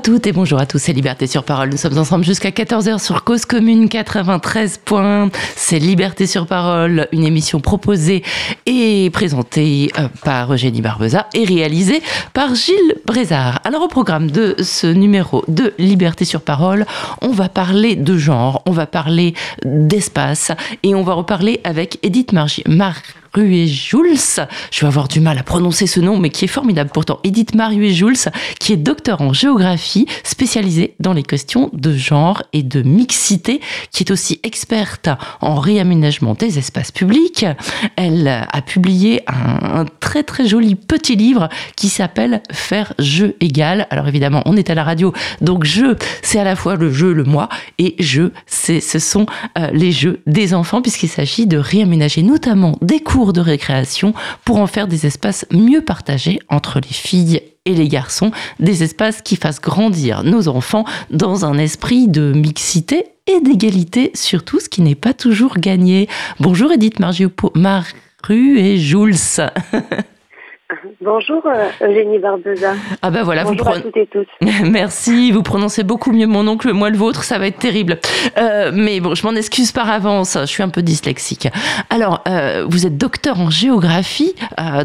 Bonjour à toutes et bonjour à tous, c'est Liberté sur Parole. Nous sommes ensemble jusqu'à 14h sur Cause Commune 93 points. C'est Liberté sur Parole, une émission proposée et présentée euh, par Eugénie Barbeza et réalisée par Gilles Brézard. Alors au programme de ce numéro de Liberté sur Parole, on va parler de genre, on va parler d'espace et on va reparler avec Edith Margie. Rué-Jules, je vais avoir du mal à prononcer ce nom, mais qui est formidable pourtant, Edith Marie-Jules, qui est docteur en géographie, spécialisée dans les questions de genre et de mixité, qui est aussi experte en réaménagement des espaces publics. Elle a publié un, très très joli petit livre qui s'appelle Faire jeu égal. Alors évidemment, on est à la radio, donc jeu, c'est à la fois le jeu, le moi, et jeu, c'est, ce sont euh, les jeux des enfants, puisqu'il s'agit de réaménager notamment des cours de récréation pour en faire des espaces mieux partagés entre les filles et les garçons, des espaces qui fassent grandir nos enfants dans un esprit de mixité et d'égalité, surtout ce qui n'est pas toujours gagné. Bonjour Edith Maru et Jules. Bonjour euh, Eugénie Barbeza. Ah ben voilà, Bonjour vous à toutes et tous. Merci, vous prononcez beaucoup mieux mon oncle, moi le vôtre, ça va être terrible. Euh, mais bon, je m'en excuse par avance, je suis un peu dyslexique. Alors, euh, vous êtes docteur en géographie,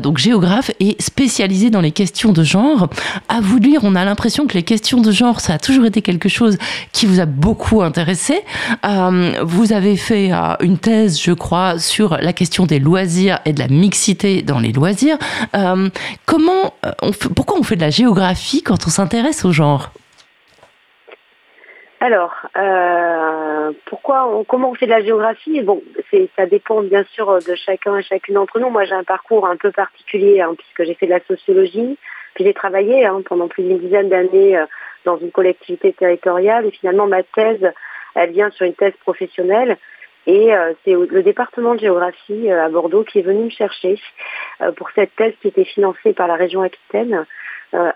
donc géographe et spécialisé dans les questions de genre. À vous lire, on a l'impression que les questions de genre, ça a toujours été quelque chose qui vous a beaucoup intéressé. vous avez fait une thèse, je crois, sur la question des loisirs et de la mixité dans les loisirs. Euh, comment euh, pourquoi on fait de la géographie quand on s'intéresse au genre? Alors, euh, pourquoi comment on fait de la géographie? Bon, ça dépend bien sûr de chacun et chacune d'entre nous. Moi, j'ai un parcours un peu particulier hein, puisque j'ai fait de la sociologie, puis j'ai travaillé hein, pendant plus d'une dizaine d'années dans une collectivité territoriale. Et finalement ma thèse, elle vient sur une thèse professionnelle et euh, c'est le département de géographie euh, à Bordeaux qui est venu me chercher euh, pour cette thèse qui était financée par la région Aquitaine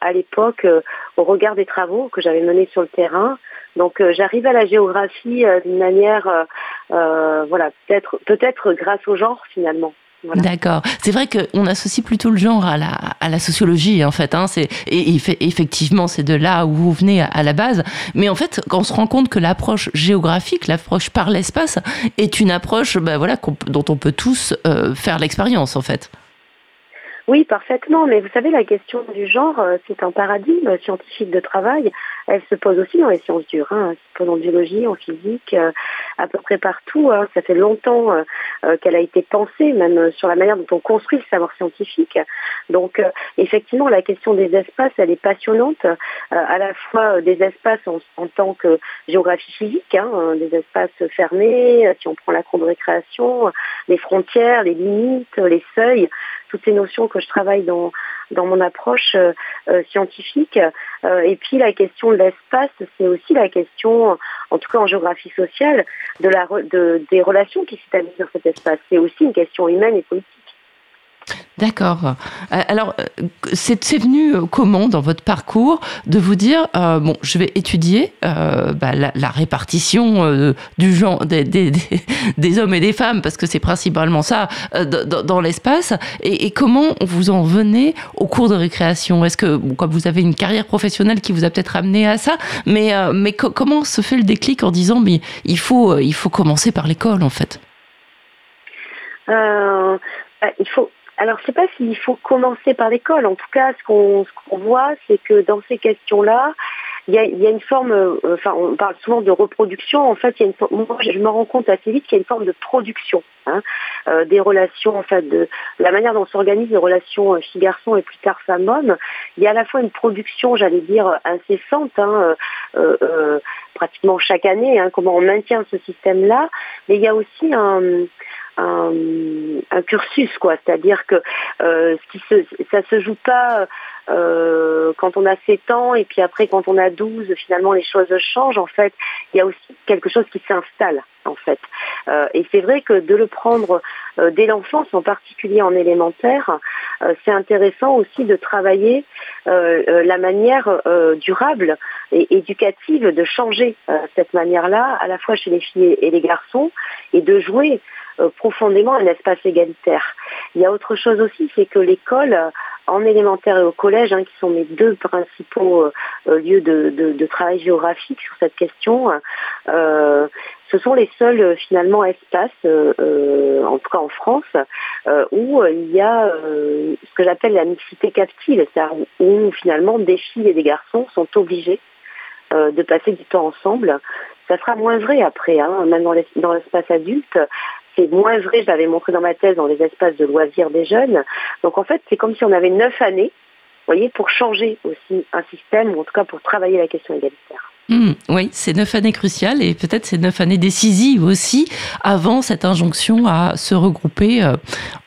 à l'époque au regard des travaux que j'avais menés sur le terrain. Donc j'arrive à la géographie d'une manière, voilà, peut-être peut-être grâce au genre finalement. D'accord. C'est vrai qu'on associe plutôt le genre à la, sociologie, en fait. Hein. Et, effectivement, c'est de là où vous venez à, la base. Mais en fait, quand on se rend compte que l'approche géographique, l'approche par l'espace, est une approche ben voilà, dont on peut tous euh, faire l'expérience, en fait. Oui, parfaitement. Mais vous savez, la question du genre, euh, c'est un paradigme scientifique de travail. Elle se pose aussi dans les sciences dures. Hein. Elle se pose en biologie, en physique, euh, à peu près partout. Hein. Ça fait longtemps euh, qu'elle a été pensée, même sur la manière dont on construit le savoir scientifique. Donc, effectivement, la question des espaces, elle est passionnante. à la fois des espaces en, tant que géographie physique, hein, des espaces fermés, si on prend la cour de récréation, les frontières, les limites, les seuils toutes ces notions que je travaille dans, dans mon approche euh, euh, scientifique. Euh, et puis la question de l'espace, c'est aussi la question, en tout cas en géographie sociale, de la, de, des relations qui s'établissent dans cet espace. C'est aussi une question humaine et politique. D'accord. Euh, alors, euh, c'est venu euh, comment dans votre parcours de vous dire bon, je vais étudier bah, la, répartition du genre des, hommes et des femmes parce que c'est principalement ça dans, l'espace. Et, comment vous en venez au cours de récréation? Est-ce que comme vous avez une carrière professionnelle qui vous a peut-être amené à ça, mais mais comment se fait le déclic en disant mais il faut il faut commencer par l'école en fait? Il faut alors, je ne sais pas s'il faut commencer par l'école. En tout cas, ce qu'on voit, c'est que dans ces questions-là, il y, a, une forme, euh, enfin, on parle souvent de reproduction. En fait, y a une, moi, je me rends compte assez vite qu'il y a une forme de production hein, euh, des relations, en fait, de la manière dont s'organisent les relations euh, filles-garçons et plus tard femmes-hommes. Il y a à la fois une production, j'allais dire, incessante, hein, pratiquement chaque année, hein, comment on maintient ce système-là, mais il y a aussi un cursus, quoi. C'est-à-dire que euh, ce se, ça se joue pas euh, quand on a 7 ans et puis après quand on a 12, finalement les choses changent. En fait, il y a aussi quelque chose qui s'installe, en fait. Euh, et c'est vrai que de le prendre dès l'enfance, en particulier en élémentaire, c'est intéressant aussi de travailler la manière durable et éducative de changer cette manière-là, à la fois chez les filles et les garçons, et de jouer profondément un espace égalitaire. Il y a autre chose aussi, c'est que l'école en élémentaire et au collège, hein, qui sont mes deux principaux lieux de, travail géographique sur cette question, ce sont les seuls finalement espaces, en tout cas en France, où il y a ce que j'appelle la mixité captive, c'est-à-dire où finalement des filles et des garçons sont obligés de passer du temps ensemble ça sera moins vrai après, hein, même dans l'espace adulte. C'est moins vrai, je l'avais montré dans ma thèse, dans les espaces de loisirs des jeunes. Donc en fait, c'est comme si on avait neuf années, vous voyez, pour changer aussi un système, ou en tout cas pour travailler la question égalitaire. Mmh, oui, c'est neuf années cruciales et peut-être c'est neuf années décisives aussi avant cette injonction à se regrouper euh,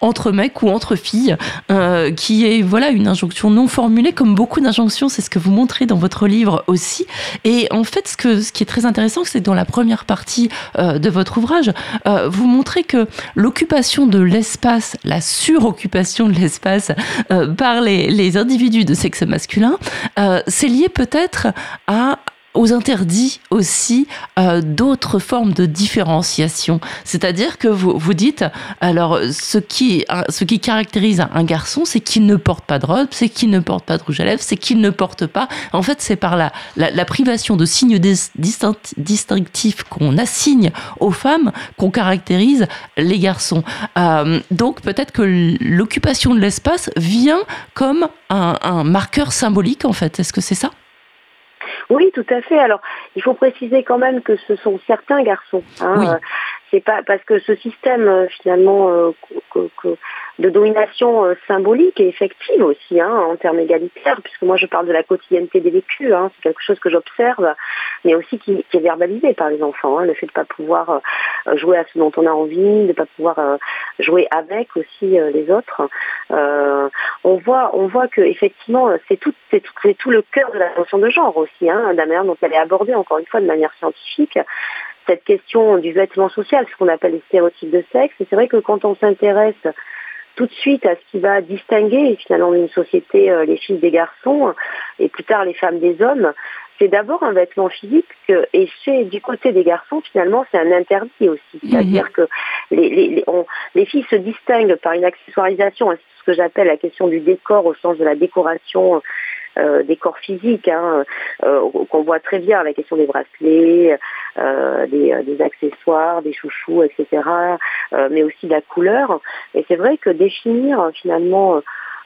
entre mecs ou entre filles, euh, qui est voilà une injonction non formulée comme beaucoup d'injonctions. C'est ce que vous montrez dans votre livre aussi. Et en fait, ce, que, ce qui est très intéressant, c'est dans la première partie euh, de votre ouvrage, vous montrez que l'occupation de l'espace, la suroccupation de l'espace par les, les, individus de sexe masculin, c'est lié peut-être à aux interdits aussi euh, d'autres formes de différenciation. C'est-à-dire que vous, vous dites, alors ce qui, ce qui caractérise un garçon, c'est qu'il ne porte pas de robe, c'est qu'il ne porte pas de rouge à lèvres, c'est qu'il ne porte pas. En fait, c'est par la, la, privation de signes distinctifs qu'on assigne aux femmes qu'on caractérise les garçons. Euh, donc peut-être que l'occupation de l'espace vient comme un, un marqueur symbolique, en fait. Est-ce que c'est ça? Oui, tout à fait. Alors, il faut préciser quand même que ce sont certains garçons. Hein. C'est pas parce que ce système euh, finalement euh, de domination euh, symbolique et effective aussi hein, en termes égalitaires, puisque moi je parle de la quotidienneté des vécus, hein, c'est quelque chose que j'observe, mais aussi qui, est verbalisé par les enfants, le fait de ne pas pouvoir jouer à ce dont on a envie, de ne pas pouvoir jouer avec aussi les autres. on voit, on voit que effectivement c'est tout, c'est tout, tout, le cœur de la notion de genre aussi, hein, de la manière dont elle est abordée encore une fois de manière scientifique cette question du vêtement social, ce qu'on appelle les stéréotypes de sexe. Et c'est vrai que quand on s'intéresse tout de suite à ce qui va distinguer finalement une société euh, les filles des garçons et plus tard les femmes des hommes, c'est d'abord un vêtement physique et chez du côté des garçons finalement c'est un interdit aussi. C'est-à-dire mhm. que les, les, filles se distinguent par une accessoirisation, ce que j'appelle la question du décor au sens de la décoration euh, des corps physiques, hein, euh, qu'on voit très bien, la question des bracelets, euh, des, des, accessoires, des chouchous, etc., mais aussi de la couleur. Et c'est vrai que définir finalement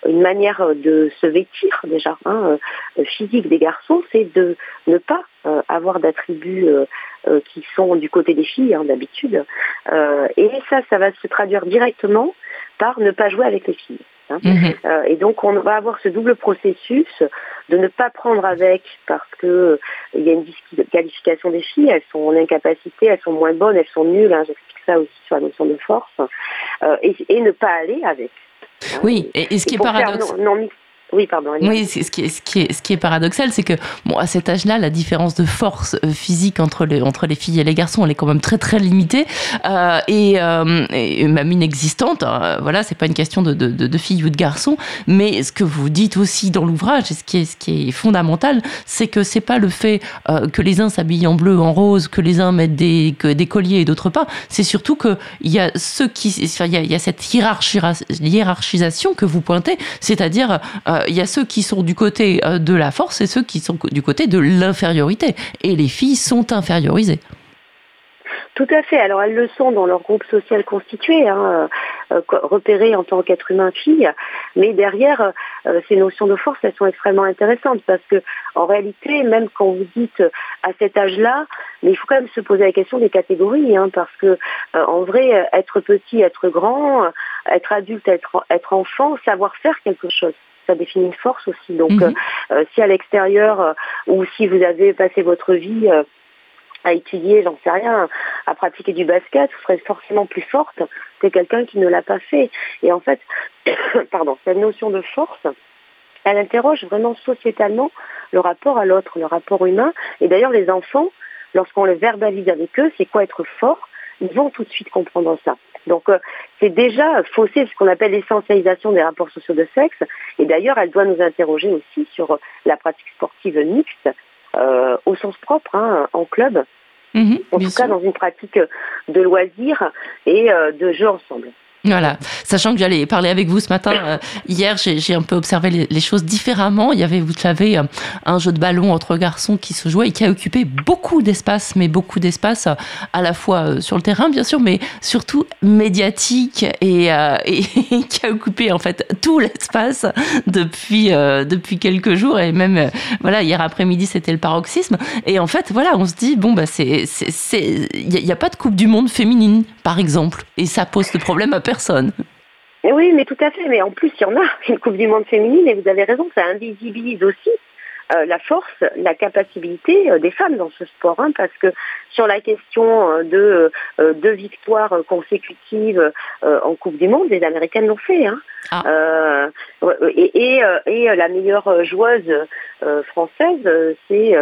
une manière de se vêtir déjà hein, physique des garçons, c'est de ne pas avoir d'attributs qui sont du côté des filles hein, d'habitude. et ça, ça va se traduire directement par ne pas jouer avec les filles. Hein. Mhm. Euh, et donc on va avoir ce double processus de ne pas prendre avec parce que euh, il y a une qualification des filles, elles sont en incapacité, elles sont moins bonnes, elles sont nulles, hein, j'explique ça aussi sur la notion de force, euh, et, ne pas aller avec. Oui, et, ce qui est paradoxal. Oui, pardon. Oui, ce qui est, ce qui est, ce qui est paradoxal, c'est que bon, à cet âge-là, la différence de force euh, physique entre les, entre les filles et les garçons, elle est quand même très très limitée euh, et, euh, et, même inexistante. Hein. Voilà, c'est pas une question de, de, de, filles ou de garçons, mais ce que vous dites aussi dans l'ouvrage, et ce qui est, ce qui est fondamental, c'est que c'est pas le fait euh, que les uns s'habillent en bleu, en rose, que les uns mettent des, que des colliers et d'autres pas. C'est surtout que il y a ceux qui, il y a, y a cette hiérarchisation que vous pointez, c'est-à-dire euh, il y a ceux qui sont du côté euh, de la force et ceux qui sont du côté de l'infériorité. Et les filles sont infériorisées. Tout à fait. Alors elles le sont dans leur groupe social constitué, hein, euh, repérées en tant qu'être humain fille, mais derrière ces notions de force, elles sont extrêmement intéressantes parce que en réalité, même quand vous dites à cet âge-là, mais il faut quand même se poser la question des catégories, hein, parce que en vrai, être petit, être grand, être adulte, être, être enfant, savoir faire quelque chose ça définit une force aussi. Donc, mhm. euh, euh, si à l'extérieur euh, ou si vous avez passé votre vie à étudier, j'en sais rien, à pratiquer du basket, vous serez forcément plus forte que quelqu'un qui ne l'a pas fait. Et en fait, pardon, cette notion de force, elle interroge vraiment sociétalement le rapport à l'autre, le rapport humain. Et d'ailleurs, les enfants, lorsqu'on le verbalise avec eux, c'est quoi être fort? Ils vont tout de suite comprendre ça. Donc euh, c'est déjà faussé ce qu'on appelle l'essentialisation des rapports sociaux de sexe. Et d'ailleurs, elle doit nous interroger aussi sur la pratique sportive mixte euh, au sens propre, hein, en club. Mhm, en tout cas, dans une pratique de loisirs et de jeu ensemble. Voilà, sachant que j'allais parler avec vous ce matin, euh, hier j'ai un peu observé les, choses différemment. Il y avait, vous savez, euh, un jeu de ballon entre garçons qui se jouait et qui a occupé beaucoup d'espace, mais beaucoup d'espace euh, à la fois sur le terrain bien sûr, mais surtout médiatique et, et qui a occupé en fait tout l'espace depuis, depuis quelques jours et même voilà hier après-midi c'était le paroxysme. Et en fait voilà, on se dit bon bah c'est il n'y a, a, pas de Coupe du Monde féminine par exemple et ça pose le problème à personne oui, mais tout à fait. Mais en plus, il y en a une Coupe du Monde féminine et vous avez raison, ça invisibilise aussi euh, la force, la capacité euh, des femmes dans ce sport, hein, parce que sur la question euh, de deux victoires consécutives en Coupe du Monde, les Américaines l'ont fait. Hein. Ah. et, la meilleure joueuse française, c'est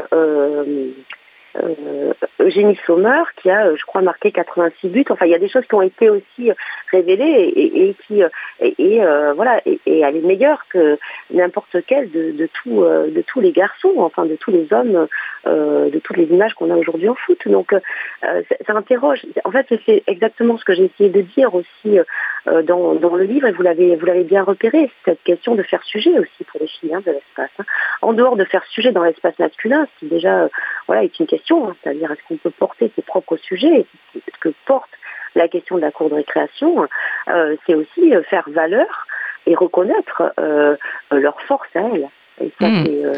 Eugénie Sommer qui a, euh, je crois, marqué 86 buts. Enfin, il y a des choses qui ont été aussi euh, révélées et, qui, et, voilà, et, elle est meilleure que n'importe quel de, de, tous les garçons, enfin de tous les hommes, de toutes les images qu'on a aujourd'hui en foot. Donc, ça interroge. En fait, c'est exactement ce que j'ai essayé de dire aussi dans, dans, le livre, et vous l'avez, vous l'avez bien repéré, cette question de faire sujet aussi pour les filles hein, de l'espace. Hein. En dehors de faire sujet dans l'espace masculin, ce qui déjà, voilà, est une question Hein, c'est-à-dire est-ce qu'on peut porter ses propres sujets, ce que porte la question de la cour de récréation, euh, c'est aussi euh, faire valeur et reconnaître euh, leur force à elles. Et ça, hmm.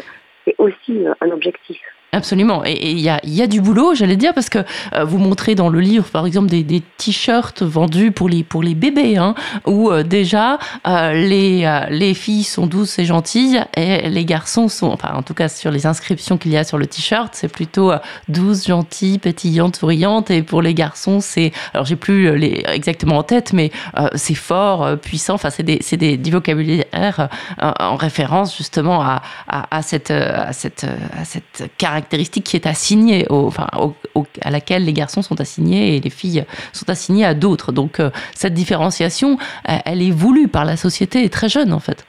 c'est aussi un objectif. Absolument. Et il y a, du boulot, j'allais dire, parce que euh, vous montrez dans le livre, par exemple, des, des t-shirts vendus pour les, pour les bébés, hein, où euh, déjà euh, les, les filles sont douces et gentilles et les garçons sont, enfin, en tout cas, sur les inscriptions qu'il y a sur le t-shirt, c'est plutôt douce, gentille, pétillante, souriante. Et pour les garçons, c'est, alors j'ai plus les, exactement en tête, mais c'est fort, puissant. Enfin, c'est des, des, du vocabulaire en référence justement à, à, à cette, à cette, à cette caractéristique caractéristique qui est assignée, à laquelle les garçons sont assignés et les filles sont assignées à d'autres. Donc euh, cette différenciation, elle est voulue par la société très jeune en fait.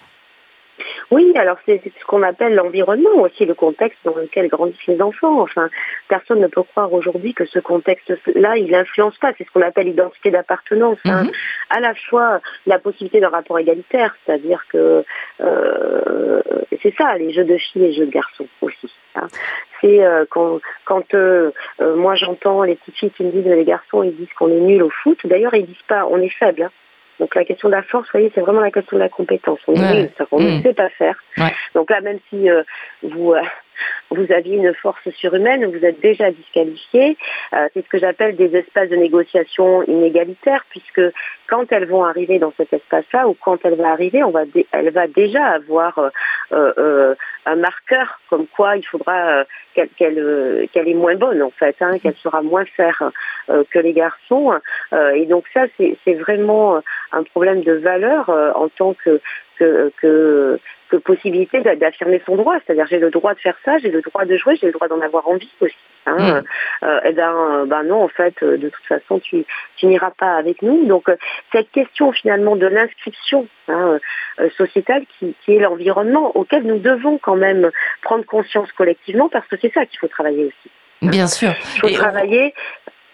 Oui, alors c'est ce qu'on appelle l'environnement aussi, le contexte dans lequel grandissent les enfants. Enfin, personne ne peut croire aujourd'hui que ce contexte-là, il n'influence pas. C'est ce qu'on appelle l'identité d'appartenance. Hein. Mhm. À la fois la possibilité d'un rapport égalitaire, c'est-à-dire que euh, c'est ça, les jeux de filles et les jeux de garçons aussi. Hein. C'est euh, quand, quand euh, moi j'entends les petites filles qui me disent les garçons, ils disent qu'on est nul au foot. D'ailleurs, ils disent pas on est faible. Hein. Donc la question de la force, vous voyez, c'est vraiment la question de la compétence. On, ouais. ne mm. sait pas faire. Donc là, même si euh, vous euh, vous aviez une force surhumaine, vous êtes déjà disqualifié. Euh, c'est ce que j'appelle des espaces de négociation inégalitaires, puisque quand elles vont arriver dans cet espace-là, ou quand elle va arriver, elle va déjà avoir un marqueur comme quoi il faudra qu'elle qu'elle est moins bonne en fait, hein, qu'elle sera moins faire que les garçons. et donc ça, c'est vraiment un problème de valeur en tant que que, que, que possibilité d'affirmer son droit. C'est-à-dire j'ai le droit de faire ça, j'ai le droit de jouer, j'ai le droit d'en avoir envie aussi. Hein. Mm. Euh, et ben, ben non, en fait, euh, de toute façon, tu, tu n'iras pas avec nous. Donc euh, cette question finalement de l'inscription hein, sociétale qui, qui est l'environnement auquel nous devons quand même prendre conscience collectivement parce que c'est ça qu'il faut travailler aussi. Bien sûr. Il faut travailler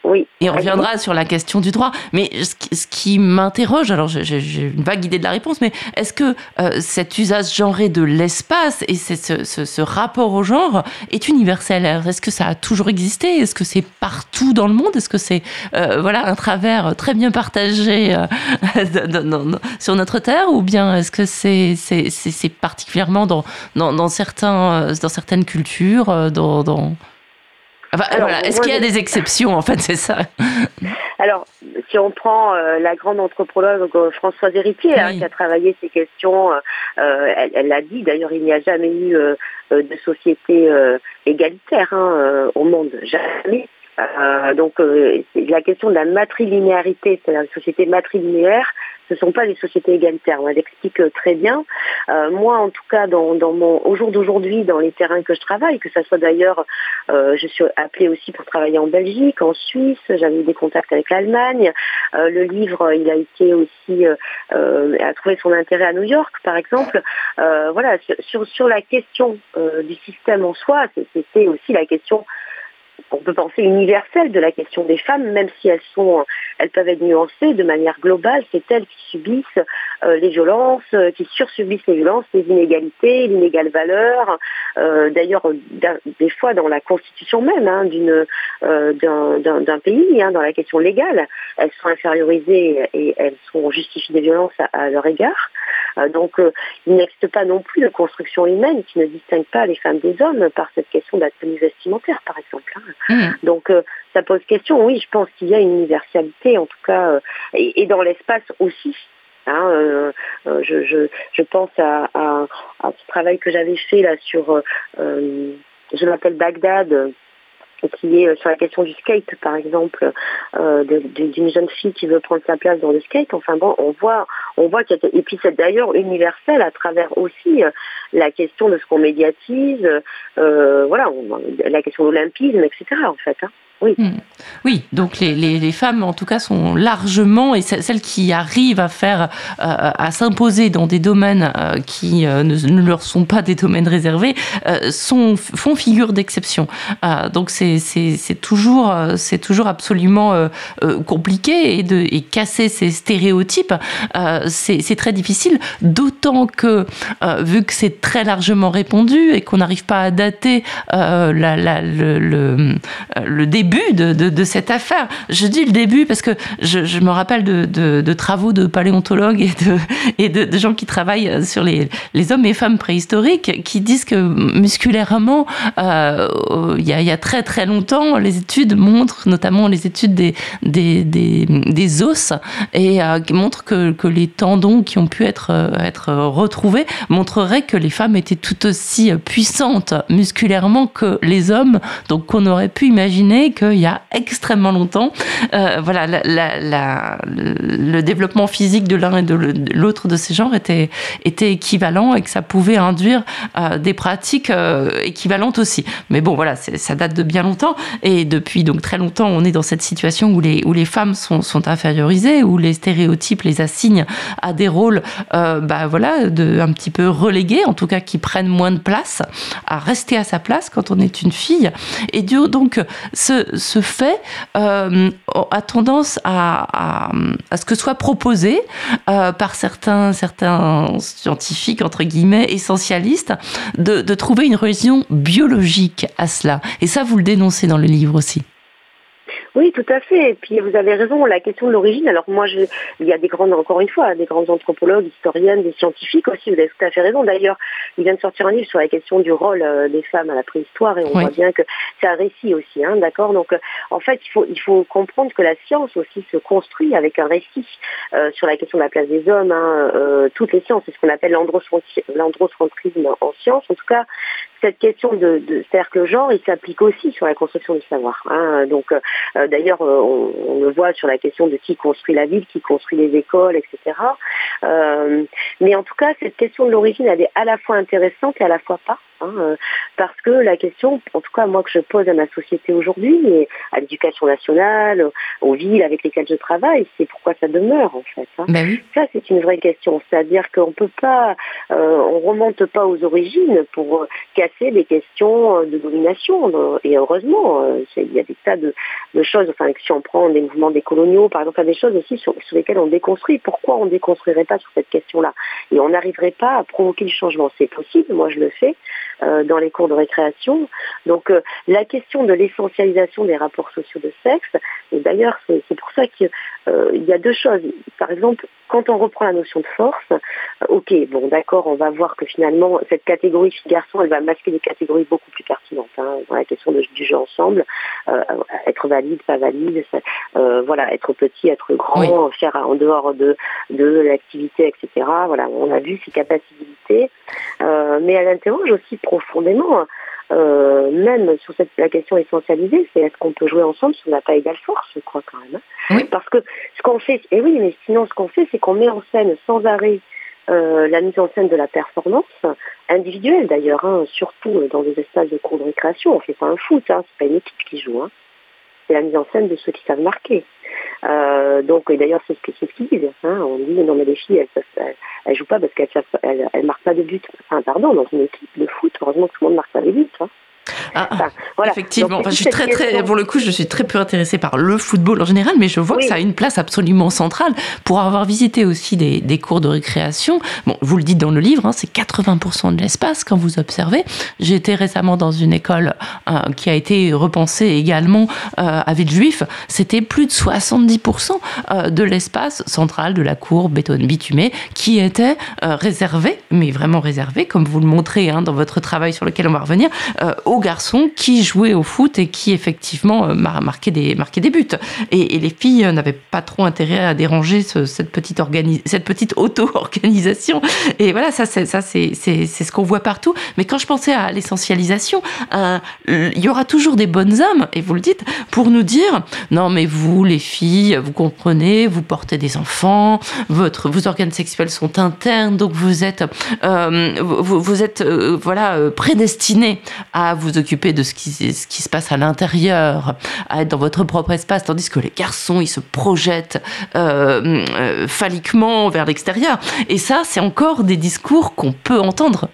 oui. Et on reviendra sur la question du droit. Mais ce qui m'interroge, alors j'ai une vague idée de la réponse, mais est-ce que euh, cet usage genré de l'espace et ce, ce, rapport au genre est universel? Est-ce que ça a toujours existé? Est-ce que c'est partout dans le monde? Est-ce que c'est euh, voilà un travers très bien partagé euh, sur notre terre? Ou bien est-ce que c'est particulièrement dans, dans, certains, dans certaines cultures dans est-ce qu'il y a des exceptions en fait, c'est ça Alors, si on prend euh, la grande anthropologue euh, Françoise Héritier, hein, qui a travaillé ces questions, euh, elle l'a dit, d'ailleurs, il n'y a jamais eu de société égalitaire hein, au monde, jamais. donc la question de la matrilinéarité, c'est la société matrilinéaire, ce ne sont pas des sociétés égalitaires. On l'explique euh, très bien. Euh, moi, en tout cas, au jour d'aujourd'hui, dans les terrains que je travaille, que ce soit d'ailleurs, euh, je suis appelée aussi pour travailler en Belgique, en Suisse, j'avais eu des contacts avec l'Allemagne. le livre, il a été aussi, a trouvé son intérêt à New York, par exemple. voilà, sur la question du système en soi, c'était aussi la question on peut penser universelle de la question des femmes, même si elles sont, elles peuvent être nuancées de manière globale. C'est elles qui subissent euh, les violences, euh, qui sursubissent les violences, les inégalités, l'inégale valeur. Euh, d'ailleurs, des fois dans la constitution même hein, d'un pays, hein, dans la question légale, elles sont infériorisées et elles sont justifiées des violences à, leur égard. donc, il n'existe pas non plus de construction humaine qui ne distingue pas les femmes des hommes par cette question de la tenue vestimentaire, par exemple. Hein. Mmh. Donc, ça pose question. Oui, je pense qu'il y a une universalité, en tout cas, et dans l'espace aussi. Hein, euh, euh, je, pense à, à, à, ce travail que j'avais fait là sur, euh, je m'appelle Bagdad, qui est sur la question du skate, par exemple, euh, d'une jeune fille qui veut prendre sa place dans le skate. Enfin bon, on voit, on voit et puis c'est d'ailleurs universel à travers aussi la question de ce qu'on médiatise, euh, voilà, la question de l'olympisme, etc. En fait. Hein. Oui. Hmm. Oui, donc les, les, femmes, en tout cas, sont largement, et celles qui arrivent à faire, euh, à s'imposer dans des domaines euh, qui euh, ne, leur sont pas des domaines réservés, sont, font figure d'exception. donc c'est toujours, c'est toujours absolument compliqué et, de, et casser ces stéréotypes, c'est très difficile, d'autant que, vu que c'est très largement répandu et qu'on n'arrive pas à dater la, le, le, le début de, cette affaire. Je dis le début parce que je, me rappelle de, travaux de paléontologues et de, gens qui travaillent sur les, hommes et femmes préhistoriques qui disent que musculairement, euh, il, y a, très très longtemps, les études montrent, notamment les études des, os, et euh, montrent que, les tendons qui ont pu être, euh, être retrouvés montreraient que les femmes étaient tout aussi puissantes musculairement que les hommes. Donc on aurait pu imaginer qu'il y a extrêmement longtemps, euh, voilà, le développement physique de l'un et de l'autre de ces genres était, était équivalent et que ça pouvait induire euh, des pratiques euh, équivalentes aussi. Mais bon, voilà, ça date de bien longtemps et depuis donc très longtemps, on est dans cette situation où les, où les femmes sont, sont infériorisées, où les stéréotypes les assignent à des rôles, bah voilà, de, un petit peu relégués, en tout cas qui prennent moins de place, à rester à sa place quand on est une fille. Et donc, ce, ce, fait euh, a tendance à, ce que soit proposé euh, par certains, certains scientifiques, entre guillemets, essentialistes, de, de trouver une raison biologique à cela. Et ça, vous le dénoncez dans le livre aussi. Oui, tout à fait. Et puis vous avez raison, la question de l'origine. Alors moi, je, il y a des grandes, encore une fois, des grands anthropologues, historiennes, des scientifiques aussi. Vous avez tout à fait raison. D'ailleurs, il vient de sortir un livre sur la question du rôle euh, des femmes à la préhistoire, et on voit bien que c'est un récit aussi, hein, d'accord. Donc, euh, en fait, il faut il faut comprendre que la science aussi se construit avec un récit euh, sur la question de la place des hommes. Hein, toutes les sciences, c'est ce qu'on appelle l'androcentrisme en science. En tout cas, cette question de, de cercle genre, il s'applique aussi sur la construction du savoir. Hein. Donc, euh, d'ailleurs, euh, on, le voit sur la question de qui construit la ville, qui construit les écoles, etc. Euh, mais en tout cas, cette question de l'origine, elle est à la fois intéressante et à la fois pas. Hein, parce que la question, en tout cas moi que je pose à ma société aujourd'hui, et à l'éducation nationale, aux villes avec lesquelles je travaille, c'est pourquoi ça demeure en fait. Hein. Ben ça c'est une vraie question, c'est-à-dire qu'on peut pas, euh, on remonte pas aux origines pour casser des questions de domination. Et heureusement, il y a des tas de, choses, enfin si on prend des mouvements décoloniaux, par exemple, il y a des choses aussi sur, sur lesquelles on déconstruit. Pourquoi on ne déconstruirait pas sur cette question-là? Et on n'arriverait pas à provoquer du changement. C'est possible, moi je le fais. Euh, dans les cours de récréation. Donc euh, la question de l'essentialisation des rapports sociaux de sexe, et d'ailleurs c'est pour ça qu'il euh, y a deux choses. Par exemple, quand on reprend la notion de force, ok, bon d'accord, on va voir que finalement cette catégorie fille-garçon, elle va masquer des catégories beaucoup plus pertinentes hein, dans la question du jeu ensemble, être valide, pas valide, voilà, être petit, être grand, faire en dehors de, de l'activité, etc. Voilà, on a vu ces capacités, mais elle interroge aussi profondément, euh, même sur cette, la question essentialisée, c'est est-ce qu'on peut jouer ensemble si on n'a pas égale force, je crois quand même. Hein. Parce que ce qu'on fait, et oui, mais sinon ce qu'on fait, c'est qu'on met en scène sans arrêt euh, la mise en scène de la performance individuelle d'ailleurs, hein, surtout dans des espaces de cours de récréation. On fait pas un foot, hein, c'est pas une équipe qui joue. Hein. C'est la mise en scène de ceux qui savent marquer. Euh, donc, d'ailleurs, c'est ce c'est ce qu'ils disent. Hein. On dit non mais les filles, elles, elles, jouent pas parce qu'elles elles, elles, marquent pas de but. Enfin, pardon, dans une équipe de foot, heureusement que tout le monde marque pas des buts. Hein. Ah, voilà. Effectivement, je suis très, très, pour le coup, je suis très peu intéressée par le football en général, mais je vois que ça a une place absolument centrale. Pour avoir visité aussi des, des cours de récréation, bon, vous le dites dans le livre, hein, c'est 80% de l'espace quand vous observez. J'ai été récemment dans une école euh, qui a été repensée également euh, avec juif. C'était plus de 70% euh, de l'espace central de la cour béton bitumée qui était réservé, mais vraiment réservé, comme vous le montrez hein, dans votre travail sur lequel on va revenir, aux garçons qui jouaient au foot et qui effectivement marquaient des, marquaient des buts. Et, les filles n'avaient pas trop intérêt à déranger cette petite, cette petite auto-organisation. Et voilà, ça, c'est, ce qu'on voit partout. Mais quand je pensais à l'essentialisation, euh, il y aura toujours des bonnes âmes, et vous le dites, pour nous dire, non, mais vous, les filles, vous comprenez, vous portez des enfants, votre, vos organes sexuels sont internes, donc vous êtes, euh, vous, êtes, euh, voilà, prédestinés à vous occuper de ce qui, se passe à l'intérieur, à être dans votre propre espace, tandis que les garçons, ils se projettent phalliquement vers l'extérieur. Et ça, c'est encore des discours qu'on peut entendre.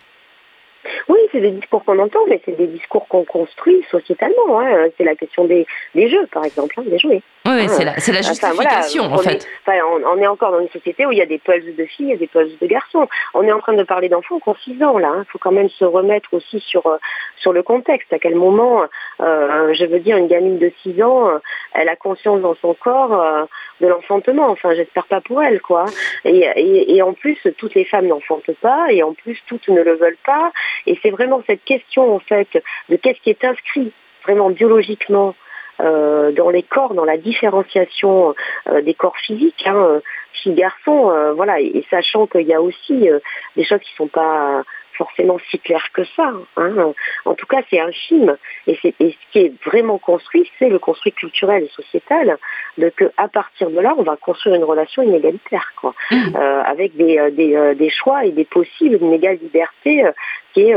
Oui, c'est des discours qu'on entend, mais c'est des discours qu'on construit sociétalement. Hein. C'est la question des, jeux, par exemple, hein, des jouets. Oui, c'est la, la, justification, en fait. on, est encore dans une société où il y a des pulses de filles et des pulses de garçons. On est en train de parler d'enfants qui ont 6 ans, là. Il hein. faut quand même se remettre aussi sur, euh, sur le contexte. À quel moment, euh, je veux dire, une gamine de 6 ans, euh, elle a conscience dans son corps de l'enfantement. Enfin, j'espère pas pour elle, quoi. Et, et, en plus, toutes les femmes n'enfantent pas, et en plus, toutes ne le veulent pas. Et c'est vraiment cette question, en fait, de qu'est-ce qui est inscrit vraiment biologiquement euh, dans les corps, dans la différenciation euh, des corps physiques, hein, filles, garçons, euh, voilà, et, sachant qu'il y a aussi des choses qui ne sont pas forcément si clair que ça. Hein. En tout cas, c'est un film. Et, ce qui est vraiment construit, c'est le construit culturel et sociétal, de que à partir de là, on va construire une relation inégalitaire, quoi, mmh. euh, avec des, euh, euh, des, choix et des possibles, une égale liberté qui est,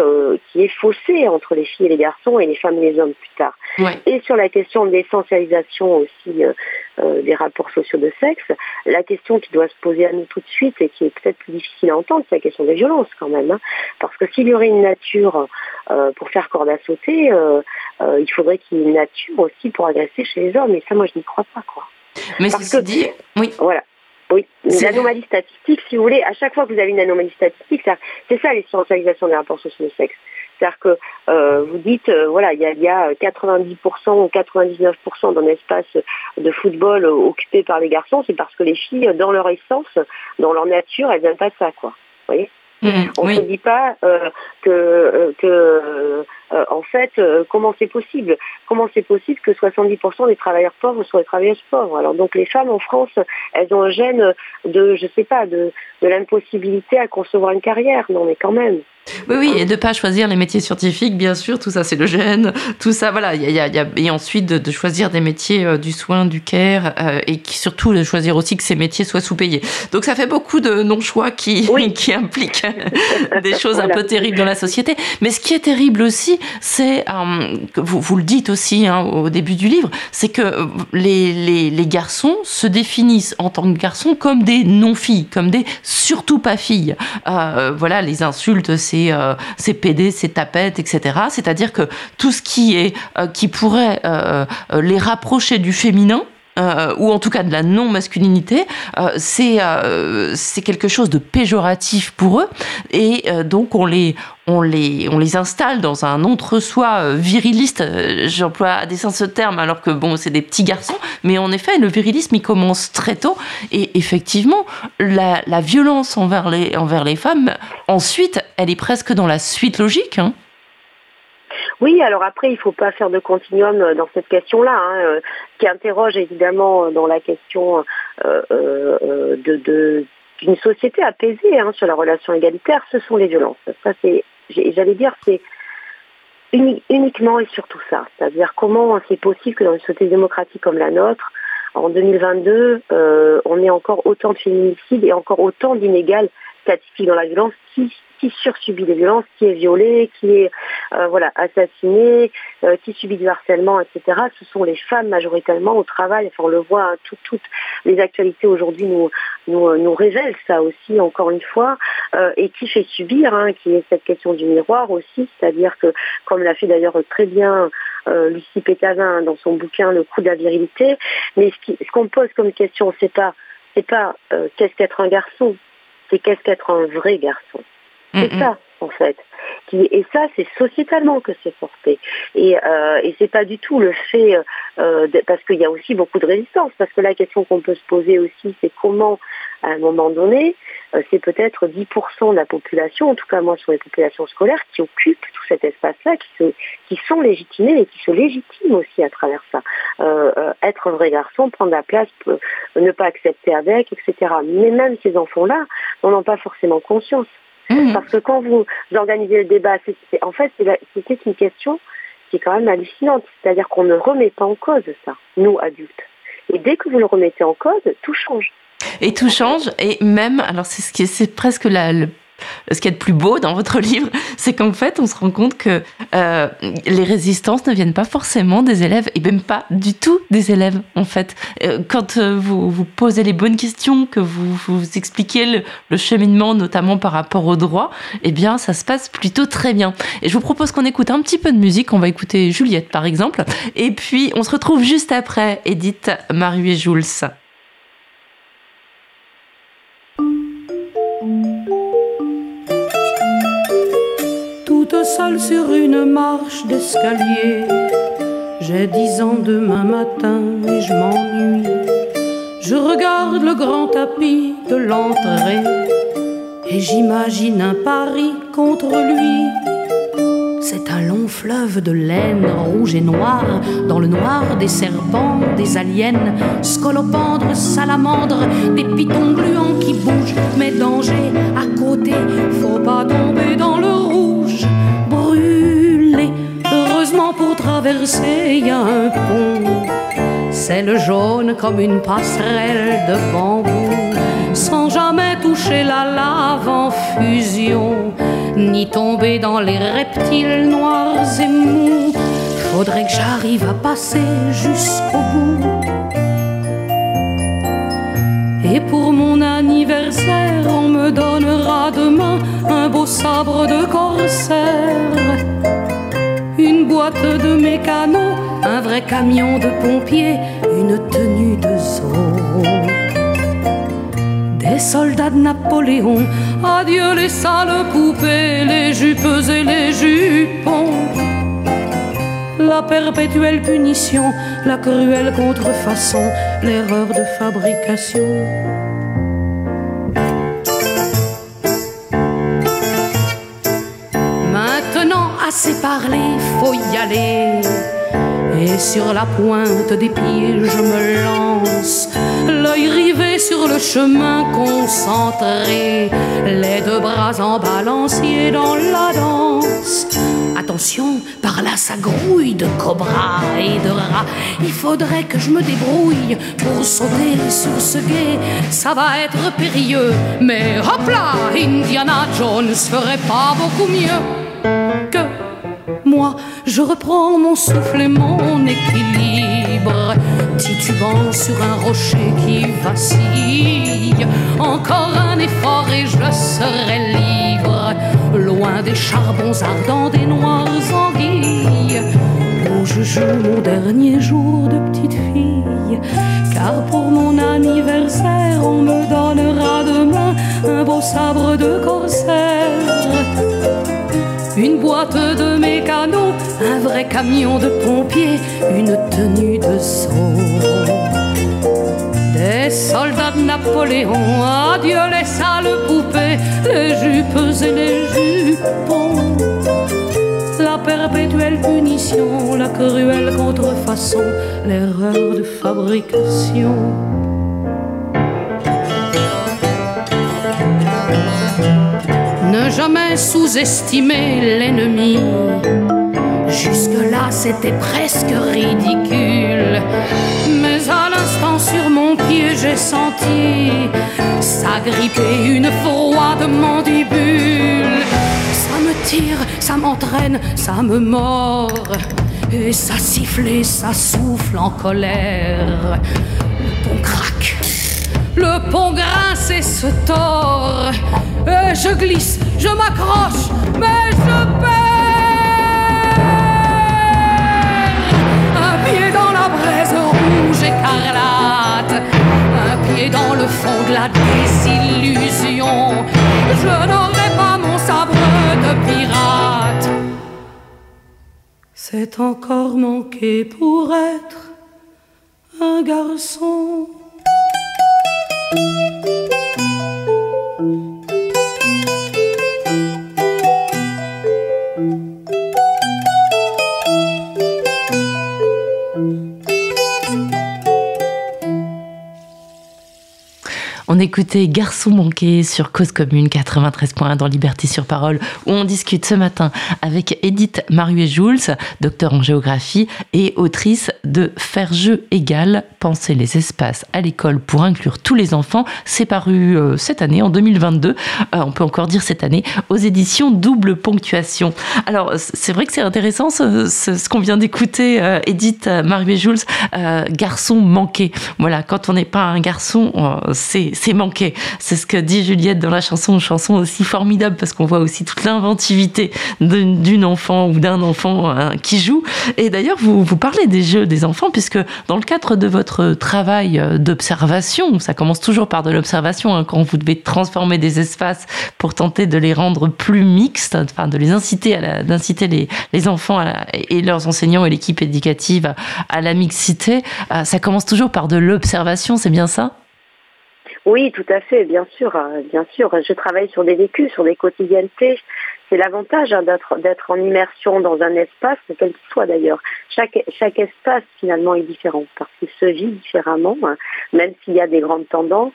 qui est faussée entre les filles et les garçons et les femmes et les hommes plus tard. Et sur la question de l'essentialisation aussi des rapports sociaux de sexe, la question qui doit se poser à nous tout de suite et qui est peut-être plus difficile à entendre, c'est la question des violences quand même. Hein. Parce que s'il y aurait une nature euh, pour faire corde à sauter, euh, euh, il faudrait qu'il y ait une nature aussi pour agresser chez les hommes. Et ça, moi, je n'y crois pas. Quoi. Mais Parce que, dit, oui. Voilà. Oui, une anomalie statistique, si vous voulez, à chaque fois que vous avez une anomalie statistique, c'est ça l'essentialisation des rapports sociaux de sexe. C'est-à-dire que vous dites, voilà, il y a, 90% ou 99% d'un espace de football occupé par les garçons, c'est parce que les filles, dans leur essence, dans leur nature, elles n'aiment pas ça, quoi. Vous voyez? Mm, on ne se dit pas euh, que, euh, que euh, en fait, comment c'est possible? Comment c'est possible que 70% des travailleurs pauvres soient des travailleuses pauvres? Alors donc les femmes en France, elles ont un gène de, je sais pas, de, de l'impossibilité à concevoir une carrière. Non mais quand même. Oui, oui, et de ne pas choisir les métiers scientifiques, bien sûr, tout ça c'est le gène, tout ça, voilà, y a, y a, et ensuite de, choisir des métiers euh, du soin, du care, euh, et qui, surtout de choisir aussi que ces métiers soient sous-payés. Donc ça fait beaucoup de non-choix qui, qui impliquent des choses un peu terribles dans la société. Mais ce qui est terrible aussi, c'est, euh, vous, vous le dites aussi hein, au début du livre, c'est que les, les, les garçons se définissent en tant que garçons comme des non-filles, comme des surtout pas filles. voilà, les insultes, c'est euh, c'est PD, c'est tapette, etc. C'est-à-dire que tout ce qui euh, qui pourrait euh, les rapprocher du féminin, ou en tout cas de la non-masculinité, c'est c'est quelque chose de péjoratif pour eux, et donc on les on les, on les installe dans un entre-soi euh, viriliste. Euh, j'emploie à dessein ce terme alors que bon, c'est des petits garçons, mais en effet, le virilisme il commence très tôt et effectivement, la, la violence envers les, envers les femmes, ensuite, elle est presque dans la suite logique. Hein. Oui, alors après, il ne faut pas faire de continuum euh, dans cette question-là, hein, qui interroge évidemment dans la question d'une société apaisée hein, sur la relation égalitaire, ce sont les violences. Ça, c'est j'allais dire, c'est uniquement et surtout ça. C'est-à-dire comment c'est possible que dans une société démocratique comme la nôtre, en 2022, euh, on ait encore autant de féminicides et encore autant d'inégales statistiques dans la violence qui, qui sursubit des violences, qui est violée, qui est voilà, assassinées, qui subissent du harcèlement, etc. Ce sont les femmes majoritairement au travail. Enfin, on le voit, hein, toutes les actualités aujourd'hui nous, nous, nous révèlent ça aussi, encore une fois, et qui fait subir, hein, qui est cette question du miroir aussi, c'est-à-dire que, comme l'a fait d'ailleurs très bien Lucie Pétavin dans son bouquin Le coup de la virilité, mais ce qu'on pose comme question, c'est pas c'est pas euh, qu'est-ce qu'être un garçon, c'est qu'est-ce qu'être un vrai garçon. C'est ça, en fait. et ça, c'est sociétalement que c'est porté. Et, euh, et c'est pas du tout le fait, euh, parce qu'il y a aussi beaucoup de résistance. Parce que la question qu'on peut se poser aussi, c'est comment à un moment donné, euh, c'est peut-être 10% de la population, en tout cas moi sur les populations scolaires, qui occupent tout cet espace-là, qui, qui sont légitimés et qui se légitiment aussi à travers ça. Euh, euh, être un vrai garçon, prendre la place, ne pas accepter avec, etc. Mais même ces enfants-là n'en ont pas forcément conscience. Mmh. Parce que quand vous organisez le débat, en fait, c'était une question qui est quand même hallucinante. C'est-à-dire qu'on ne remet pas en cause ça, nous adultes. Et dès que vous le remettez en cause, tout change. Et tout change. Et même, alors c'est ce qui c'est presque la, le ce qui est de plus beau dans votre livre, c'est qu'en fait, on se rend compte que euh, les résistances ne viennent pas forcément des élèves, et même pas du tout des élèves, en fait. Euh, quand euh, vous, vous posez les bonnes questions, que vous, vous expliquez le, le, cheminement, notamment par rapport au droit, eh bien, ça se passe plutôt très bien. Et je vous propose qu'on écoute un petit peu de musique. On va écouter Juliette, par exemple. Et puis, on se retrouve juste après, Edith, Marie et Jules. Seul sur une marche d'escalier. J'ai dix ans demain matin et je m'ennuie. Je regarde le grand tapis de l'entrée et j'imagine un pari contre lui. C'est un long fleuve de laine rouge et noire, dans le noir des serpents, des aliens, scolopendres, salamandres, des pitons gluants qui bougent. Mais danger à côté, faut pas tomber pour traverser, y un pont. C'est le jaune comme une passerelle de bambou, sans jamais toucher la lave en fusion, ni tomber dans les reptiles noirs et mous. Faudrait que j'arrive à passer jusqu'au bout. Et pour mon anniversaire, on me donnera demain un beau sabre de corsaire une boîte de mécano, un vrai camion de pompiers, une tenue de Zorro. Des soldats de Napoléon, adieu les sales poupées, les jupes et les jupons. La perpétuelle punition, la cruelle contrefaçon, l'erreur de fabrication. C'est parler, faut y aller. Et sur la pointe des pieds, je me lance, l'œil rivé sur le chemin concentré, les deux bras en balancier dans la danse. Attention, par là ça grouille de cobras et de rats. Il faudrait que je me débrouille pour sauter sur ce guet. Ça va être périlleux, mais hop là, Indiana Jones ferait pas beaucoup mieux que moi, je reprends mon souffle et mon équilibre, titubant sur un rocher qui vacille. Encore un effort et je serai libre, loin des charbons ardents, des noires anguilles, où je joue mon dernier jour de petite fille. Car pour mon anniversaire, on me donnera demain un beau sabre de corsaire une boîte de mécano, un vrai camion de pompiers, une tenue de son. Des soldats de Napoléon, adieu les sales poupées, les jupes et les jupons. La perpétuelle punition, la cruelle contrefaçon, l'erreur de fabrication. Ne jamais sous-estimer l'ennemi. Jusque-là, c'était presque ridicule. Mais à l'instant, sur mon pied, j'ai senti s'agripper une froide mandibule. Ça me tire, ça m'entraîne, ça me mord. Et ça siffle et ça souffle en colère. Le pont craque, le pont grince et se tord. Et je glisse, je m'accroche, mais je perds. Un pied dans la braise rouge écarlate, un pied dans le fond de la désillusion. Je n'aurai pas mon sabre de pirate. C'est encore manqué pour être un garçon. On écoutait Garçon manqué sur Cause Commune 93.1 dans Liberté sur Parole, où on discute ce matin avec Edith Maruet-Jules, docteur en géographie et autrice de Faire jeu égal, penser les espaces à l'école pour inclure tous les enfants. C'est paru euh, cette année, en 2022, euh, on peut encore dire cette année, aux éditions Double Ponctuation. Alors, c'est vrai que c'est intéressant ce, qu'on vient d'écouter, euh, Edith Maruet-Jules, Garçon manqué. Voilà, quand on n'est pas un garçon, c'est c'est manqué. C'est ce que dit Juliette dans la chanson, une chanson aussi formidable parce qu'on voit aussi toute l'inventivité d'une enfant ou d'un enfant hein, qui joue. Et d'ailleurs, vous, vous parlez des jeux des enfants puisque dans le cadre de votre travail d'observation, ça commence toujours par de l'observation hein, quand vous devez transformer des espaces pour tenter de les rendre plus mixtes, enfin de les inciter à d'inciter les, les enfants la, et leurs enseignants et l'équipe éducative à, à la mixité. Euh, ça commence toujours par de l'observation, c'est bien ça? Oui, tout à fait, bien sûr, bien sûr. Je travaille sur des vécus, sur des quotidiennetés. C'est l'avantage hein, d'être en immersion dans un espace, quel qu'il soit d'ailleurs. Chaque, chaque espace finalement est différent parce qu'il se vit différemment, hein, même s'il y a des grandes tendances.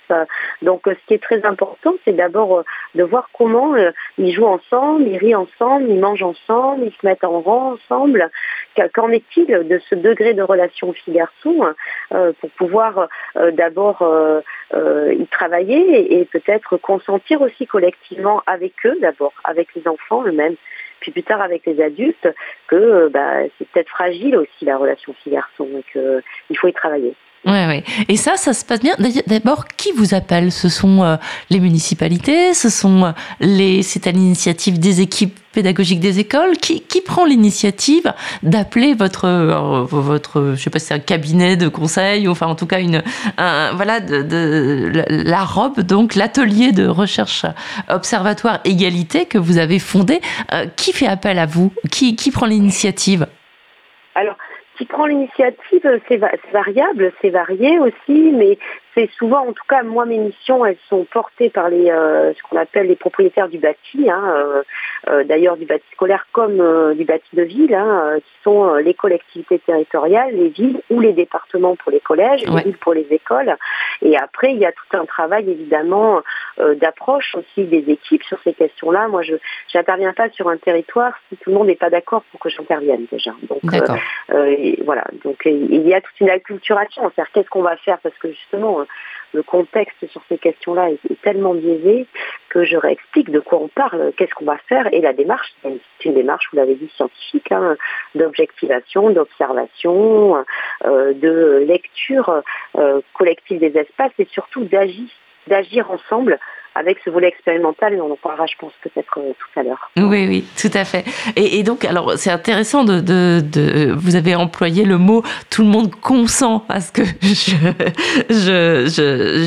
Donc ce qui est très important, c'est d'abord de voir comment ils jouent ensemble, ils rient ensemble, ils mangent ensemble, ils se mettent en rang ensemble. Qu'en est-il de ce degré de relation fille-garçon euh, pour pouvoir euh, d'abord euh, y travailler et, peut-être consentir aussi collectivement avec eux d'abord, avec les enfants eux-mêmes, puis plus tard avec les adultes, que bah, c'est peut-être fragile aussi la relation fille-garçon et qu'il faut y travailler. Ouais, ouais. Et ça, ça se passe bien. D'abord, qui vous appelle? Ce sont euh, les municipalités Ce sont euh, les. C'est à l'initiative des équipes pédagogiques des écoles Qui, qui prend l'initiative d'appeler votre, euh, votre, je sais pas si c'est un cabinet de conseil, ou enfin en tout cas une, un, voilà, de, de, la robe, donc l'atelier de recherche observatoire égalité que vous avez fondé. qui fait appel à vous? Qui, qui prend l'initiative? Alors qui prend l'initiative, c'est variable, c'est varié aussi, mais c'est souvent, en tout cas, moi, mes missions, elles sont portées par les, euh, ce qu'on appelle les propriétaires du bâti, hein, euh, euh, d'ailleurs du bâti scolaire comme du bâti de ville, hein, qui sont les collectivités territoriales, les villes ou les départements pour les collèges, ouais. les villes pour les écoles. Et après, il y a tout un travail, évidemment, d'approche aussi des équipes sur ces questions-là. Moi, je n'interviens pas sur un territoire si tout le monde n'est pas d'accord pour que j'intervienne déjà. Donc, voilà. Donc, il y a toute une acculturation. C'est-à-dire, qu'est-ce qu'on va faire? Parce que justement, le contexte sur ces questions-là est, tellement biaisé que je réexplique de quoi on parle, qu'est-ce qu'on va faire. Et la démarche, c'est une démarche, vous l'avez dit, scientifique, hein, d'objectivation, d'observation, euh, de lecture euh, collective des espaces et surtout d'agir ensemble avec ce volet expérimental, et on en parlera, je pense, peut-être euh, tout à l'heure. Oui, oui, tout à fait. Et, donc, alors, c'est intéressant de, de, Vous avez employé le mot tout le monde consent à ce que je,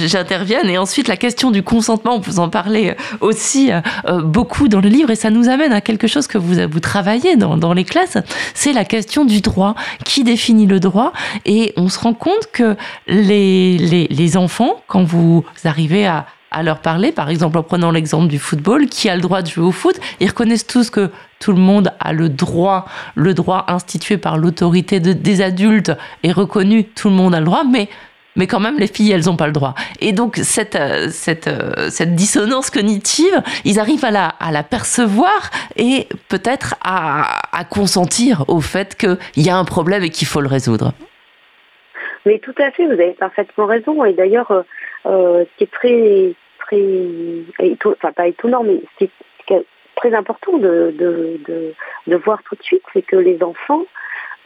j'intervienne. Je, et ensuite, la question du consentement, vous en parlez aussi euh, beaucoup dans le livre, et ça nous amène à quelque chose que vous, vous travaillez dans, les classes, c'est la question du droit. Qui définit le droit? Et on se rend compte que les, les enfants, quand vous arrivez à à leur parler, par exemple en prenant l'exemple du football, qui a le droit de jouer au foot, ils reconnaissent tous que tout le monde a le droit, le droit institué par l'autorité de, des adultes est reconnu, tout le monde a le droit, mais mais quand même les filles elles n'ont pas le droit. Et donc cette cette cette dissonance cognitive ils arrivent à la à la percevoir et peut-être à, à consentir au fait qu'il y a un problème et qu'il faut le résoudre mais tout à fait vous avez parfaitement raison et d'ailleurs euh, ce qui est très très, enfin pas étonnant, mais c'est très important de, de, de, voir tout de suite, c'est que les enfants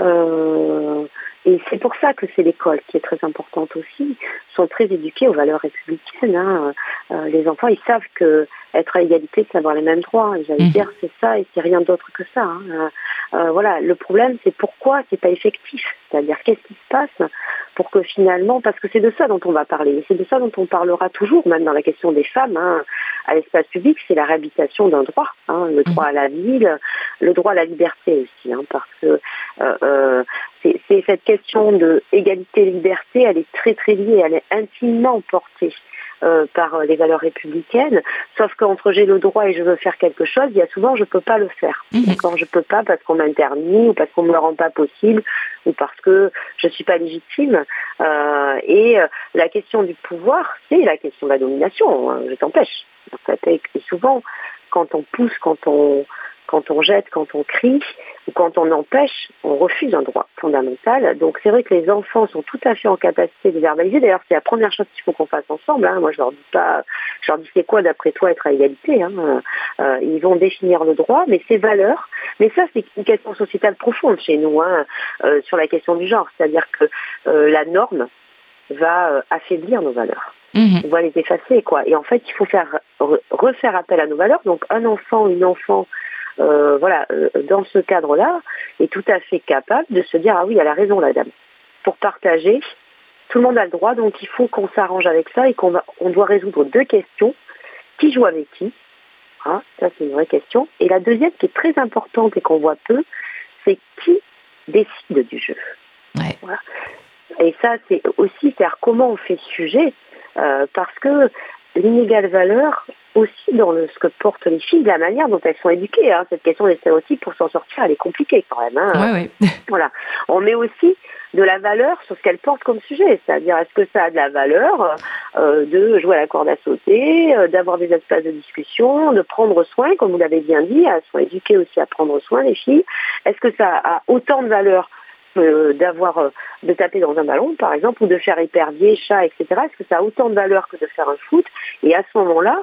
euh, et c'est pour ça que c'est l'école qui est très importante aussi, sont très éduqués aux valeurs républicaines. Hein. Euh, les enfants, ils savent que être à égalité, c'est avoir les mêmes droits. Et j'allais mmh. dire, c'est ça et c'est rien d'autre que ça. Hein. Euh, euh, voilà, le problème, c'est pourquoi c'est pas effectif. C'est-à-dire, qu'est-ce qui se passe pour que finalement, parce que c'est de ça dont on va parler, et c'est de ça dont on parlera toujours, même dans la question des femmes, hein, à l'espace public, c'est la réhabilitation d'un droit, hein, le droit à la ville, le droit à la liberté aussi, hein, parce que euh, euh, c'est cette question de égalité-liberté, elle est très très liée, elle est intimement portée euh, par les valeurs républicaines. Sauf qu'entre j'ai le droit et je veux faire quelque chose, il y a souvent je peux pas le faire. Mmh. Quand je peux pas parce qu'on m'interdit ou parce qu'on me le rend pas possible ou parce que je suis pas légitime. Euh, et euh, la question du pouvoir, c'est la question de la domination. Hein, je t'empêche. Et souvent, quand on pousse, quand on quand on jette, quand on crie ou quand on empêche, on refuse un droit fondamental. Donc c'est vrai que les enfants sont tout à fait en capacité de verbaliser. D'ailleurs, c'est la première chose qu'il faut qu'on fasse ensemble. Hein. Moi, je leur dis pas, je leur dis c'est quoi d'après toi être à égalité. Hein. Euh, ils vont définir le droit, mais ces valeurs. Mais ça, c'est une question sociétale profonde chez nous hein, euh, sur la question du genre. C'est-à-dire que euh, la norme va affaiblir nos valeurs. Mmh. On va les effacer, quoi. Et en fait, il faut faire refaire appel à nos valeurs. Donc, un enfant, une enfant euh, voilà, euh, dans ce cadre-là, est tout à fait capable de se dire ah oui, elle a raison la dame. Pour partager, tout le monde a le droit, donc il faut qu'on s'arrange avec ça et qu'on on doit résoudre deux questions. Qui joue avec qui ah, Ça c'est une vraie question. Et la deuxième qui est très importante et qu'on voit peu, c'est qui décide du jeu. Et ça c'est aussi faire comment on fait sujet, euh, parce que l'inégale valeur, aussi dans le, ce que portent les filles, la manière dont elles sont éduquées. Hein. Cette question des stéréotypes, pour s'en sortir, elle est compliquée quand même. Hein. voilà. On met aussi de la valeur sur ce qu'elles portent comme sujet. C'est-à-dire, est-ce que ça a de la valeur euh, de jouer à la corde à sauter, euh, d'avoir des espaces de discussion, de prendre soin, comme vous l'avez bien dit, elles sont éduquées aussi à prendre soin, les filles. Est-ce que ça a autant de valeur d'avoir euh, de taper dans un ballon par exemple ou de faire épervier, chat, etc. Est-ce que ça a autant de valeur que de faire un foot? Et à ce moment-là,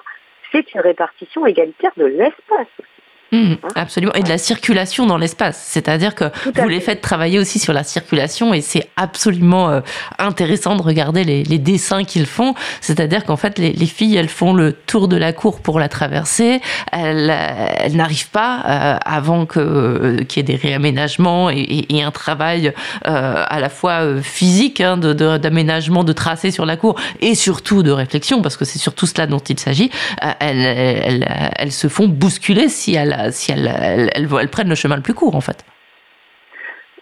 c'est une répartition égalitaire de l'espace aussi. Mmh, hein absolument. Et de la circulation dans l'espace. C'est-à-dire que vous les faites travailler aussi sur la circulation et c'est absolument euh, intéressant de regarder les, les dessins qu'ils font. C'est-à-dire qu'en fait, les, les, filles, elles font le tour de la cour pour la traverser. Elles, elles n'arrivent pas euh, avant que euh, qu'il y ait des réaménagements et, et, et un travail euh, à la fois physique, hein, d'aménagement, de, de, tracé sur la cour et surtout de réflexion, parce que c'est surtout cela dont il s'agit. Elles, elles, elles, se font bousculer si elles si elles, prennent le chemin le plus court, en fait.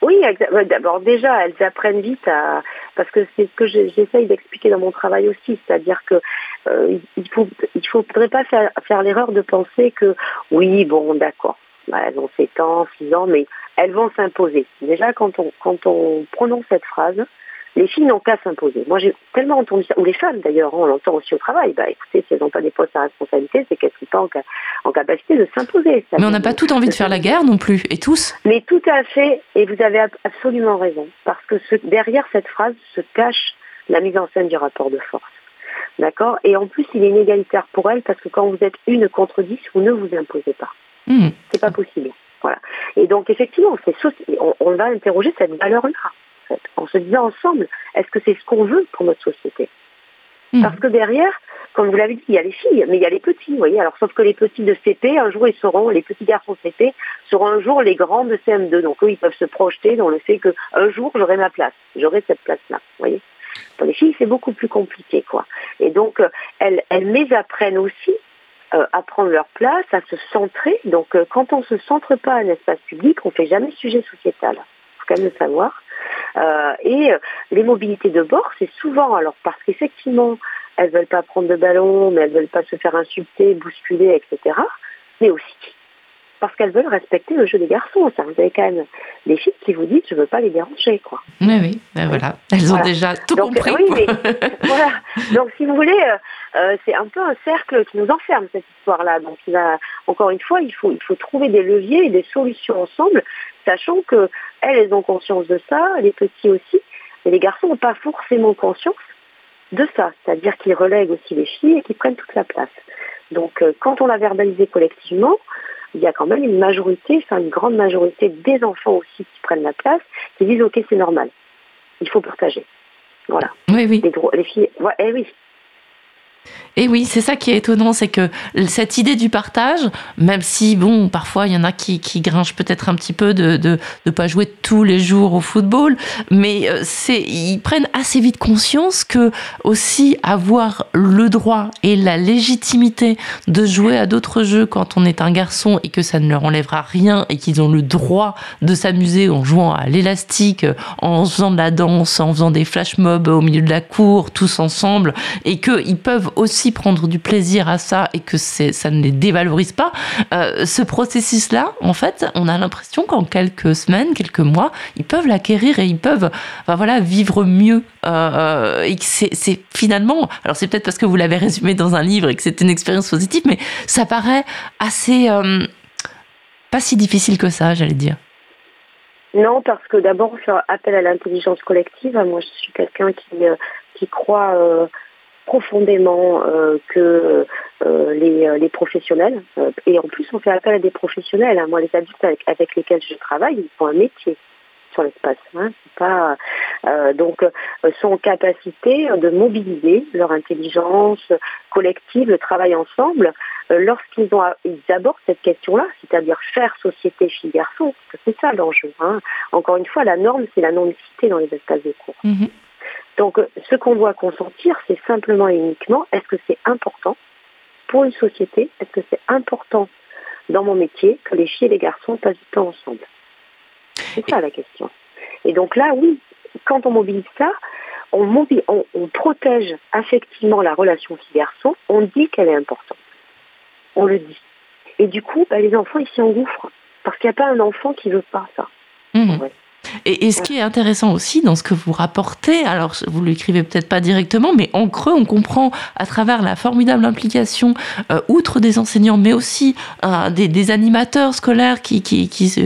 Oui, d'abord déjà, elles apprennent vite à parce que c'est ce que j'essaye d'expliquer dans mon travail aussi, c'est-à-dire que euh, il faut faudrait pas faire, l'erreur de penser que oui, bon, d'accord, elles ont 7 ans, 6 ans, mais elles vont s'imposer. Déjà, quand on quand on prononce cette phrase, les filles n'ont qu'à s'imposer. Moi, j'ai tellement entendu ça, ou les femmes d'ailleurs, on l'entend aussi au travail. Bah, écoutez, si elles n'ont pas des postes à responsabilité, c'est qu'elles ne sont pas en, en, capacité de s'imposer. Mais on n'a pas tout envie de faire la guerre non plus, et tous. Mais tout à fait, et vous avez absolument raison, parce que ce, derrière cette phrase se cache la mise en scène du rapport de force. D'accord? Et en plus, il est inégalitaire pour elles, parce que quand vous êtes une contre dix, vous ne vous imposez pas. Mmh. C'est pas possible. Voilà. Et donc, effectivement, on, on va interroger cette valeur-là en se disant ensemble, est-ce que c'est ce qu'on veut pour notre société mmh. Parce que derrière, comme vous l'avez dit, il y a les filles, mais il y a les petits, vous voyez. Alors, sauf que les petits de CP, un jour, ils seront, les petits garçons de CP, seront un jour les grands de CM2. Donc, eux, ils peuvent se projeter dans le fait qu'un jour, j'aurai ma place, j'aurai cette place-là, vous voyez. Pour les filles, c'est beaucoup plus compliqué, quoi. Et donc, euh, elles, elles m'apprennent aussi euh, à prendre leur place, à se centrer. Donc, euh, quand on ne se centre pas à un espace public, on ne fait jamais sujet sociétal. Le savoir. Euh, et euh, les mobilités de bord, c'est souvent, alors parce qu'effectivement, elles veulent pas prendre de ballon, mais elles veulent pas se faire insulter, bousculer, etc. Mais aussi parce qu'elles veulent respecter le jeu des garçons. Ça, vous avez quand même des filles qui vous disent je veux pas les déranger, quoi. Oui, oui, ben voilà. Elles ont déjà tout Donc, compris. Oui, mais, voilà. Donc, si vous voulez, euh, euh, c'est un peu un cercle qui nous enferme cette histoire-là. Donc, il a, encore une fois, il faut, il faut trouver des leviers et des solutions ensemble, sachant que elles, elles ont conscience de ça, les petits aussi, mais les garçons n'ont pas forcément conscience de ça, c'est-à-dire qu'ils relèguent aussi les filles et qu'ils prennent toute la place. Donc, euh, quand on l'a verbalisé collectivement, il y a quand même une majorité, enfin une grande majorité des enfants aussi qui prennent la place, qui disent ok c'est normal, il faut partager. Voilà. Oui, oui. Les, les filles, ouais, eh oui, et oui, c'est ça qui est étonnant, c'est que cette idée du partage, même si, bon, parfois il y en a qui, qui grinchent peut-être un petit peu de ne pas jouer tous les jours au football, mais euh, ils prennent assez vite conscience que aussi avoir le droit et la légitimité de jouer à d'autres jeux quand on est un garçon et que ça ne leur enlèvera rien et qu'ils ont le droit de s'amuser en jouant à l'élastique, en faisant de la danse, en faisant des flash mobs au milieu de la cour, tous ensemble, et qu'ils peuvent aussi prendre du plaisir à ça et que ça ne les dévalorise pas, euh, ce processus-là, en fait, on a l'impression qu'en quelques semaines, quelques mois, ils peuvent l'acquérir et ils peuvent enfin, voilà, vivre mieux. Euh, et c'est finalement, alors c'est peut-être parce que vous l'avez résumé dans un livre et que c'est une expérience positive, mais ça paraît assez... Euh, pas si difficile que ça, j'allais dire. Non, parce que d'abord, faire appel à l'intelligence collective. Moi, je suis quelqu'un qui, qui croit profondément euh, que euh, les, euh, les, professionnels. et en plus, on fait appel à des professionnels. Hein. Moi, les adultes avec, lesquels je travaille, ils font un métier sur l'espace. Hein. Donc, sont en capacité de mobiliser leur intelligence collective, le travail ensemble, lorsqu'ils abordent cette question-là, c'est-à-dire faire société filles-garçons. C'est ça l'enjeu. Hein. Encore une fois, la norme, c'est la non-mixité dans les espaces de cours. Mm-hmm. Donc ce qu'on doit consentir, c'est simplement et uniquement, est-ce que c'est important pour une société, est-ce que c'est important dans mon métier que les filles et les garçons passent du temps ensemble? C'est ça la question. Et donc là, oui, quand on mobilise ça, on, protège affectivement la relation fille-garçon, on dit qu'elle est importante. On le dit. Et du coup, bah, les enfants, ils s'y engouffrent. Parce qu'il n'y a pas un enfant qui ne veut pas ça. Mmh. Et, ce qui est intéressant aussi dans ce que vous rapportez, alors vous l'écrivez peut-être pas directement, mais en creux, on comprend à travers la formidable implication, euh, outre des enseignants, mais aussi euh, des, animateurs scolaires qui,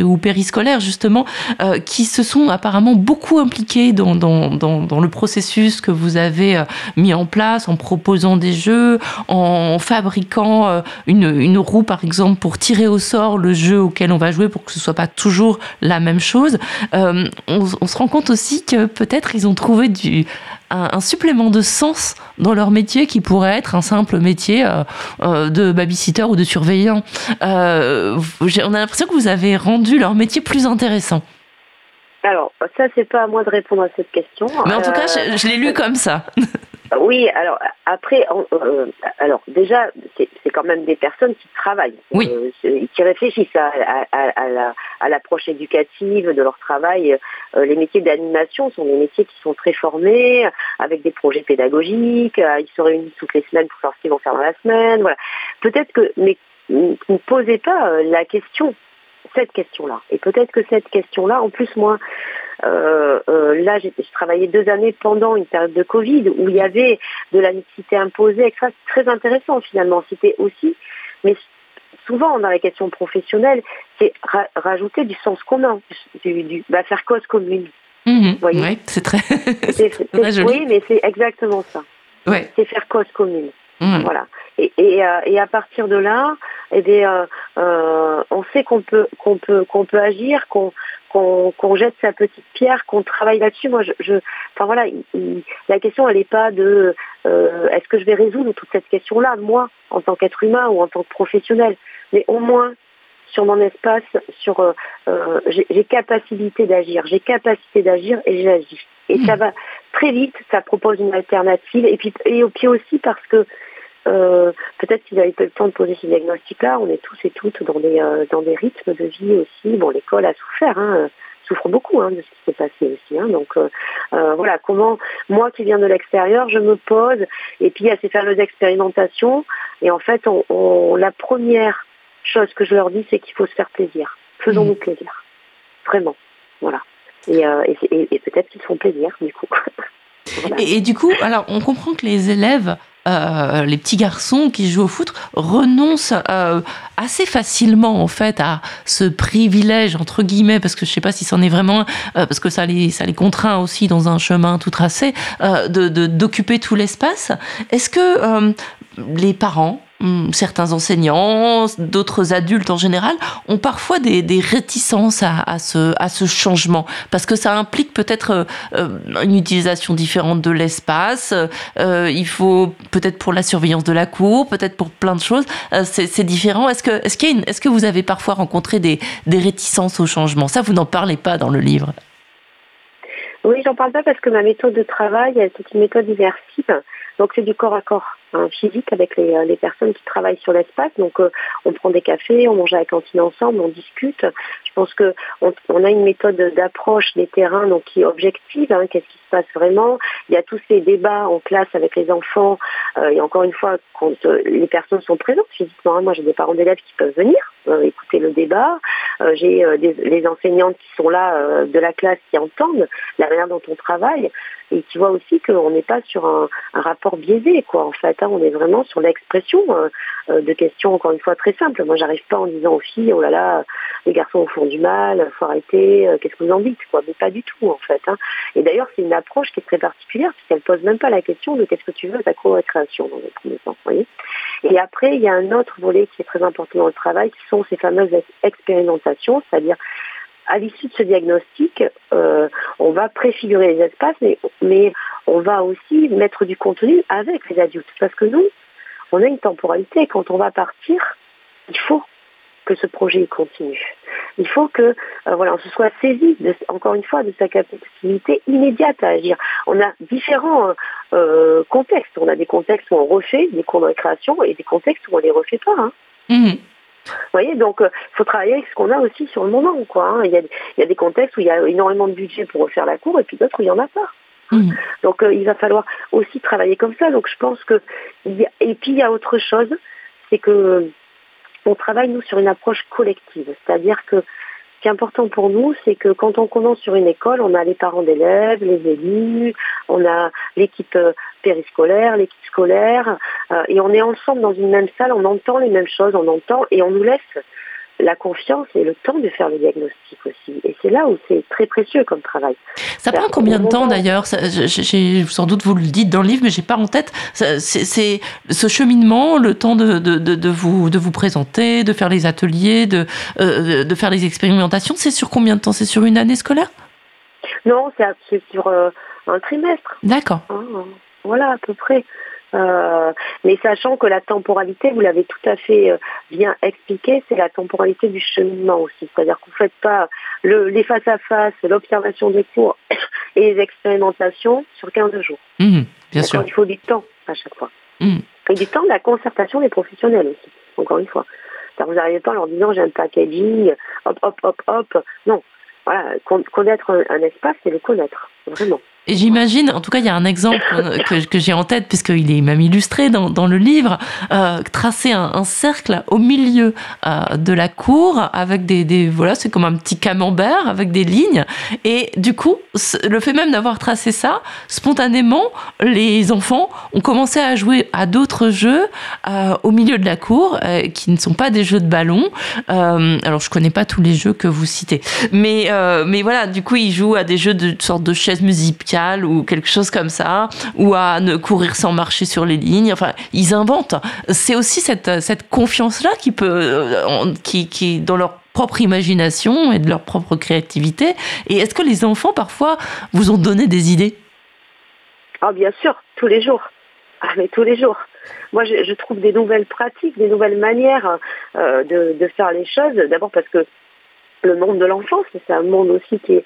ou périscolaires justement, euh, qui se sont apparemment beaucoup impliqués dans, le processus que vous avez mis en place, en proposant des jeux, en fabriquant une, roue par exemple pour tirer au sort le jeu auquel on va jouer pour que ce soit pas toujours la même chose. On, se rend compte aussi que peut-être ils ont trouvé du, un, supplément de sens dans leur métier qui pourrait être un simple métier euh, euh, de babysitter ou de surveillant. on a l'impression que vous avez rendu leur métier plus intéressant. Alors, ça, c'est pas à moi de répondre à cette question. Mais en tout cas, je l'ai lu comme ça. Oui, alors après, euh, alors déjà, c'est quand même des personnes qui travaillent, euh, qui réfléchissent à, l'approche éducative de leur travail. Euh, les métiers d'animation sont des métiers qui sont très formés, avec des projets pédagogiques. ils se réunissent toutes les semaines pour savoir ce qu'ils vont faire dans la semaine. Voilà. Peut-être que, mais ne posez pas la question cette question-là. Et peut-être que cette question-là, en plus moi, euh, euh, là j'ai travaillé deux années pendant une période de Covid où il y avait de la mixité imposée, etc. C'est très intéressant finalement. C'était aussi, mais souvent dans les questions professionnelles, c'est rajouter du sens commun, du, du bah, faire cause commune. Mmh oui, c'est très, joli. Oui, mais c'est exactement ça. Ouais. C'est faire cause commune. Mmh. Voilà. Et, et, euh, et, à partir de là, eh bien, euh, on sait qu'on peut qu'on peut qu'on peut agir, qu'on qu'on jette sa petite pierre, qu'on travaille là-dessus. Moi, je, je, enfin voilà, la question elle n'est pas de euh, est-ce que je vais résoudre toute cette question-là, moi, en tant qu'être humain ou en tant que professionnel, mais au moins sur mon espace, sur euh, euh j'ai capacité d'agir, j'ai capacité d'agir et j'agis. Et ça mmh. va très vite, ça propose une alternative. Et puis et puis aussi parce que euh, peut-être qu'ils n'avaient pas le temps de poser ces diagnostics-là. On est tous et toutes dans des, euh, dans des rythmes de vie aussi. Bon, l'école a souffert, hein, souffre beaucoup hein, de ce qui s'est passé aussi. Hein. Donc euh, voilà, comment moi qui viens de l'extérieur, je me pose. Et puis il y a ces fameuses expérimentations. Et en fait, on, la première chose que je leur dis, c'est qu'il faut se faire plaisir. Faisons-nous mmh. plaisir, vraiment. Voilà. Et, et, peut-être qu'ils se font plaisir, du coup. et, et, du coup, alors on comprend que les élèves euh, les petits garçons qui jouent au foot renoncent euh, assez facilement en fait à ce privilège entre guillemets parce que je sais pas si c'en est vraiment euh, parce que ça les ça les contraint aussi dans un chemin tout tracé de d'occuper tout l'espace. Est-ce que les parents certains enseignants, d'autres adultes en général, ont parfois des, réticences à, ce, changement, parce que ça implique peut-être euh, euh, une utilisation différente de l'espace, euh, il faut peut-être pour la surveillance de la cour, peut-être pour plein de choses, c'est différent. Est-ce que, est -ce, est -ce que vous avez parfois rencontré des, des réticences au changement? Ça, vous n'en parlez pas dans le livre. Oui, j'en parle pas parce que ma méthode de travail, c'est une méthode immersive. Donc c'est du corps à corps physique avec les, euh, les, personnes qui travaillent sur l'espace. Donc euh, on prend des cafés, on mange à la cantine ensemble, on discute. Je pense que on, a une méthode d'approche des terrains donc qui est objective. Hein, Qu'est-ce qui se passe vraiment Il y a tous ces débats en classe avec les enfants. Euh, et encore une fois, quand les personnes sont présentes physiquement, hein, moi j'ai des parents d'élèves qui peuvent venir écouter le débat. j'ai les enseignantes qui sont là de la classe qui entendent la manière dont on travaille et qui voient aussi qu'on n'est pas sur un, rapport biaisé, quoi, en fait. Hein. on est vraiment sur l'expression euh, euh, de questions, encore une fois, très simples. Moi, j'arrive pas en disant aux filles, oh là là, les garçons font du mal, faut arrêter, euh, qu'est-ce que vous en dites, quoi. Mais pas du tout, en fait. Hein. Et d'ailleurs, c'est une approche qui est très particulière, puisqu'elle pose même pas la question de qu'est-ce que tu veux ta co-récréation, dans le premier temps, voyez. Et après, il y a un autre volet qui est très important dans le travail, qui sont ces fameuses expérimentations, c'est-à-dire à l'issue de ce diagnostic, euh, on va préfigurer les espaces, mais, on va aussi mettre du contenu avec les adultes. Parce que nous, on a une temporalité. Quand on va partir, il faut que ce projet continue. Il faut que euh, voilà, on se soit saisi, encore une fois, de sa capacité immédiate à agir. On a différents euh, contextes. On a des contextes où on refait des cours de récréation et des contextes où on ne les refait pas. Hein. Mmh. Vous voyez, donc il euh, faut travailler avec ce qu'on a aussi sur le moment. Quoi, hein. il, y a, il, y a, des contextes où il y a énormément de budget pour refaire la cour et puis d'autres où il n'y en a pas. Mmh. Donc euh, il va falloir aussi travailler comme ça. Donc je pense que et puis il y a autre chose, c'est que on travaille nous sur une approche collective, c'est-à-dire que qui est important pour nous, c'est que quand on commence sur une école, on a les parents d'élèves, les élus, on a l'équipe euh, périscolaire, l'équipe scolaire, euh, et on est ensemble dans une même salle, on entend les mêmes choses, on entend, et on nous laisse la confiance et le temps de faire le diagnostic aussi. Et c'est là où c'est très précieux comme travail. Ça prend combien de temps d'ailleurs Sans doute vous le dites dans le livre, mais j'ai pas en tête. C'est ce cheminement, le temps de, de, de, vous, de vous présenter, de faire les ateliers, de, euh, de faire les expérimentations. C'est sur combien de temps? C'est sur une année scolaire? Non, c'est sur euh, un trimestre. D'accord. Ah, voilà, à peu près. Euh, mais sachant que la temporalité, vous l'avez tout à fait euh, bien expliqué, c'est la temporalité du cheminement aussi. C'est-à-dire qu'on ne fait pas le, les face-à-face, l'observation des cours et les expérimentations sur 15 jours. Mmh, bien sûr. Il faut du temps à chaque fois. Mmh. Et du temps de la concertation des professionnels aussi, encore une fois. vous n'arrivez pas en leur disant j'ai un packaging, hop, hop, hop, hop. Non. Voilà, connaître un espace, c'est le connaître, vraiment. J'imagine, en tout cas, il y a un exemple que, j'ai en tête, puisqu'il est même illustré dans, le livre, euh, tracer un, cercle au milieu euh, de la cour avec des, voilà, c'est comme un petit camembert avec des lignes. Et du coup, le fait même d'avoir tracé ça, spontanément, les enfants ont commencé à jouer à d'autres jeux euh, au milieu de la cour, qui ne sont pas des jeux de ballon. Alors, je connais pas tous les jeux que vous citez, mais mais voilà, du coup, ils jouent à des jeux de sorte de chaises musicales ou quelque chose comme ça, ou à ne courir sans marcher sur les lignes. Enfin, ils inventent. C'est aussi cette, cette confiance-là qui peut, euh, qui, qui, dans leur propre imagination et de leur propre créativité. Et est-ce que les enfants, parfois, vous ont donné des idées? Ah, bien sûr, tous les jours. Ah, mais tous les jours. Moi, je, trouve des nouvelles pratiques, des nouvelles manières euh, de, de, faire les choses. D'abord parce que le monde de l'enfance, c'est un monde aussi qui est,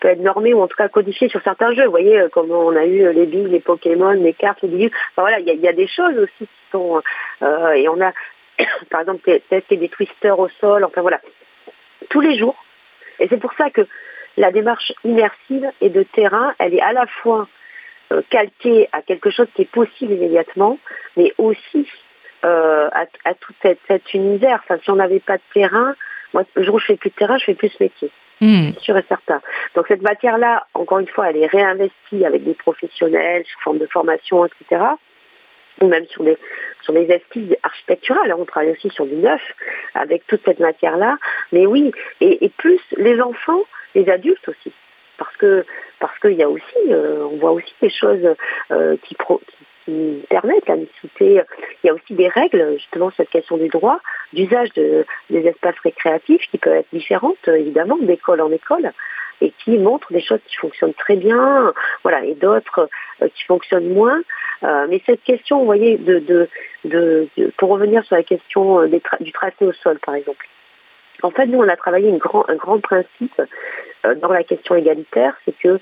peut être normé ou en tout cas codifié sur certains jeux. Vous voyez, euh, comme on a eu euh, les billes, les Pokémon, les cartes, les billes. Enfin voilà, il y, a, des choses aussi qui sont euh, et on a par exemple testé des twisters au sol. Enfin voilà, tous les jours. Et c'est pour ça que la démarche immersive et de terrain, elle est à la fois calquée à quelque chose qui est possible immédiatement, mais aussi à, tout cet, univers. Enfin, si on n'avait pas de terrain, moi, le jour où je fais plus de terrain, je fais plus ce métier. Mmh. sûr et certain. Donc cette matière-là, encore une fois, elle est réinvestie avec des professionnels sous forme de formation, etc. Ou même sur des sur des esquisses architecturales. On travaille aussi sur du neuf avec toute cette matière-là. Mais oui, et, plus les enfants, les adultes aussi, parce que parce qu'il y a aussi, euh, on voit aussi des choses euh, qui, pro, qui permettent la mixité. Il y a aussi des règles, justement, cette question du droit, d'usage de, des espaces récréatifs qui peuvent être différentes, évidemment, d'école en école et qui montrent des choses qui fonctionnent très bien, voilà, et d'autres euh, qui fonctionnent moins. Euh, mais cette question, vous voyez, de, de, de, pour revenir sur la question euh, du tracé au sol, par exemple. En fait, nous, on a travaillé grand, un grand principe dans la question égalitaire, c'est que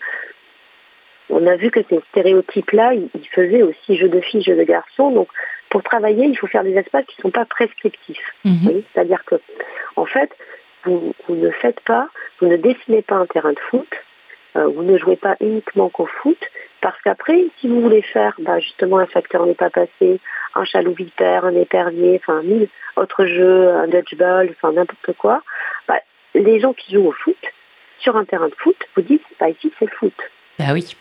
on a vu que ces stéréotypes-là, ils, faisaient aussi jeu de filles, jeu de garçons. Donc, pour travailler, il faut faire des espaces qui ne sont pas prescriptifs. Mhm. C'est-à-dire que, en fait, vous, ne faites pas, vous ne dessinez pas un terrain de foot, euh, vous ne jouez pas uniquement qu'au foot, parce qu'après, si vous voulez faire bah, justement un facteur n'est pas passé, un chalou vipère, un épervier, enfin mille autres jeux, un dodgeball, enfin n'importe quoi, bah, les gens qui jouent au foot, sur un terrain de foot, vous dites, bah, ici c'est foot. Ah oui.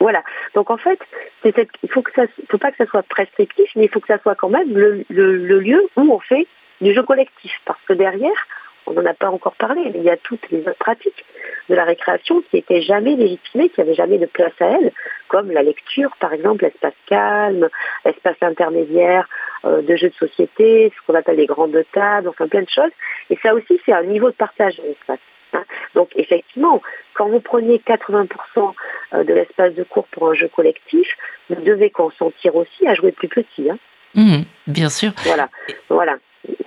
Voilà. Donc en fait, il faut faut pas que ça soit prescriptif, mais il faut que ça soit quand même le, lieu où on fait du jeu collectif, parce que derrière, on n'en a pas encore parlé, mais il y a toutes les pratiques de la récréation qui n'étaient jamais légitimées, qui n'avaient jamais de place à elles, comme la lecture, par exemple, l'espace calme, l'espace intermédiaire euh, de jeux de société, ce qu'on appelle les grandes tables, enfin plein de choses. Et ça aussi, c'est un niveau de partage de l'espace. Hein. Donc effectivement, quand vous prenez 80% euh, de l'espace de cours pour un jeu collectif, vous devez consentir aussi à jouer plus petit. Hein. Mmh, bien sûr. Voilà, voilà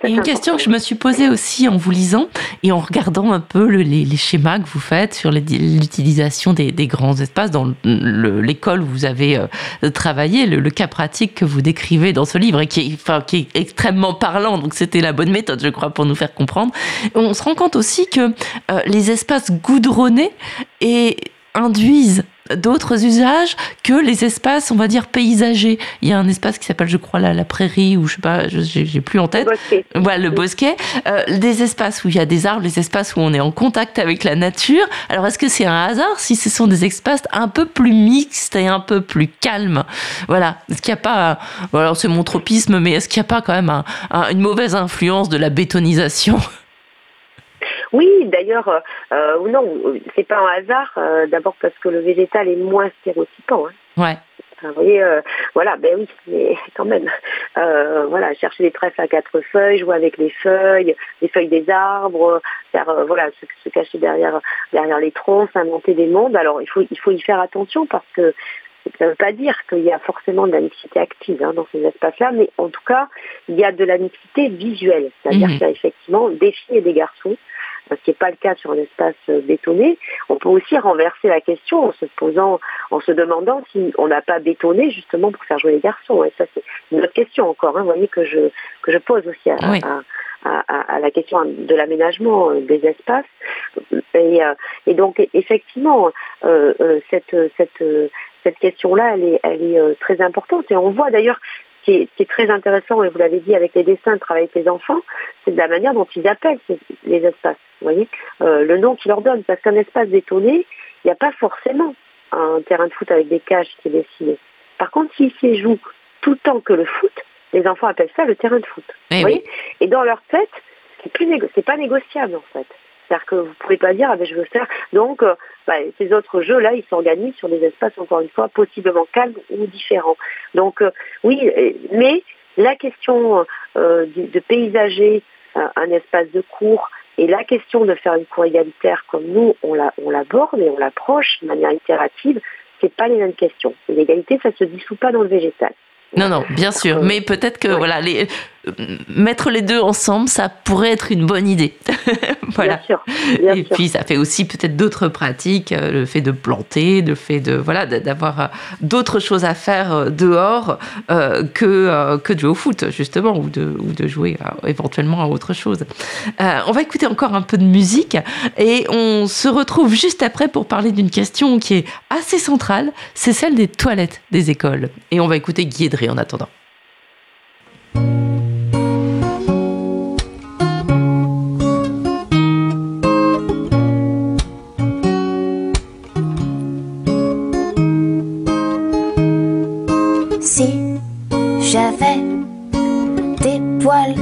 une question que je me suis posée aussi en vous lisant et en regardant un peu les, schémas que vous faites sur l'utilisation des, grands espaces dans l'école où vous avez euh, travaillé, le, cas pratique que vous décrivez dans ce livre et qui est, enfin, qui est extrêmement parlant. Donc c'était la bonne méthode, je crois, pour nous faire comprendre. On se rend compte aussi que euh, les espaces goudronnés et induisent d'autres usages que les espaces, on va dire, paysagers. Il y a un espace qui s'appelle, je crois, la, la, prairie, ou je sais pas, j'ai plus en tête. Le bosquet. Le bosquet. Euh, des espaces où il y a des arbres, des espaces où on est en contact avec la nature. Alors, est-ce que c'est un hasard si ce sont des espaces un peu plus mixtes et un peu plus calmes? Voilà. Est-ce qu'il n'y a pas, alors c'est mon tropisme, mais est-ce qu'il n'y a pas quand même une mauvaise influence de la bétonisation? Oui, d'ailleurs, euh, euh non, c'est pas un hasard. Euh, d'abord parce que le végétal est moins stéréotypant. Hein. Ouais. vous voyez, euh, voilà, ben oui, mais quand même, voilà, chercher des trèfles à quatre feuilles, jouer avec les feuilles, les feuilles des arbres, faire, voilà, se, cacher derrière, derrière les troncs, inventer des mondes. Alors, il faut, il faut y faire attention parce que ça ne veut pas dire qu'il y a forcément de la mixité active hein, dans ces espaces-là, mais en tout cas, il y a de la mixité visuelle, c'est-à-dire mhm. qu'il y a effectivement des filles et des garçons ce qui n'est pas le cas sur un espace euh, bétonné. On peut aussi renverser la question en se posant, en se demandant si on n'a pas bétonné justement pour faire jouer les garçons. Et ça, c'est une autre question encore. Hein, vous voyez que je que je pose aussi à, à, la question de l'aménagement euh, des espaces. Et, euh, et donc effectivement, cette cette cette question-là, elle est, elle est très importante. Et on voit d'ailleurs qui est, très intéressant, et vous l'avez dit avec les dessins, de travailler avec les enfants, c'est de la manière dont ils appellent les espaces. Vous voyez, euh, le nom qu'ils leur donnent, parce qu'un espace bétonné, il n'y a pas forcément un terrain de foot avec des cages qui est dessiné. Par contre, s'ils s'y jouent tout le temps que le foot, les enfants appellent ça le terrain de foot. Eh vous voyez et dans leur tête, c'est c'est pas négociable en fait. C'est-à-dire que vous ne pouvez pas dire, ah ben, je veux faire. Donc, euh, bah, ces autres jeux-là, ils s'organisent sur des espaces, encore une fois, possiblement calmes ou différents. Donc, euh, oui, mais la question euh, de, paysager un espace de cours et la question de faire une cour égalitaire comme nous, on l'aborde et on l'approche de manière itérative, c'est pas les mêmes questions. L'égalité, ça se dissout pas dans le végétal. Non, non, bien sûr. Mais peut-être que voilà, les, mettre les deux ensemble, ça pourrait être une bonne idée. voilà. Bien sûr, bien et puis ça fait aussi peut-être d'autres pratiques, euh, le fait de planter, le fait de voilà d'avoir euh, d'autres choses à faire euh, dehors que que de jouer au foot justement ou de ou de jouer éventuellement à autre chose. on va écouter encore un peu de musique et on se retrouve juste après pour parler d'une question qui est assez centrale, c'est celle des toilettes des écoles. Et on va écouter En attendant.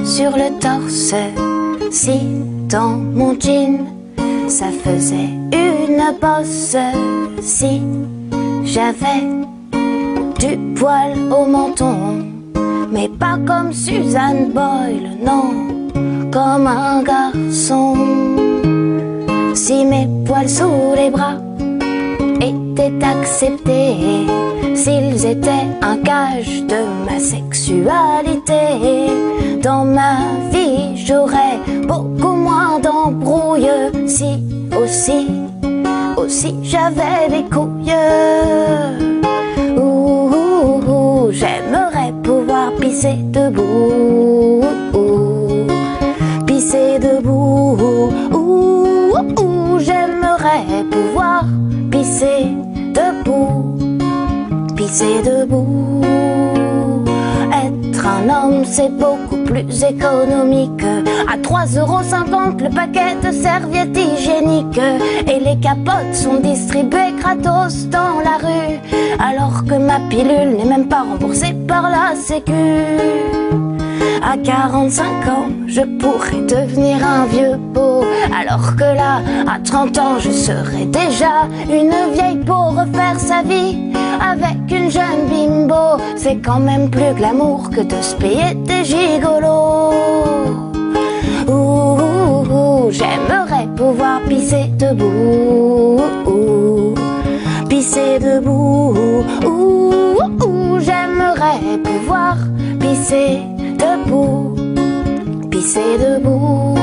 sur le torse. Si dans mon jean, ça faisait une bosse. Si j'avais du poil au menton, mais pas comme Suzanne Boyle, non, comme un garçon. Si mes poils sous les bras étaient acceptés, s'ils étaient un gage de ma sexualité, dans ma vie j'aurais beaucoup moins d'embrouilles si aussi, aussi j'avais des couilles. J'aimerais pouvoir pisser debout, pisser debout. J'aimerais pouvoir pisser debout, pisser debout. Un homme, c'est beaucoup plus économique. À 3,50€ le paquet de serviettes hygiéniques. Et les capotes sont distribuées gratos dans la rue. Alors que ma pilule n'est même pas remboursée par la Sécu. À 45 ans, je pourrais devenir un vieux beau. Alors que là, à 30 ans, je serais déjà une vieille peau. Refaire sa vie avec une jeune bimbo, c'est quand même plus glamour que de se payer des gigolos. Ouh, j'aimerais pouvoir pisser debout. Pisser debout. Ouh, j'aimerais pouvoir pisser debout, pisser debout.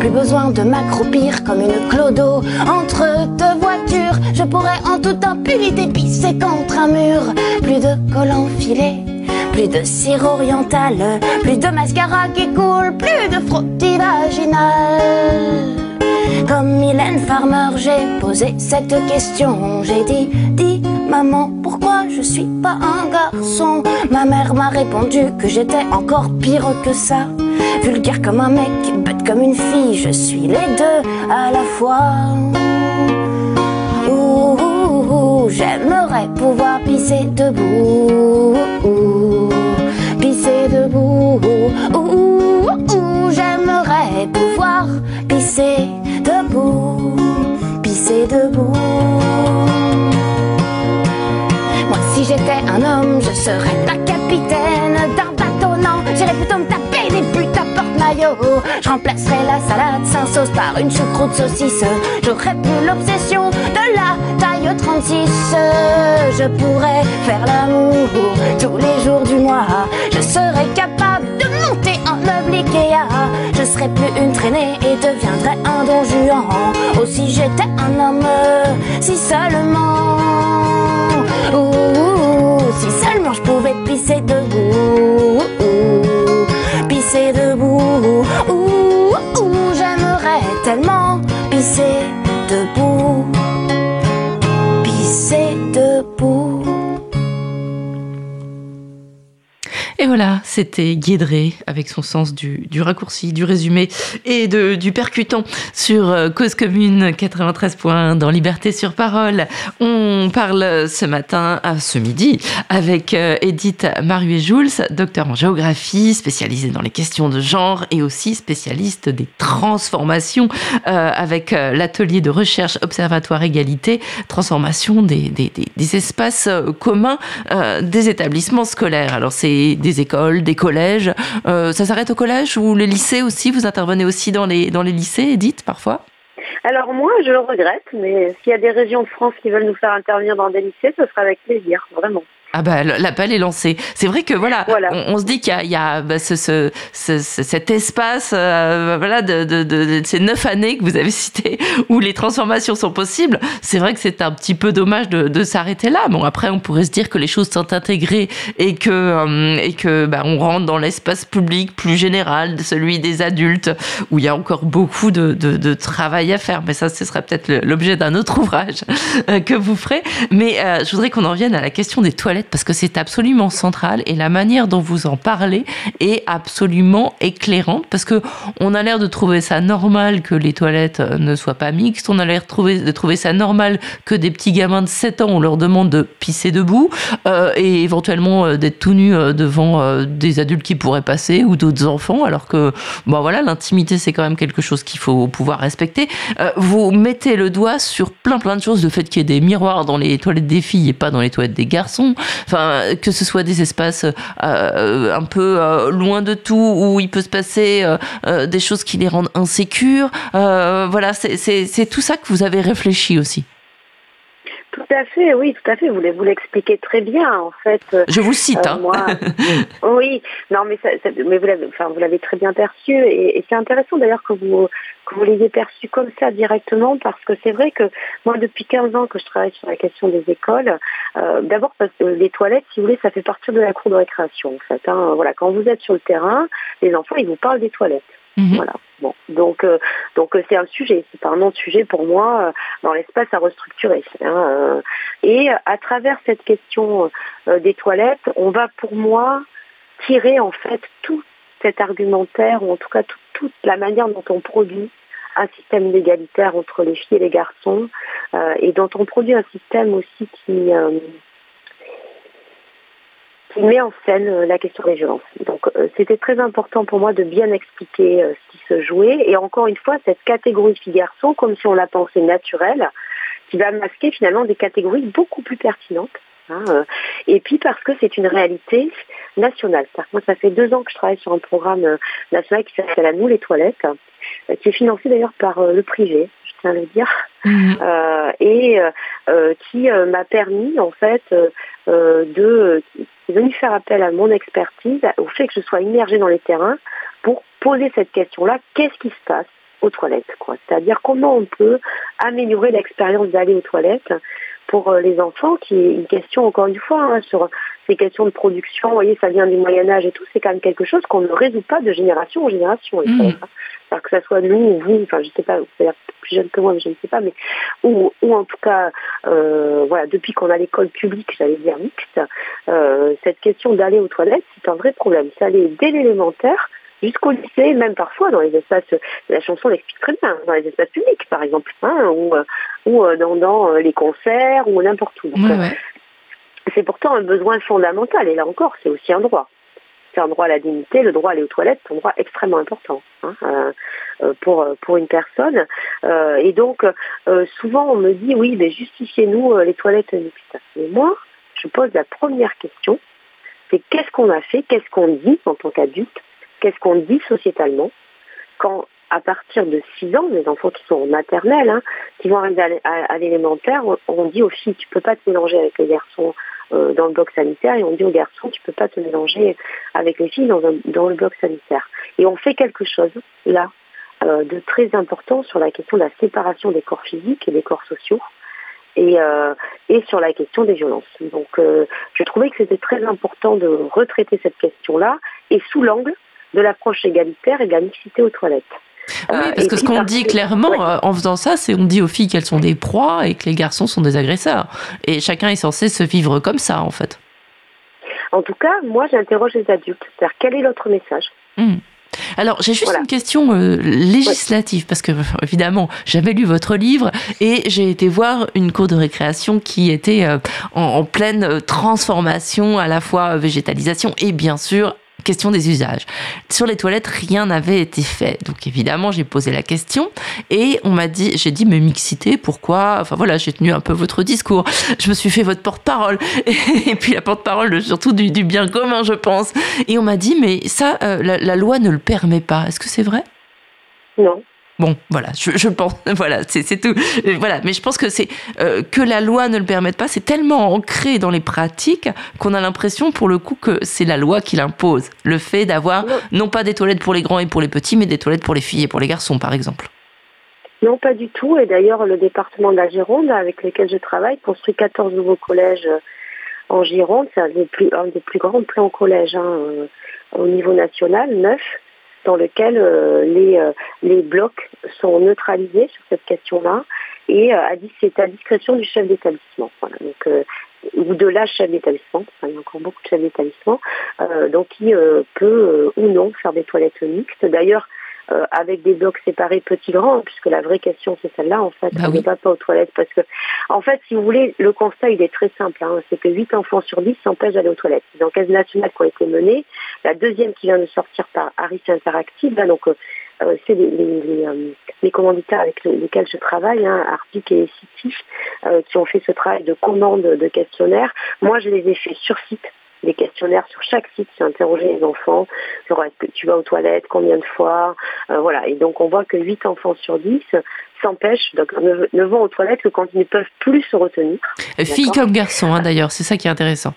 Plus besoin de m'accroupir comme une clodo entre deux voitures. Je pourrais en toute impunité pisser contre un mur. Plus de collants filés, plus de cire orientale, plus de mascara qui coule, plus de frottis vaginal. Comme Mylène Farmer, j'ai posé cette question. J'ai dit, dis maman, pourquoi je suis pas un garçon? Ma mère m'a répondu que j'étais encore pire que ça. Vulgaire comme un mec, bête comme une fille, je suis les deux à la fois. Ouh, ouh, ouh, j'aimerais pouvoir pisser debout. Ouh, pisser debout. Ouh, ouh, ouh, j'aimerais pouvoir pisser debout, pisser debout. J'étais un homme, je serais pas capitaine d'un bateau, non. J'irais plutôt me taper des buts à porte-maillot. Je remplacerais la salade sans sauce par une choucroute saucisse. J'aurais plus l'obsession de la taille 36. Je pourrais faire l'amour tous les jours du mois. Je serais capable de monter en meuble Ikea. Je serais plus une traînée et deviendrais un don juan. Oh, si j'étais un homme, si seulement. Seulement je pouvais pisser debout. Pisser debout. J'aimerais tellement pisser debout. Pisser debout. Et voilà, c'était Guédré avec son sens du, raccourci, du résumé et de, du percutant sur euh, Cause Commune 93 points dans Liberté sur Parole. On parle ce matin, à ce midi, avec euh, Edith Maruet-Jouls, docteur en géographie, spécialisée dans les questions de genre et aussi spécialiste des transformations euh, avec l'atelier de recherche Observatoire Égalité, transformation des, des, des, des espaces communs des établissements scolaires. Alors c'est des écoles, des collèges. Euh, ça s'arrête au collège ou les lycées aussi Vous intervenez aussi dans les, dans les lycées, Edith, parfois? Alors moi, je le regrette, mais s'il y a des régions de France qui veulent nous faire intervenir dans des lycées, ce sera avec plaisir, vraiment. Ah bah l'appel est lancé. C'est vrai que voilà, Voilà. On, on se dit qu'il y a, il y a bah, ce, ce, ce- ce- cet espace, euh, voilà, de, de, de, de ces neuf années que vous avez citées où les transformations sont possibles. C'est vrai que c'est un petit peu dommage de, de s'arrêter là. Bon après, on pourrait se dire que les choses sont intégrées et que euh, et que bah, on rentre dans l'espace public plus général, celui des adultes, où il y a encore beaucoup de, de, de travail à faire. Mais ça, ce serait peut-être l'objet d'un autre ouvrage euh, que vous ferez. Mais euh, je voudrais qu'on en vienne à la question des toilettes parce que c'est absolument central et la manière dont vous en parlez est absolument éclairante parce que on a l'air de trouver ça normal que les toilettes euh, ne soient pas mixtes, on a l'air de trouver, de trouver ça normal que des petits gamins de 7 ans on leur demande de pisser debout euh, et éventuellement euh, d'être tout euh, devant des adultes qui pourraient passer ou d'autres enfants alors que bon voilà l'intimité c'est quand même quelque chose qu'il faut pouvoir respecter. Vous mettez le doigt sur plein plein de choses, le fait qu'il y ait des miroirs dans les toilettes des filles et pas dans les toilettes des garçons, que ce soit des espaces un peu loin de tout où il peut se passer des choses qui les rendent insécures. voilà, c'est tout ça que vous avez réfléchi aussi. Tout à fait, oui, tout à fait. Vous, vous l'expliquez très bien, en fait. Je vous cite. hein. oui, non, mais, mais vous l'avez, enfin, vous l'avez très bien perçu, et, c'est intéressant d'ailleurs que vous que vous l'ayez perçu comme ça directement, parce que c'est vrai que moi, depuis 15 ans que je travaille sur la question des écoles, euh, d'abord parce que les toilettes, si vous voulez, ça fait partie de la cour de récréation, en fait. Hein. Voilà, quand vous êtes sur le terrain, les enfants, ils vous parlent des toilettes. Mhm. Voilà. Bon, donc euh, donc euh, c'est un sujet, c'est un autre sujet pour moi euh, dans l'espace à restructurer. Hein, et à travers cette question des toilettes, on va pour moi tirer en fait tout cet argumentaire ou en tout cas toute la manière dont on produit un système égalitaire entre les filles et les garçons et dont on produit un système aussi qui qui met en scène euh, la question des violences. Donc euh, c'était très important pour moi de bien expliquer euh, ce qui se jouait et encore une fois cette catégorie fille-garçon comme si on la pensait naturelle qui va masquer finalement des catégories beaucoup plus pertinentes. Hein, et puis parce que c'est une réalité nationale. Moi, ça fait deux ans que je travaille sur un programme national qui s'appelle À nous les toilettes, qui est financé d'ailleurs par le privé, tiens à le dire, mhm. et qui m'a permis en fait de venu faire appel à mon expertise, au fait que je sois immergée dans les terrains pour poser cette question-là, qu'est-ce qui se passe aux toilettes C'est-à-dire comment on peut améliorer l'expérience d'aller aux toilettes pour euh, les enfants, qui est une question, encore une fois, hein, sur ces questions de production, vous voyez, ça vient du Moyen-Âge et tout, c'est quand même quelque chose qu'on ne résout pas de génération en génération. Mmh. Alors que ça soit nous ou vous, enfin, je sais pas, vous êtes plus jeune que moi, mais je ne sais pas, mais, ou, ou en tout cas, euh, voilà, depuis qu'on a l'école publique, j'allais dire mixte, euh, cette question d'aller aux toilettes, c'est un vrai problème. C'est aller dès l'élémentaire, jusqu'au lycée, même parfois dans les espaces, la chanson l'explique très bien, dans les espaces publics par exemple, hein, ou, euh, ou euh, dans, euh, les concerts ou n'importe où. C'est pourtant un besoin fondamental, et là encore, c'est aussi un droit. C'est un droit à la dignité, le droit à aller aux toilettes, c'est un droit extrêmement important hein, pour, pour une personne. et donc, souvent, on me dit, oui, mais justifiez-nous les toilettes mixtes. Mais moi, je pose la première question, c'est qu'est-ce qu'on a fait, qu'est-ce qu'on dit en tant qu'adulte qu'est-ce qu'on dit sociétalement quand à partir de 6 ans, les enfants qui sont en maternelle, hein, qui vont arriver à, l'élémentaire, on, dit aux filles, tu peux pas te mélanger avec les garçons euh, dans le bloc sanitaire, et on dit aux garçons, tu peux pas te mélanger avec les filles dans, le bloc sanitaire. Et on fait quelque chose, là, euh, de très important sur la question de la séparation des corps physiques et des corps sociaux. Et, euh, et sur la question des violences. Donc je trouvais que c'était très important de retraiter cette question-là et sous l'angle de l'approche égalitaire et de la mixité aux toilettes. Oui, euh, parce que ce qu'on dit clairement euh, en faisant ça, c'est on dit aux filles qu'elles sont des proies et que les garçons sont des agresseurs. Et chacun est censé se vivre comme ça, en fait. En tout cas, moi, j'interroge les adultes. C'est-à-dire, quel est l'autre message? Hmm. Alors, j'ai juste une question euh, législative, parce que, évidemment, j'avais lu votre livre et j'ai été voir une cour de récréation qui était en, pleine transformation, à la fois végétalisation et, bien sûr, question des usages. Sur les toilettes, rien n'avait été fait. Donc évidemment, j'ai posé la question et on m'a dit, j'ai dit, mais mixité, pourquoi? Enfin voilà, j'ai tenu un peu votre discours. Je me suis fait votre porte-parole et puis la porte-parole surtout du, bien commun, je pense. Et on m'a dit, mais ça, euh, la loi ne le permet pas. Est-ce que c'est vrai? Non. Bon, voilà, je, pense, voilà, c'est tout. Euh, voilà, mais je pense que c'est euh, que la loi ne le permette pas, c'est tellement ancré dans les pratiques qu'on a l'impression, pour le coup, que c'est la loi qui l'impose. Le fait d'avoir non pas des toilettes pour les grands et pour les petits, mais des toilettes pour les filles et pour les garçons, par exemple. Non, pas du tout. Et d'ailleurs, le département de la Gironde, avec lequel je travaille, construit 14 nouveaux collèges euh, en Gironde. C'est un, des plus, grands plans collèges hein, au niveau national, neuf dans lequel euh, les, euh, les blocs sont neutralisés sur cette question-là et euh, c'est à discrétion du chef d'établissement. donc, ou de la chef d'établissement, il y a encore beaucoup de chefs d'établissement, donc qui peut ou non faire des toilettes mixtes. D'ailleurs, euh, avec des blocs séparés petits-grands, puisque la vraie question c'est celle-là en fait, bah on ne va pas aux toilettes parce que, en fait, si vous voulez, le constat il est très simple, hein, c'est que 8 enfants sur 10 s'empêchent d'aller aux toilettes. Les enquêtes nationales qui ont été menées, la deuxième qui vient de sortir par Harris Interactive, là, donc euh, euh, c'est les, les, les, commanditaires avec lesquels je travaille, hein, Arctic et City, qui ont fait ce travail de commande de questionnaires. Moi, je les ai fait sur site des questionnaires sur chaque site, j'ai interrogé les enfants, genre est-ce que tu vas aux toilettes, combien de fois, voilà. Et donc on voit que 8 enfants sur 10 s'empêchent, donc ne, vont aux toilettes que quand ils ne peuvent plus se retenir. Filles comme garçons, hein, d'ailleurs, c'est ça qui est intéressant.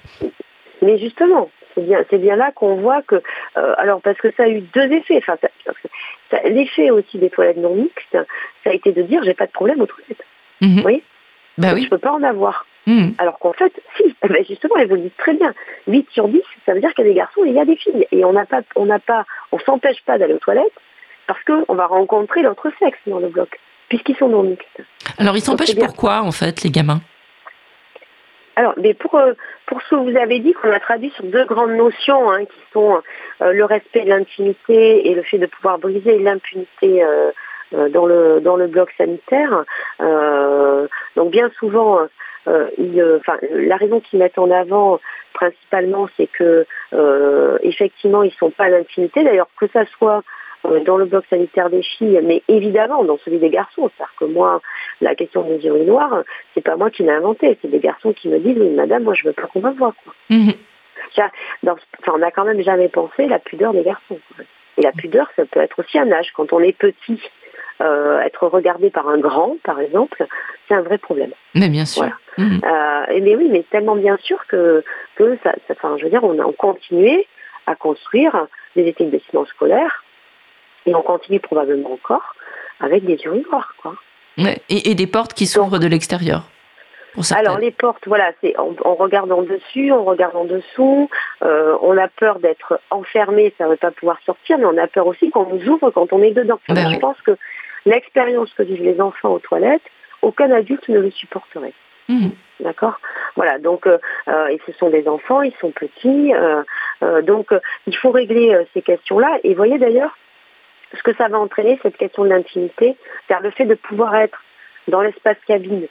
Mais justement, c'est bien, c'est bien là qu'on voit que, euh, alors parce que ça a eu deux effets. Enfin, l'effet aussi des toilettes non mixtes, ça a été de dire j'ai pas de problème aux toilettes. Mhm. Oui. Bah oui. Je peux pas en avoir. Mhm. Alors qu'en fait, si, eh ben, justement, elles vous le disent très bien. 8 sur 10, ça veut dire qu'il y a des garçons et il y a des filles. Et on n'a pas, on n'a pas, on s'empêche pas d'aller aux toilettes parce qu'on va rencontrer l'autre sexe dans le bloc, puisqu'ils sont non mixtes. Alors ils s'empêchent pourquoi, en fait, les gamins? Alors, mais pour, euh, pour ce que vous avez dit, qu'on a traduit sur deux grandes notions, hein, qui sont euh, le respect de l'intimité et le fait de pouvoir briser l'impunité euh, dans, le, dans le bloc sanitaire. donc bien souvent, la raison qu'ils mettent en avant principalement, c'est que effectivement, ils ne sont pas l'impunité. D'ailleurs, que ça soit euh, dans le bloc sanitaire des filles, mais évidemment dans celui des garçons. C'est-à-dire que moi, la question des urinoirs, c'est pas moi qui l'ai inventé, c'est des garçons qui me disent, oui, madame, moi je veux pas qu'on me voit. Quoi. Mhm. on n'a quand même jamais pensé la pudeur des garçons. Et la pudeur, ça peut être aussi un âge. Quand on est petit, euh, être regardé par un grand, par exemple, c'est un vrai problème. Mais bien sûr. Mhm. Euh, mais oui, mais tellement bien sûr que, que ça, enfin, je veux dire, on a continué à construire des études de bâtiments scolaires et on continue probablement encore avec des urinoirs. Quoi. Et, des portes qui s'ouvrent de l'extérieur alors les portes, voilà, c'est on, regarde en dessus, on regarde en dessous. Euh, on a peur d'être enfermé, ça ne veut pas pouvoir sortir, mais on a peur aussi qu'on nous ouvre quand on est dedans. Ben je pense que l'expérience que vivent les enfants aux toilettes, aucun adulte ne le supporterait. Mmh. D'accord? Voilà, donc euh, euh, et ce sont des enfants, ils sont petits, donc il faut régler ces questions-là. Et voyez d'ailleurs, ce que ça va entraîner, cette question de l'intimité, c'est-à-dire le fait de pouvoir être dans l'espace cabine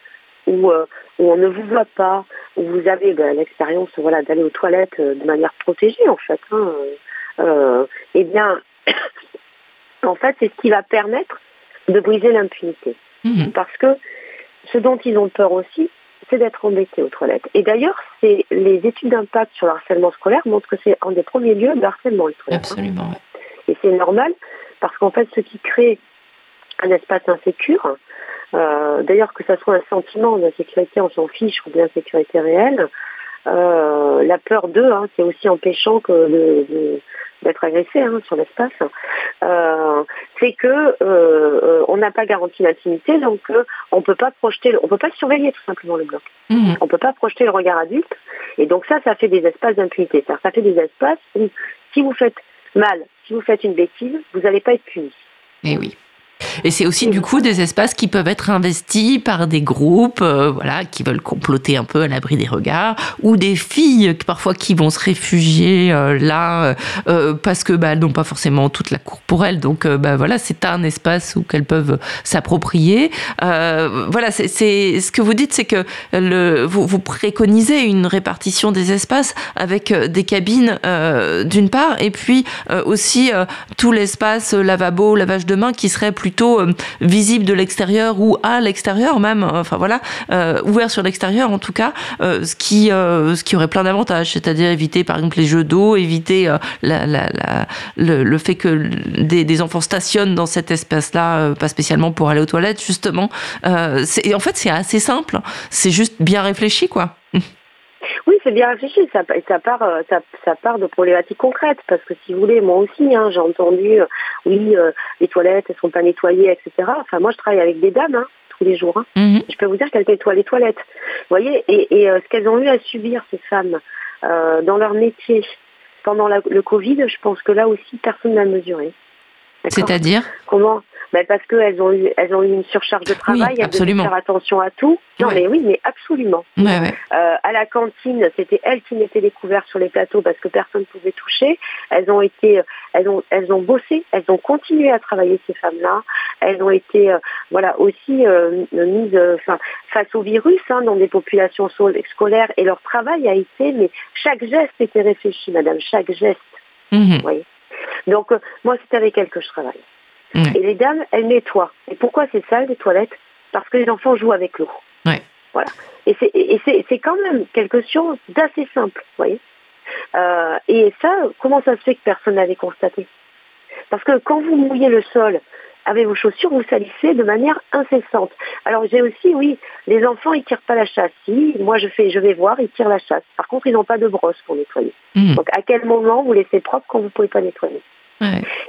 où, euh, où, on ne vous voit pas, où vous avez ben, l'expérience voilà, d'aller aux toilettes euh, de manière protégée en fait, hein, euh, eh bien, en fait, c'est ce qui va permettre de briser l'impunité. Mhm. Parce que ce dont ils ont peur aussi, c'est d'être embêtés aux toilettes. Et d'ailleurs, c'est les études d'impact sur le harcèlement scolaire montrent que c'est un des premiers lieux de harcèlement, les toilettes. Hein. Absolument. Et c'est normal parce qu'en fait, ce qui crée un espace insécure, euh, d'ailleurs que ça soit un sentiment d'insécurité, on s'en fiche, ou bien sécurité réelle, euh, la peur d'eux, hein, c'est aussi empêchant que d'être agressé hein, sur l'espace, euh, c'est que on n'a pas garanti l'intimité, donc on peut pas projeter, on peut pas surveiller tout simplement le bloc. Mmh. On peut pas projeter le regard adulte, et donc ça, ça fait des espaces d'impunité. Ça fait des espaces où si vous faites mal, si vous faites une bêtise, vous n'allez pas être puni. Eh oui. Et c'est aussi du coup des espaces qui peuvent être investis par des groupes, euh, voilà, qui veulent comploter un peu à l'abri des regards, ou des filles parfois qui vont se réfugier euh, là euh, parce que bah, elles n'ont pas forcément toute la cour pour elles. Donc bah voilà, c'est un espace où qu'elles peuvent s'approprier. voilà, c'est ce que vous dites, c'est que vous, vous, préconisez une répartition des espaces avec des cabines d'une part, et puis aussi tout l'espace lavabo, lavage de mains qui serait plutôt euh, visible de l'extérieur ou à l'extérieur même, enfin voilà, euh, ouvert sur l'extérieur en tout cas, euh, ce qui ce qui aurait plein d'avantages, c'est-à-dire éviter par exemple les jeux d'eau, éviter le, fait que des, enfants stationnent dans cet espace-là, pas spécialement pour aller aux toilettes justement. en fait c'est assez simple, c'est juste bien réfléchi quoi. Oui, c'est bien réfléchi. Ça, ça, part, euh, ça, part de problématiques concrètes. Parce que si vous voulez, moi aussi, hein, j'ai entendu, euh, oui, euh, les toilettes, elles sont pas nettoyées, etc. Enfin, moi, je travaille avec des dames hein, tous les jours. Hein. Mhm. Je peux vous dire qu'elles nettoient les toilettes. Vous voyez, et, ce qu'elles ont eu à subir, ces femmes, dans leur métier, pendant le Covid, je pense que là aussi, personne n'a mesuré. C'est-à-dire? Comment ben Parce qu'elles ont, eu, elles ont eu une surcharge de travail, elles devaient faire attention à tout. Non, mais oui, mais absolument. Euh, à la cantine, c'était elles qui mettaient les couverts sur les plateaux parce que personne ne pouvait toucher. Elles ont été, elles ont, elles ont bossé, elles ont continué à travailler ces femmes-là. Elles ont été, euh, voilà, aussi euh, mises, face au virus hein, dans des populations scolaires et leur travail a été, mais chaque geste était réfléchi, madame, chaque geste. Mhm. Donc, moi, c'est avec elles que je travaille. Et les dames, elles nettoient. Et pourquoi c'est ça, les toilettes? Parce que les enfants jouent avec l'eau. Voilà. Et c'est quand même quelque chose d'assez simple, vous voyez? Euh, et ça, comment ça se fait que personne n'avait constaté? Parce que quand vous mouillez le sol avec vos chaussures, vous salissez de manière incessante. Alors j'ai aussi, oui, les enfants, ils tirent pas la chasse. Si, moi je fais, je vais voir, ils tirent la chasse. Par contre, ils n'ont pas de brosse pour nettoyer. Hmm. Donc à quel moment vous laissez propre quand vous ne pouvez pas nettoyer?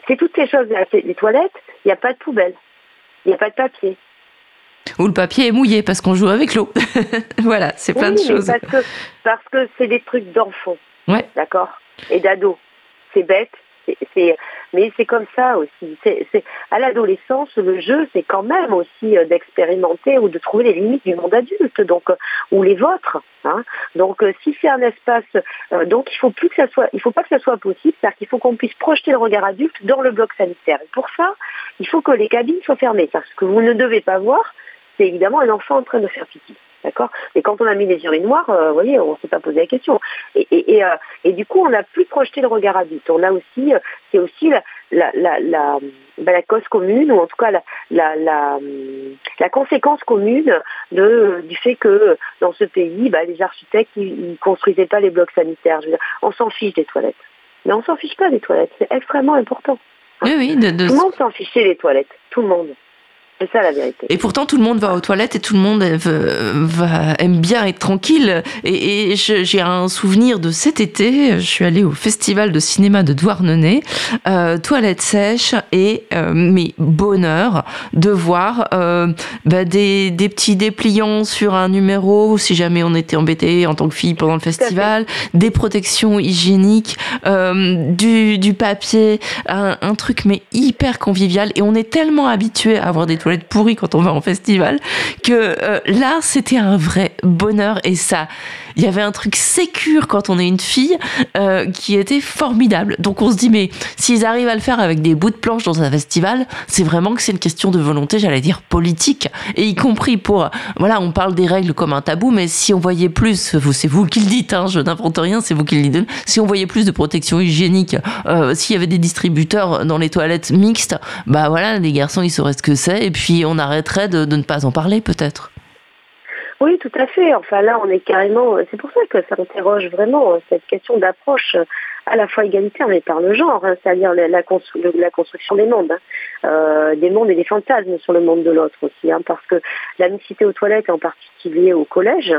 C'est toutes ces choses. Les toilettes, il n'y a pas de poubelle, il n'y a pas de papier. Ou le papier est mouillé parce qu'on joue avec l'eau. voilà, c'est plein de choses. Parce que parce que c'est des trucs d'enfants. Ouais. D'accord Et d'ados. C'est bête, mais c'est comme ça aussi. À l'adolescence, le jeu, c'est quand même aussi euh, d'expérimenter ou de trouver les limites du monde adulte, donc euh, ou les vôtres. Hein. Donc, euh, si c'est un espace, donc il faut faut pas que ça soit possible, c'est-à-dire qu'il faut qu'on puisse projeter le regard adulte dans le bloc sanitaire. Et pour ça, il faut que les cabines soient fermées, parce que vous ne devez pas voir, c'est évidemment un enfant en train de faire pipi. D'accord? Et quand on a mis les urinoirs, euh, vous voyez, on ne s'est pas posé la question. Et, et, euh, et, du coup, on n'a plus projeté le regard adulte. On a aussi, euh, c'est aussi la, la, la, la, bah, la, cause commune, ou en tout cas la, la, la, la conséquence commune de, du fait que dans ce pays, bah, les architectes, ils ne construisaient pas les blocs sanitaires. Je veux dire, on s'en fiche des toilettes. Mais on s'en fiche pas des toilettes. C'est extrêmement important. Oui, oui, de, Tout le monde s'en fichait des toilettes. Tout le monde. C'est ça la vérité. Et pourtant, tout le monde va aux toilettes et tout le monde va, aime bien être tranquille. Et, j'ai un souvenir de cet été, je suis allée au festival de cinéma de Douarnenez, euh, toilettes sèches et euh, mais bonheur de voir euh, bah, des, des, petits dépliants sur un numéro si jamais on était embêté en tant que fille pendant le festival, des protections hygiéniques, euh, du, du, papier, un, un, truc mais hyper convivial. Et on est tellement habitué à avoir des toilettes être pourri quand on va en festival, que euh, là, c'était un vrai bonheur et ça, il y avait un truc sécure quand on est une fille euh, qui était formidable. Donc on se dit, mais s'ils arrivent à le faire avec des bouts de planche dans un festival, c'est vraiment que c'est une question de volonté, j'allais dire politique, et y compris pour, voilà, on parle des règles comme un tabou, mais si on voyait plus, c'est vous qui le dites, hein, je n'invente rien, c'est vous qui le dites, si on voyait plus de protection hygiénique, euh, s'il y avait des distributeurs dans les toilettes mixtes, bah voilà, les garçons, ils sauraient ce que c'est, et puis on arrêterait de, ne pas en parler peut-être. Oui, tout à fait. Enfin là, on est carrément. C'est pour ça que ça interroge vraiment euh, cette question d'approche euh, à la fois égalitaire mais par le genre, hein, c'est-à-dire la, construction des mondes, hein. euh, des mondes et des fantasmes sur le monde de l'autre aussi, hein, parce que la mixité aux toilettes, en particulier au collège,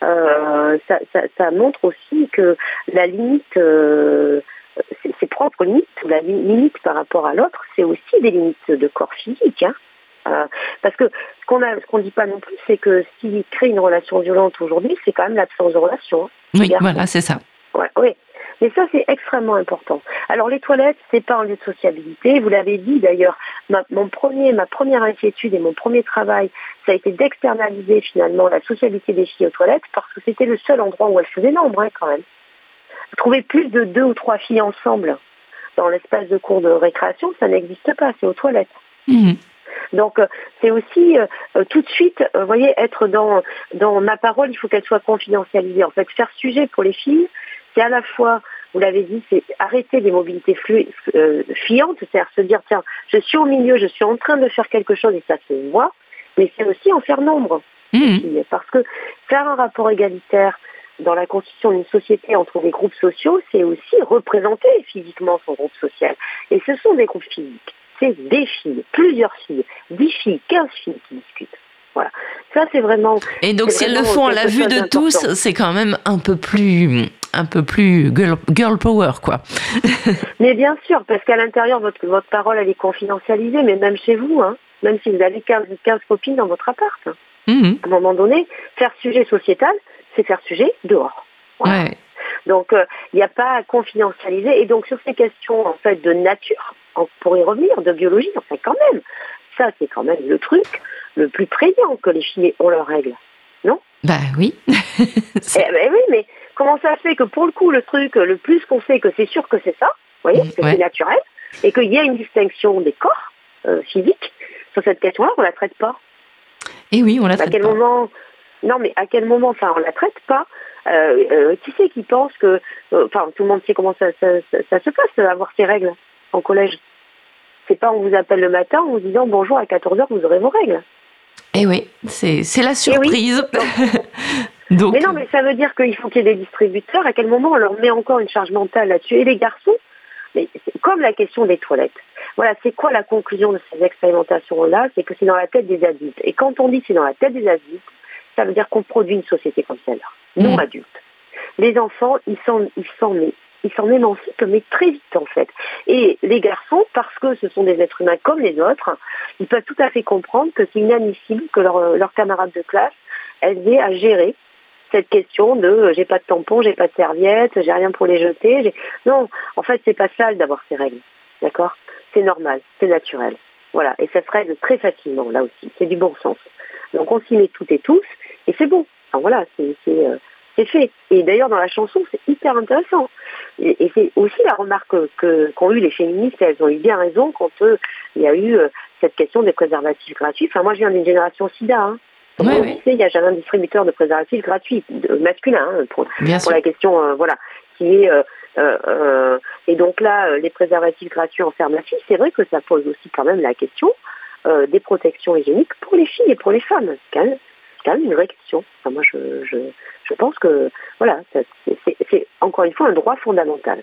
ça, montre aussi que la limite ses propres limites, la limite par rapport à l'autre, c'est aussi des limites de corps physique. Euh, parce que qu'on a, ce qu'on dit pas non plus, c'est que s'il crée une relation violente aujourd'hui, c'est quand même l'absence de relation. Hein. Oui, voilà, c'est ça. Ouais, oui. Mais ça, c'est extrêmement important. Alors, les toilettes, c'est pas un lieu de sociabilité. Vous l'avez dit d'ailleurs. Ma, mon premier, ma première inquiétude et mon premier travail, ça a été d'externaliser finalement la sociabilité des filles aux toilettes parce que c'était le seul endroit où elles faisaient nombre, hein, quand même. Trouver plus de deux ou trois filles ensemble dans l'espace de cours de récréation, ça n'existe pas. C'est aux toilettes. Mhm. Donc euh, c'est aussi euh, euh, tout de suite, vous voyez, être dans, dans ma parole, il faut qu'elle soit confidentialisée. En fait, faire sujet pour les filles, c'est à la fois, vous l'avez dit, c'est arrêter des mobilités flu, fiantes, c'est-à-dire se dire, tiens, je suis au milieu, je suis en train de faire quelque chose et ça c'est moi, mais c'est aussi en faire nombre. Mmh. Parce que faire un rapport égalitaire dans la constitution d'une société entre des groupes sociaux, c'est aussi représenter physiquement son groupe social. Et ce sont des groupes physiques c'est des filles, plusieurs filles, 10 filles, 15 filles qui discutent. Voilà. Ça, c'est vraiment. Et donc, si elles le font à la vue de tous, c'est quand même un peu plus, un peu plus girl, power, quoi. mais bien sûr, parce qu'à l'intérieur, votre, votre parole, elle est confidentialisée, mais même chez vous, hein, même si vous avez 15, 15 copines dans votre appart. Hein. Mhm. À un moment donné, faire sujet sociétal, c'est faire sujet dehors. Ouais. Donc, il euh, n'y a pas à confidentialiser. Et donc, sur ces questions, en fait, de nature, pour y revenir, de biologie, enfin quand même, ça c'est quand même le truc le plus prégnant que les filles ont leurs règles, non? Bah oui. eh ben oui, mais comment ça fait que pour le coup, le truc, le plus qu'on sait que c'est sûr que c'est ça, vous voyez, que c'est naturel, et qu'il y a une distinction des corps euh, physiques, sur cette question-là, on la traite pas. Et eh oui, on la traite à quel Moment... Non, mais à quel moment, enfin, on la traite pas. Euh, euh, Qui c'est qui pense que, enfin, tout le monde sait comment ça, ça, ça se passe, avoir ces règles en collège. C'est pas on vous appelle le matin en vous disant bonjour à 14h, vous aurez vos règles. Eh oui, c'est la eh surprise. Donc... Mais non, mais ça veut dire qu'il faut qu'il y ait des distributeurs. À quel moment on leur met encore une charge mentale là-dessus? Et les garçons, mais comme la question des toilettes. Voilà, c'est quoi la conclusion de ces expérimentations-là? C'est que c'est dans la tête des adultes. Et quand on dit c'est dans la tête des adultes, ça veut dire qu'on produit une société comme celle-là, non mmh. adulte. Les enfants, ils s'en ils ils s'en émancipent, mais très vite en fait. Et les garçons, parce que ce sont des êtres humains comme les autres, ils peuvent tout à fait comprendre que c'est inadmissible que leurs leur camarades de classe, aient à gérer cette question de euh, j'ai pas de tampon, j'ai pas de serviette, j'ai rien pour les jeter. Non, en fait, c'est pas sale d'avoir ces règles. D'accord? C'est normal, c'est naturel. Voilà, et ça se règle très facilement là aussi. C'est du bon sens. Donc on s'y met toutes et tous, et c'est bon. Enfin, voilà, c'est euh, fait. Et d'ailleurs, dans la chanson, c'est hyper intéressant. Et, c'est aussi la remarque qu'ont eu les féministes, elles ont eu bien raison quand euh, il y a eu cette question des préservatifs gratuits. Enfin, moi, je viens d'une génération SIDA. Hein. Il y a jamais un distributeur de préservatifs gratuits, masculin, hein, pour, la question, euh, voilà, qui est... Euh, euh, et donc là, les préservatifs gratuits en pharmacie, c'est vrai que ça pose aussi quand même la question des protections hygiéniques pour les filles et pour les femmes. C'est quand, même une vraie question. moi, je, je, je pense que, voilà, c'est encore une fois un droit fondamental.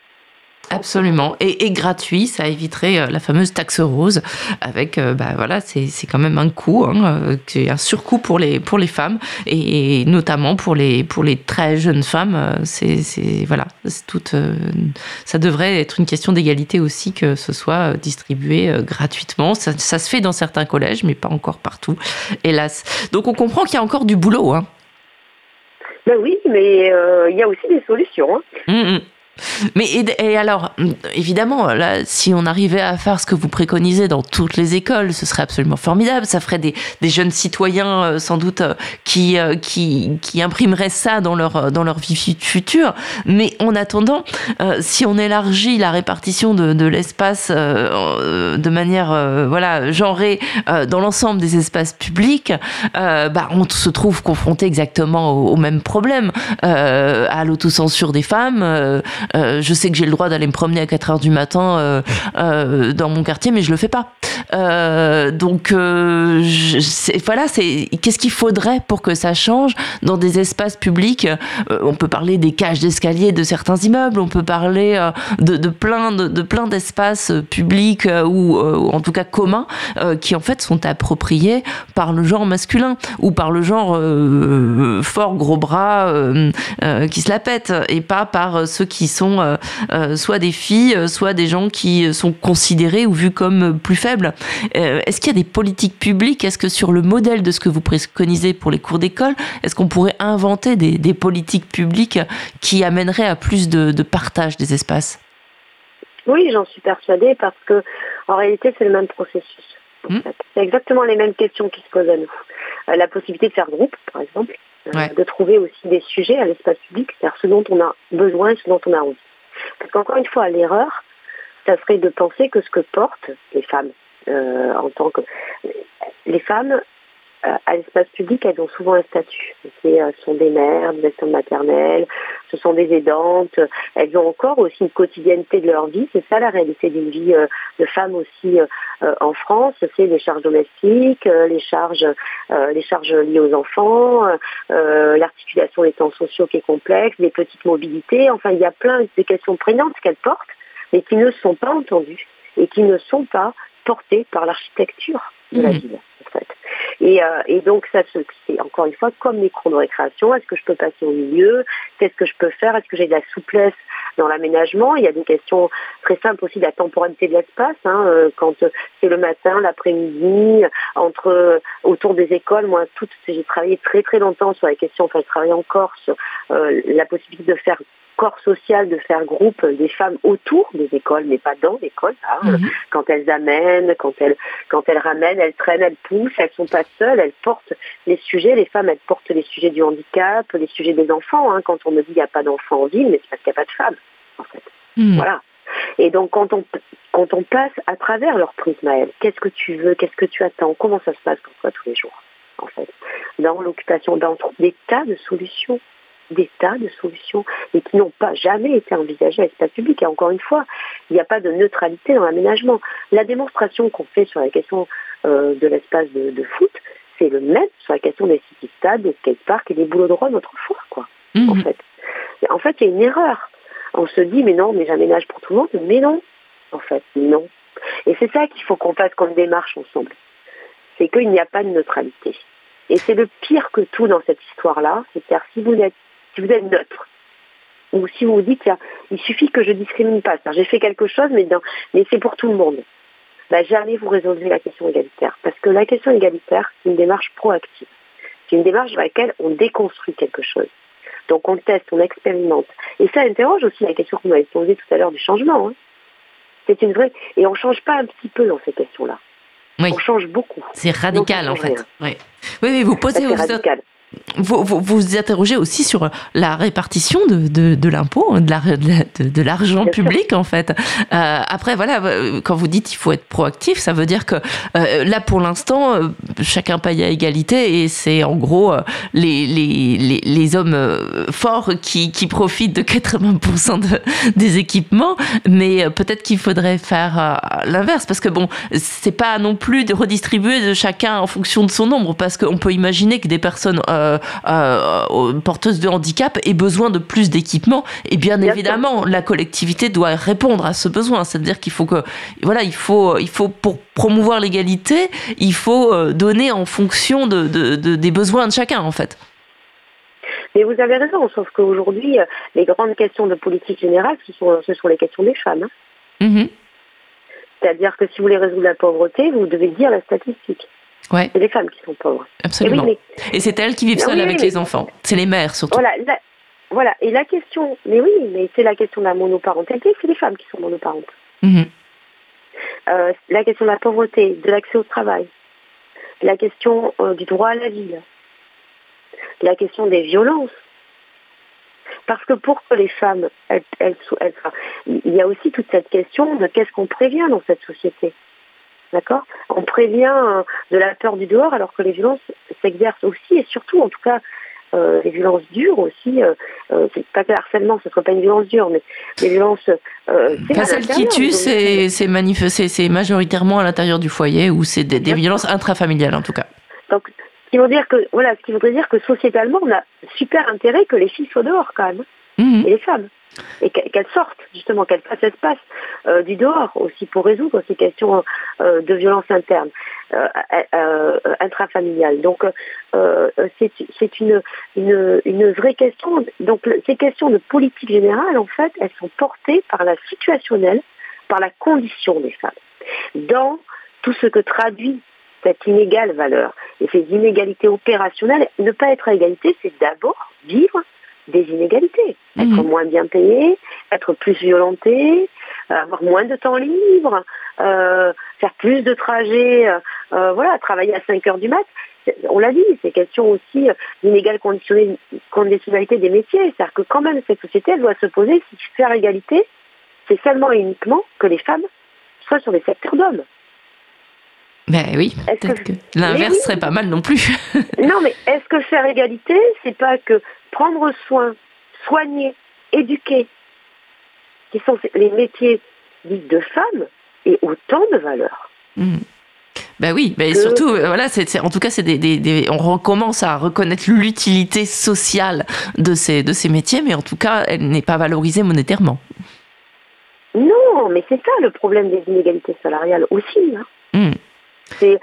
Absolument. Et, gratuit, ça éviterait euh, la fameuse taxe rose avec, euh, bah voilà, c'est quand même un coût, hein, euh, un surcoût pour les, pour les femmes et, notamment pour les, pour les très jeunes femmes. C'est voilà, toute, ça devrait être une question d'égalité aussi que ce soit distribué gratuitement. Ça, ça, se fait dans certains collèges, mais pas encore partout, hélas. Donc on comprend qu'il y a encore du boulot. Hein. Ben oui, mais il y a aussi des solutions. Hein. Hum, hum. Mais et, alors, évidemment, là, si on arrivait à faire ce que vous préconisez dans toutes les écoles, ce serait absolument formidable. Ça ferait des, jeunes citoyens, euh, sans doute, euh, qui, euh, qui, qui, imprimeraient ça dans leur, dans leur vie future. Mais en attendant, si on élargit la répartition de, l'espace de manière voilà, genrée dans l'ensemble des espaces publics, bah, on se trouve confronté exactement au même problème, à l'autocensure des femmes euh, je sais que j'ai le droit d'aller me promener à 4 heures du matin euh, euh, dans mon quartier, mais je le fais pas. donc voilà, c'est qu'est-ce qu'il faudrait pour que ça change dans des espaces publics? On peut parler des cages d'escalier de certains immeubles, on peut parler de, plein de, plein d'espaces publics ou en tout cas communs qui en fait sont appropriés par le genre masculin ou par le genre fort gros bras qui se la pète et pas par ceux qui sont euh, euh, soit des filles, euh, soit des gens qui sont considérés ou vus comme plus faibles. est-ce qu'il y a des politiques publiques? Est-ce que sur le modèle de ce que vous préconisez pour les cours d'école, est-ce qu'on pourrait inventer des, politiques publiques qui amèneraient à plus de, partage des espaces? Oui, j'en suis persuadée parce que en réalité, c'est le même processus. Hmm. C'est exactement les mêmes questions qui se posent à nous. la possibilité de faire groupe, par exemple, de trouver aussi des sujets à l'espace public, c'est-à-dire ce dont on a besoin et ce dont on a envie. Parce qu'encore une fois, l'erreur, ça serait de penser que ce que portent les femmes euh, en tant que les femmes euh, à l'espace public, elles ont souvent un statut. Ce euh, sont des mères, des assistantes maternelles, ce sont des aidantes. Elles ont encore aussi une quotidienneté de leur vie. C'est ça la réalité d'une vie euh, de femme aussi en France. C'est les charges domestiques, les charges, les charges liées aux enfants, l'articulation des temps sociaux qui est complexe, les petites mobilités. Enfin, il y a plein de questions prégnantes qu'elles portent, mais qui ne sont pas entendues et qui ne sont pas portées par l'architecture de la mmh. Euh, et, donc, ça, c'est encore une fois comme les cours de récréation. Est-ce que je peux passer au milieu? Qu'est-ce que je peux faire? Est-ce que j'ai de la souplesse dans l'aménagement? Il y a des questions très simples aussi de la temporalité de l'espace. Hein, euh, quand c'est le matin, l'après-midi, entre autour des écoles. Moi, tout, j'ai travaillé très très longtemps sur la question. Enfin, je travaille en Corse. Euh, la possibilité de faire corps social de faire groupe des femmes autour des écoles, mais pas dans l'école. Hein. Mhm. Quand elles amènent, quand elles, quand elles ramènent, elles traînent, elles poussent, elles sont pas seules, elles portent les sujets. Les femmes, elles portent les sujets du handicap, les sujets des enfants. Hein. Quand on me dit qu'il n'y a pas d'enfants en ville, mais c'est parce qu'il n'y a pas de femmes, en fait. Mhm. Voilà. Et donc quand on quand on passe à travers leur prisme à elles, qu'est-ce que tu veux, qu'est-ce que tu attends, comment ça se passe pour toi tous les jours, en fait, dans l'occupation, dans des tas de solutions des tas de solutions et qui n'ont pas jamais été envisagées à l'espace public. Et encore une fois, il n'y a pas de neutralité dans l'aménagement. La démonstration qu'on fait sur la question euh, de l'espace de, foot, c'est le même sur la question des city stades, des skateparks et des boulots de rôle autrefois, quoi. En Mhm. fait, en fait, il y a une erreur. On se dit, mais non, mais j'aménage pour tout le monde, mais non, en fait, non. Et c'est ça qu'il faut qu'on fasse comme démarche ensemble. C'est qu'il n'y a pas de neutralité. Et c'est le pire que tout dans cette histoire-là. C'est-à-dire, si vous êtes, si vous êtes neutre, ou si vous vous dites, tiens, il suffit que je discrimine pas. J'ai fait quelque chose, mais, dans- mais c'est pour tout le monde. Bah, jamais vous résolvez la question égalitaire. Parce que la question égalitaire, c'est une démarche proactive. C'est une démarche dans laquelle on déconstruit quelque chose. Donc on teste, on expérimente. Et ça interroge aussi la question qu'on m'avait posée tout à l'heure du changement. hein. C'est une vraie... Et on ne change pas un petit peu dans ces questions-là. Oui. On change beaucoup. C'est radical en fait. Oui, oui, vous Ça, posez C'est vous. Vous, vous, vous interrogez aussi sur la répartition de, de, de l'impôt, hein, de la- de la- de- l'argent sûr. public en fait. Euh, après, voilà, euh, quand vous dites il faut être proactif, ça veut dire que euh, là pour l'instant, euh, chacun paye à égalité et c'est en gros euh, les, les, les, les hommes forts qui, qui profitent de 80% de, des équipements, mais peut-être qu'il faudrait faire l'inverse parce que bon, c'est pas non plus de redistribuer de chacun en fonction de son nombre parce qu'on peut imaginer que des personnes euh, euh, porteuses de handicap aient besoin de plus d'équipements et bien, Bien évidemment la collectivité doit répondre à ce besoin c'est-à-dire qu'il faut que voilà il faut il faut pour promouvoir l'égalité il faut euh, donner en fonction de, de- de- des besoins de chacun en fait Mais vous avez raison, sauf qu'aujourd'hui, euh, les grandes questions de politique générale, ce sont, ce sont les questions des femmes. hein. Mhm. C'est-à-dire que si vous voulez résoudre la pauvreté, vous devez dire la statistique. Ouais. C'est les femmes qui sont pauvres. Et oui, absolument mais et c'est elles qui vivent Oui, seules oui, avec mais- les enfants c'est les mères surtout Voilà, la- voilà. Et la question, mais oui, mais c'est la question de la monoparentalité, c'est les femmes qui sont monoparentes. Mhm. Euh, la question de la pauvreté, de l'accès au travail, la question euh, du droit à la vie, la question des violences. Parce que pour que les femmes, elles, il y a aussi toute cette question de qu'est-ce qu'on prévient dans cette société. D'accord? On prévient euh, de la peur du dehors alors que les violences s'exercent aussi et surtout, en tout cas, euh, les violences dures aussi. Euh, euh, pas que le harcèlement, ce ne serait pas une violence dure, mais les violences. Celles qui tuent, c'est majoritairement à l'intérieur du foyer ou c'est des, violences intrafamiliales en tout cas. Donc, ce qui veut dire que voilà, ce qui voudrait dire que sociétalement, on a super intérêt que les filles soient dehors quand même, Mhm. et les femmes, et qu'elles sortent justement, qu'elles fassent espace euh, du dehors aussi pour résoudre ces questions euh, de violence interne, euh, intrafamiliale. Donc, c'est une, une une vraie question. Donc, ces questions de politique générale, en fait, elles sont portées par la situationnelle, par la condition des femmes, dans tout ce que traduit cette inégale valeur et ces inégalités opérationnelles. Ne pas être à égalité, c'est d'abord vivre des inégalités. Être Mhm. moins bien payé, être plus violenté, euh, avoir moins de temps libre, euh, faire plus de trajets, euh, voilà, travailler à 5 heures du mat. On l'a dit, c'est question aussi d'inégale conditionnalité des métiers. C'est-à-dire que quand même cette société, elle doit se poser si faire égalité, c'est seulement et uniquement que les femmes soient sur des secteurs d'hommes. Ben oui, peut-être que- que l'inverse oui. serait pas mal non plus. Non, mais est-ce que faire égalité, c'est pas que prendre soin, soigner, éduquer, qui sont les métiers dits de femmes, et autant de valeur Mhm. Ben oui, Que- surtout, euh, voilà, c'est en tout cas, c'est des, des- des- on recommence à reconnaître l'utilité sociale de ces, de ces métiers, mais en tout cas, elle n'est pas valorisée monétairement. Non, mais c'est ça le problème des inégalités salariales aussi. hein. Mhm. C'est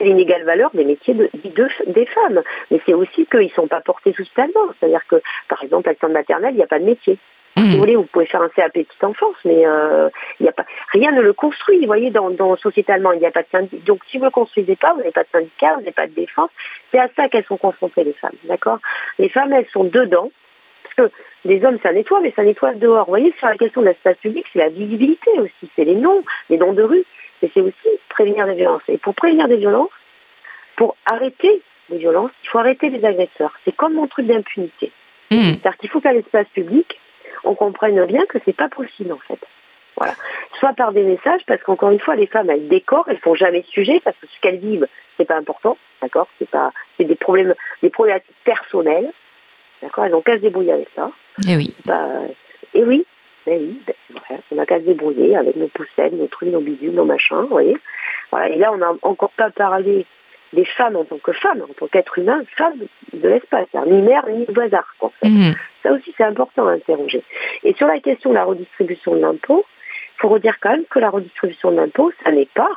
l'inégale valeur des métiers de, dits de- des femmes. Mais c'est aussi qu'ils ne sont pas portés socialement. C'est-à-dire que, par exemple, à de maternelle, il n'y a pas de métier. Si vous Mhm. voulez, vous pouvez faire un CAP petite enfance, mais euh, y a pas, rien ne le construit. Vous voyez, dans, dans sociétalement, il n'y a pas de syndicat. Donc, si vous ne le construisez pas, vous n'avez pas de syndicat, vous n'avez pas de défense. C'est à ça qu'elles sont confrontées, les femmes. D'accord? Les femmes, elles sont dedans. Parce que les hommes, ça nettoie, mais ça nettoie dehors. Vous voyez, sur la question de l'espace public, c'est la visibilité aussi. C'est les noms, les noms de rue. Mais c'est aussi prévenir des violences. Et pour prévenir des violences, pour arrêter les violences, il faut arrêter les agresseurs. C'est comme mon truc d'impunité. Mhm. C'est-à-dire qu'il faut qu'à l'espace public, on comprenne bien que c'est pas possible en fait. Voilà. Soit par des messages, parce qu'encore une fois, les femmes, elles décorent, elles font jamais sujet, parce que ce qu'elles vivent, c'est pas important, d'accord C'est pas, c'est des problèmes, des problématiques personnelles, d'accord Elles ont qu'à se débrouiller avec ça. Eh oui. Bah, et oui, oui, ben, voilà, on a qu'à se débrouiller avec nos poussettes, nos trucs, nos bidules, nos machins, vous voyez. Voilà. Et là, on n'a encore pas parlé des femmes en tant que femmes, en tant qu'être humain, femmes de l'espace, hein, ni mère ni bazar. Mhm. Ça aussi, c'est important à interroger. Et sur la question de la redistribution de l'impôt, il faut redire quand même que la redistribution de l'impôt, ça n'est pas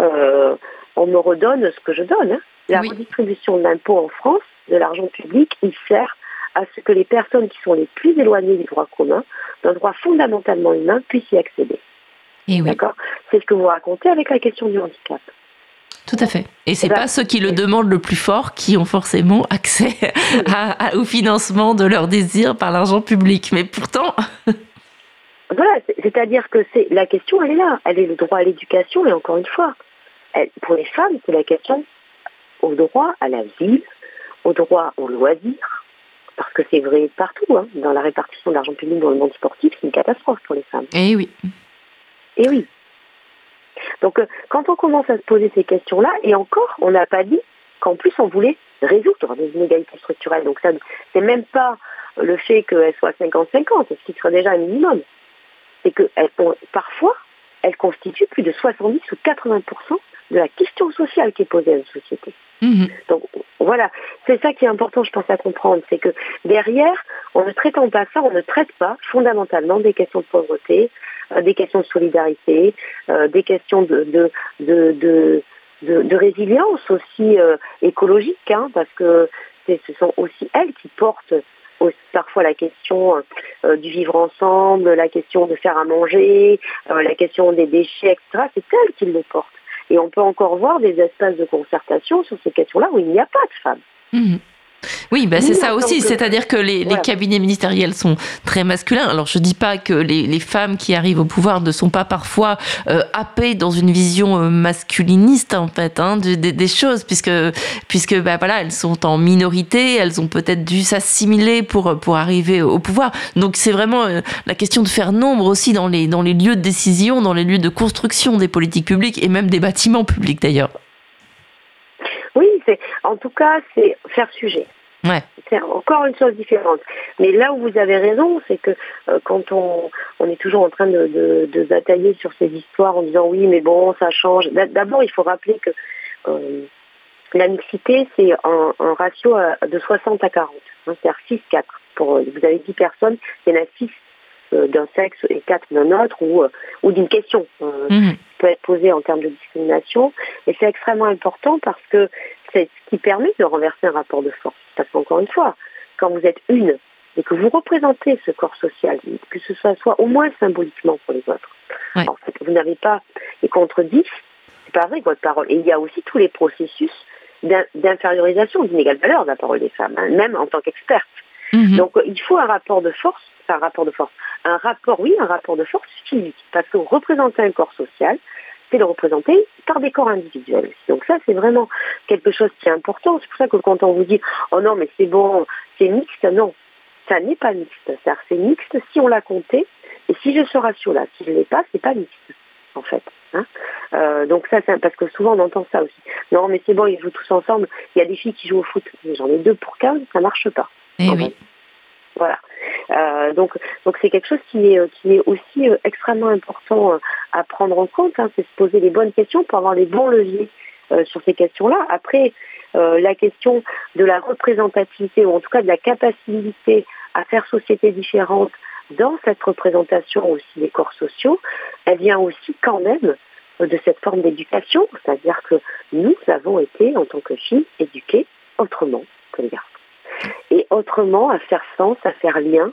euh, on me redonne ce que je donne. Hein. La redistribution de l'impôt en France, de l'argent public, il sert à ce que les personnes qui sont les plus éloignées du droit commun, d'un droit fondamentalement humain, puissent y accéder. Et oui. D'accord? C'est ce que vous racontez avec la question du handicap. Tout à fait. Et c'est n'est pas ceux qui le demandent le plus fort qui ont forcément accès au financement de leurs désirs par l'argent public. Mais pourtant. voilà, c'est-à-dire que c'est la question, elle est là. Elle est le droit à l'éducation, et encore une fois, pour les femmes, c'est la question au droit à la vie, au droit au loisir, parce que c'est vrai partout, hein, dans la répartition de l'argent public dans le monde sportif, c'est une catastrophe pour les femmes. Eh oui. Eh oui. Donc euh, quand on commence à se poser ces questions-là, et encore, on n'a pas dit qu'en plus on voulait résoudre des inégalités structurelles. Donc ça, c'est même pas le fait qu'elles soient 50-50, ce qui serait déjà un minimum. C'est que parfois, elles constituent plus de 70 ou 80 de la question sociale qui est posée à une société. Mhm. Donc voilà, c'est ça qui est important, je pense, à comprendre, c'est que derrière, en ne traitant pas ça, on ne traite pas fondamentalement des questions de pauvreté, euh, des questions de solidarité, euh, des questions de, de, de, résilience aussi euh, écologique, hein, parce que ce sont aussi elles qui portent parfois la question du vivre ensemble, la question de faire à manger, la question des déchets, etc. C'est elles qui le portent. Et on peut encore voir des espaces de concertation sur ces questions-là où il n'y a pas de femmes. Mhm. Oui, bah c'est ça aussi, c'est-à-dire que les, cabinets ministériels sont très masculins. Alors je dis pas que les, femmes qui arrivent au pouvoir ne sont pas parfois euh, happées dans une vision euh, masculiniste en fait hein, des, choses, puisque puisque bah, voilà, elles sont en minorité, elles ont peut-être dû s'assimiler pour pour arriver au pouvoir. Donc c'est vraiment euh, la question de faire nombre aussi dans les dans les lieux de décision, dans les lieux de construction des politiques publiques et même des bâtiments publics d'ailleurs. Oui, c'est en tout cas c'est faire sujet. C'est encore une chose différente. Mais là où vous avez raison, c'est que euh, quand on, on, est toujours en train de, de, batailler sur ces histoires en disant oui, mais bon, ça change. D'abord, il faut rappeler que euh, la mixité, c'est un, ratio de 60 à 40. Hein, C'est-à-dire 6-4. Pour, vous avez 10 personnes, il y en a 6 d'un sexe et 4 d'un autre, ou, ou d'une question mmh. qui peut être posée en termes de discrimination. Et c'est extrêmement important parce que c'est ce qui permet de renverser un rapport de force. Parce qu'encore une fois, quand vous êtes une et que vous représentez ce corps social, que ce soit, soit au moins symboliquement pour les autres, en fait, vous n'avez pas, et contre 10, c'est pas vrai votre parole. Et il y a aussi tous les processus d'infériorisation, d'inégale valeur de la parole des femmes, hein, même en tant qu'experte. Mhm. Donc il faut un rapport de force, un rapport de force, un rapport, oui, un rapport de force physique, parce que représenter un corps social, c'est de représenter par des corps individuels. Donc ça, c'est vraiment quelque chose qui est important. C'est pour ça que quand on vous dit « Oh non, mais c'est bon, c'est mixte », non, ça n'est pas mixte. cest c'est mixte si on l'a compté, et si je ce ratio-là, si je ne l'ai pas, c'est pas mixte, en fait. Hein. Euh, donc ça, c'est parce que souvent on entend ça aussi. Non, mais c'est bon, ils jouent tous ensemble. Il y a des filles qui jouent au foot. J'en ai deux pour 15, ça marche pas. Eh oui. Voilà. Euh, donc, donc c'est quelque chose qui est, qui est aussi euh, extrêmement important euh, à prendre en compte. Hein, c'est se poser les bonnes questions pour avoir les bons leviers sur ces questions-là. Après, la question de la représentativité ou en tout cas de la capacité à faire société différente dans cette représentation aussi des corps sociaux, elle vient aussi quand même de cette forme d'éducation, c'est-à-dire que nous avons été, en tant que filles, éduquées autrement que les garçons et autrement à faire sens, à faire lien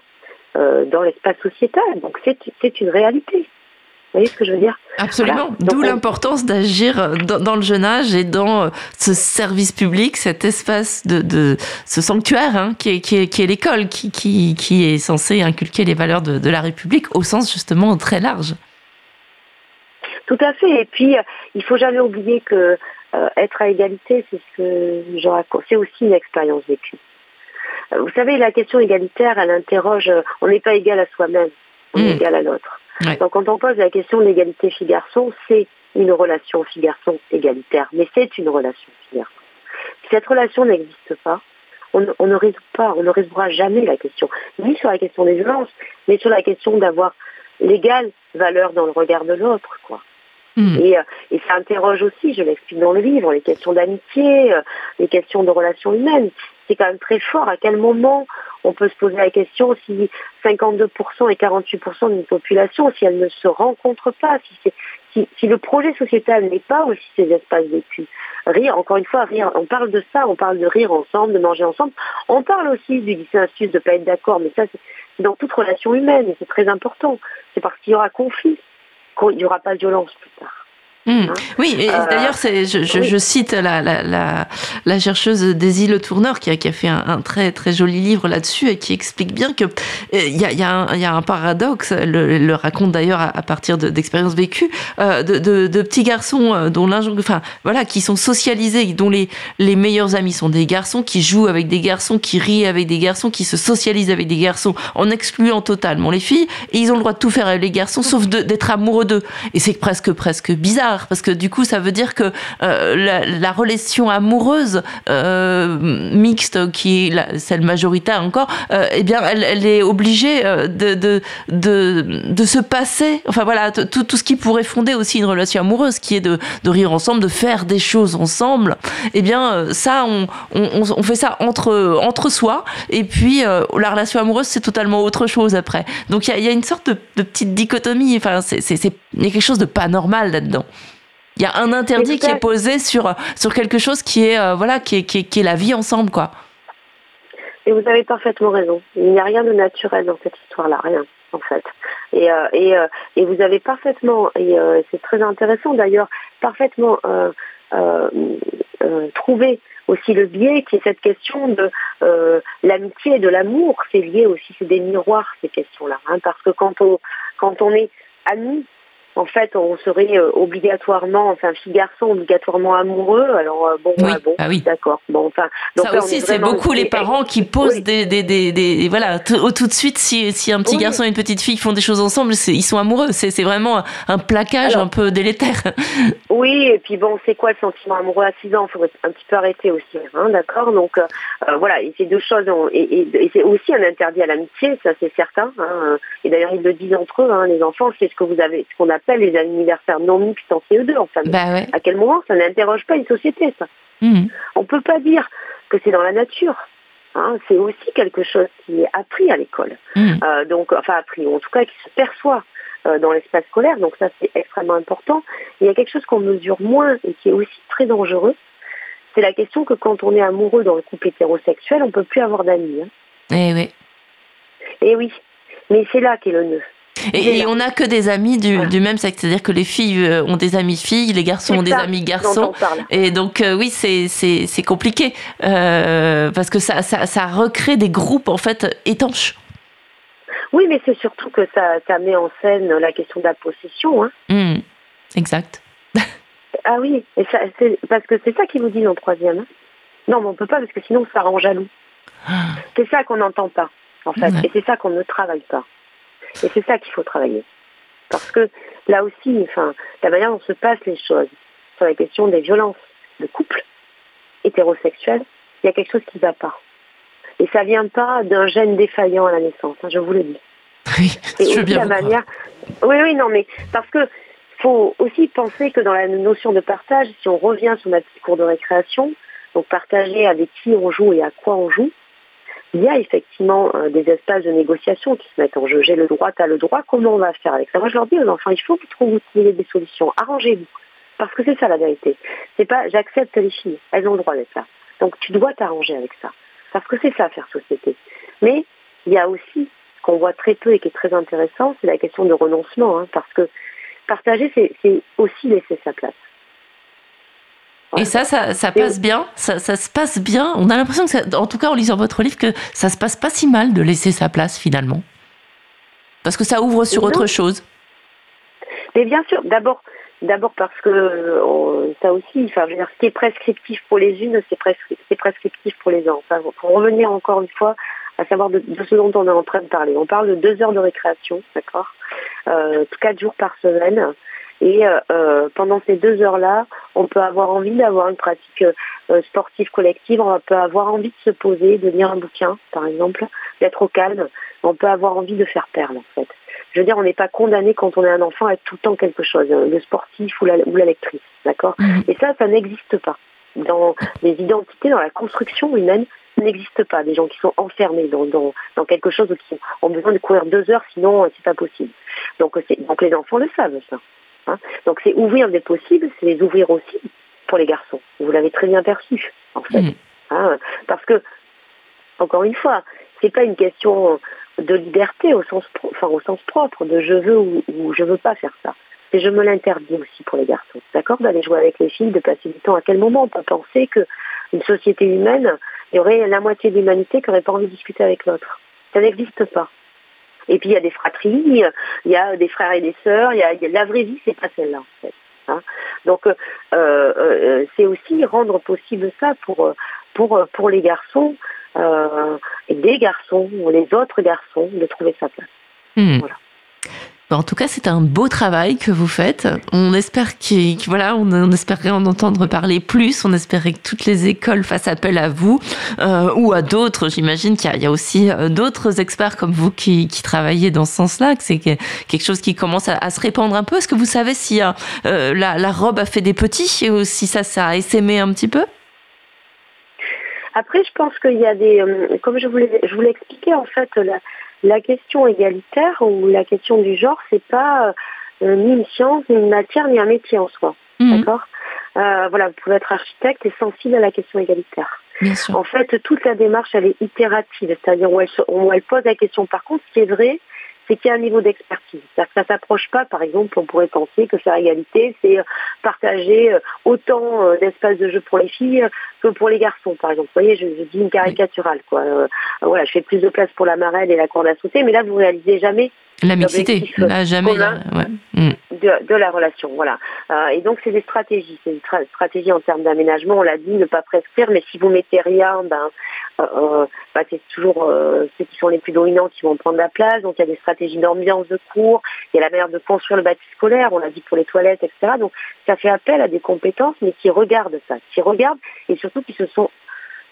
euh, dans l'espace sociétal. Donc c'est une réalité. Vous voyez ce que je veux dire? Absolument. D'où l'importance d'agir euh, dans, le jeune âge et dans euh, ce service public, cet espace de, ce sanctuaire hein, qui est, qui est, l'école, qui, qui, qui, est censé inculquer les valeurs de, la République au sens justement très large. Tout à fait. Et puis, il faut jamais oublier que être à égalité, c'est ce que c'est aussi une expérience vécue. Euh, vous savez, la question égalitaire, elle interroge, euh, on n'est pas égal à soi-même, on est hmm. égal à l'autre. Donc quand on pose la question de l'égalité fille-garçon, c'est une relation fille-garçon égalitaire, mais c'est une relation fille-garçon. Si cette relation n'existe pas, on, ne résout pas, on ne résoudra jamais la question, ni sur la question des violences, mais sur la question d'avoir l'égale valeur dans le regard de l'autre, quoi. Hmm. Et, et, ça interroge aussi, je l'explique dans le livre, les questions d'amitié, les questions de relations humaines. C'est quand même très fort à quel moment on peut se poser la question si 52% et 48% d'une population, si elle ne se rencontre pas, si, le projet sociétal n'est pas aussi ces espaces vécus? Rire, encore une fois, rire, on parle de ça, on parle de rire ensemble, de manger ensemble. On parle aussi du dissensus, de ne pas être d'accord, mais ça, c'est dans toute relation humaine, et c'est très important. C'est parce qu'il y aura conflit qu'il n'y aura pas de violence plus tard. Hmm. Hein oui, et euh, d'ailleurs, je, je, je, cite la, la, la, la, chercheuse Daisy Le Tourneur qui a, qui a fait un, un, très très joli livre là-dessus et qui explique bien que il euh, y a, y, a y a, un paradoxe. Le, le raconte d'ailleurs à, à, partir d'expériences vécues euh, de, de, de, petits garçons euh, dont enfin voilà, qui sont socialisés, dont les les meilleurs amis sont des garçons, qui jouent avec des garçons, qui rient avec des garçons, qui se socialisent avec des garçons, en excluant totalement les filles. Et ils ont le droit de tout faire avec les garçons, sauf d'être amoureux d'eux. Et c'est presque presque bizarre parce que du coup ça veut dire que euh, la, la, relation amoureuse euh, mixte qui est celle majoritaire encore euh, eh bien elle, est obligée de, de, de, se passer. Enfin voilà tout, tout ce qui pourrait fonder aussi une relation amoureuse qui est de, de rire ensemble de faire des choses ensemble. Eh bien ça on, on, fait ça entre entre soi. Et puis la relation amoureuse c'est totalement autre chose après. Donc il y, a, une sorte de, de petite dichotomie. Enfin c'est il y a quelque chose de pas normal là-dedans il y a un interdit qui est posé sur, sur quelque chose qui est, euh, voilà, qui est, qui, est, qui est la vie ensemble, quoi. Et vous avez parfaitement raison. Il n'y a rien de naturel dans cette histoire-là, rien, en fait. Et, euh, et, euh, et vous avez parfaitement, et euh, c'est très intéressant d'ailleurs, parfaitement trouvé aussi le biais qui est cette question de l'amitié et de l'amour. C'est lié aussi, c'est des miroirs, ces questions-là. Hein, parce que quand on, quand on est amis en fait, on serait euh, obligatoirement, enfin, fille-garçon obligatoirement amoureux. Alors, euh, bon, oui. ah bon, ah oui. d'accord. Bon, enfin, donc ça là, aussi, c'est beaucoup les parents qui posent oui. des, des, des, des, voilà, tout, tout de suite, si, si un petit oui. garçon et une petite fille font des choses ensemble, ils sont amoureux. C'est vraiment un plaquage Alors, un peu délétère. Oui, et puis bon, c'est quoi le sentiment amoureux à 6 ans? Il faudrait un petit peu arrêter aussi, hein, d'accord? Donc, euh, voilà, et ces deux choses, ont, et, et, et c'est aussi un interdit à l'amitié, ça c'est certain. Hein, et d'ailleurs, ils le disent entre eux, hein, les enfants, c'est ce que vous avez, ce qu'on appelle les anniversaires non mixtes en CE2 en famille. Bah ouais. À quel moment ça n'interroge pas une société ça mmh. On peut pas dire que c'est dans la nature. Hein, c'est aussi quelque chose qui est appris à l'école. Mmh. Euh, donc, enfin appris, en tout cas qui se perçoit euh, dans l'espace scolaire. Donc ça c'est extrêmement important. Il y a quelque chose qu'on mesure moins et qui est aussi très dangereux. C'est la question que quand on est amoureux dans le couple hétérosexuel, on peut plus avoir d'amis. Hein. Eh oui. Eh oui. Mais c'est là qu'est le nœud. Et, et, on n'a que des amis du, voilà. du même sexe, c'est-à-dire que les filles euh, ont des amis filles, les garçons ont des amis garçons. Et donc euh, oui, c'est compliqué euh, parce que ça, ça, ça recrée des groupes en fait étanches. Oui, mais c'est surtout que ça, ça met en scène la question de la possession. Hein. Mmh, exact. ah oui, et ça, parce que c'est ça qu'ils vous disent en troisième. Hein. Non, mais on peut pas parce que sinon ça rend jaloux. C'est ça qu'on n'entend pas, en fait, et c'est ça qu'on ne travaille pas. Et c'est ça qu'il faut travailler. Parce que là aussi, enfin, la manière dont se passent les choses sur la question des violences de couple hétérosexuel, il y a quelque chose qui ne va pas. Et ça vient pas d'un gène défaillant à la naissance, hein, je vous le dis. Oui, Et je aussi veux bien la manière. Oui, oui, non, mais parce que faut aussi penser que dans la notion de partage, si on revient sur notre cours de récréation, donc partager avec qui on joue et à quoi on joue, il y a effectivement euh, des espaces de négociation qui se mettent en jeu. J'ai le droit, tu as le droit, comment on va faire avec ça Moi, je leur dis aux enfants, il faut que vous trouviez des solutions, arrangez-vous. Parce que c'est ça la vérité. C'est pas j'accepte les filles, elles ont le droit d'être là. Donc tu dois t'arranger avec ça. Parce que c'est ça faire société. Mais il y a aussi qu'on voit très peu et qui est très intéressant, c'est la question de renoncement. Hein, parce que partager, c'est aussi laisser sa place. Et ça, ça, ça passe bien, ça, ça, se passe bien. On a l'impression que, ça, en tout cas en lisant votre livre, que ça se passe pas si mal de laisser sa place finalement. Parce que ça ouvre sur non. autre chose. Mais bien sûr, d'abord, d'abord parce que on, ça aussi, enfin, je veux dire, ce qui est prescriptif pour les unes, c'est prescri prescriptif pour les autres. Enfin, pour revenir encore une fois à savoir de, de, ce dont on est en train de parler. On parle de deux heures de récréation, d'accord, euh, quatre jours par semaine Et pendant ces deux heures-là, on peut avoir envie d'avoir une pratique sportive collective, on peut avoir envie de se poser, de lire un bouquin, par exemple, d'être au calme. On peut avoir envie de faire perle, en fait. Je veux dire, on n'est pas condamné quand on est un enfant à être tout le temps quelque chose, le sportif ou la, ou la lectrice, d'accord? Mhm. Et ça, ça n'existe pas. Dans les identités, dans la construction humaine, n'existe pas. Des gens qui sont enfermés dans, dans, dans, quelque chose ou qui ont besoin de courir deux heures, sinon c'est pas possible. Donc, donc les enfants le savent, ça. Hein donc c'est ouvrir des possibles, c'est les ouvrir aussi pour les garçons. Vous l'avez très bien perçu, en fait. Mhm. Hein Parce que, encore une fois, c'est pas une question de liberté au sens, enfin, au sens propre, de je veux ou, ou je veux pas faire ça. Et je me l'interdis aussi pour les garçons, d'accord? D'aller jouer avec les filles, de passer du temps. À quel moment? On peut penser qu'une société humaine, il y aurait la moitié de l'humanité qui n'aurait pas envie de discuter avec l'autre Ça n'existe pas. Et puis il y a des fratries, il y a des frères et des sœurs, il y a, la vraie vie, c'est pas celle-là en fait. Hein. Donc euh, euh, c'est aussi rendre possible ça pour pour pour les garçons euh, et des garçons ou les autres garçons de trouver sa place. Hmm. Voilà. En tout cas, c'est un beau travail que vous faites. On espère qu'il, voilà, on, espérait en entendre parler plus. On espérait que toutes les écoles fassent appel à vous euh, ou à d'autres. J'imagine qu'il y, a aussi euh, d'autres experts comme vous qui, qui travaillez dans ce sens-là. Que c'est quelque chose qui commence à, se répandre un peu. Est-ce que vous savez si euh, la, la, robe a fait des petits ou si ça, ça a essaimé un petit peu? Après, je pense qu'il y a des, euh, comme je voulais, je voulais expliquer en fait, la, la question égalitaire ou la question du genre, c'est pas euh, ni une science, ni une matière, ni un métier en soi. Mhm. D'accord? Euh, Voilà, vous pouvez être architecte et sensible à la question égalitaire. En fait, toute la démarche, elle est itérative, c'est-à-dire où elle pose la question. Par contre, ce qui est vrai, c'est qu'il y a un niveau d'expertise. Ça ne s'approche pas, par exemple, on pourrait penser que faire égalité, c'est euh, partager euh, autant euh, d'espace de jeu pour les filles que pour les garçons, par exemple. Vous voyez, je, dis une caricaturale, quoi. voilà, je fais plus de place pour la marelle et la corde à sauter, mais là, vous réalisez jamais la mixité, là, jamais. Mm. de, la relation, voilà. et donc, c'est des stratégies. C'est des stratégies en termes d'aménagement. On l'a dit, ne pas prescrire, mais si vous mettez rien, ben, bah, c'est toujours ceux qui sont les plus dominants qui vont prendre la place. Donc, il y a des stratégies d'ambiance de cours, il y a la manière de construire le bâti scolaire, on l'a dit pour les toilettes, etc. Donc ça fait appel à des compétences, mais qui regardent ça, qui regardent et surtout qui se sont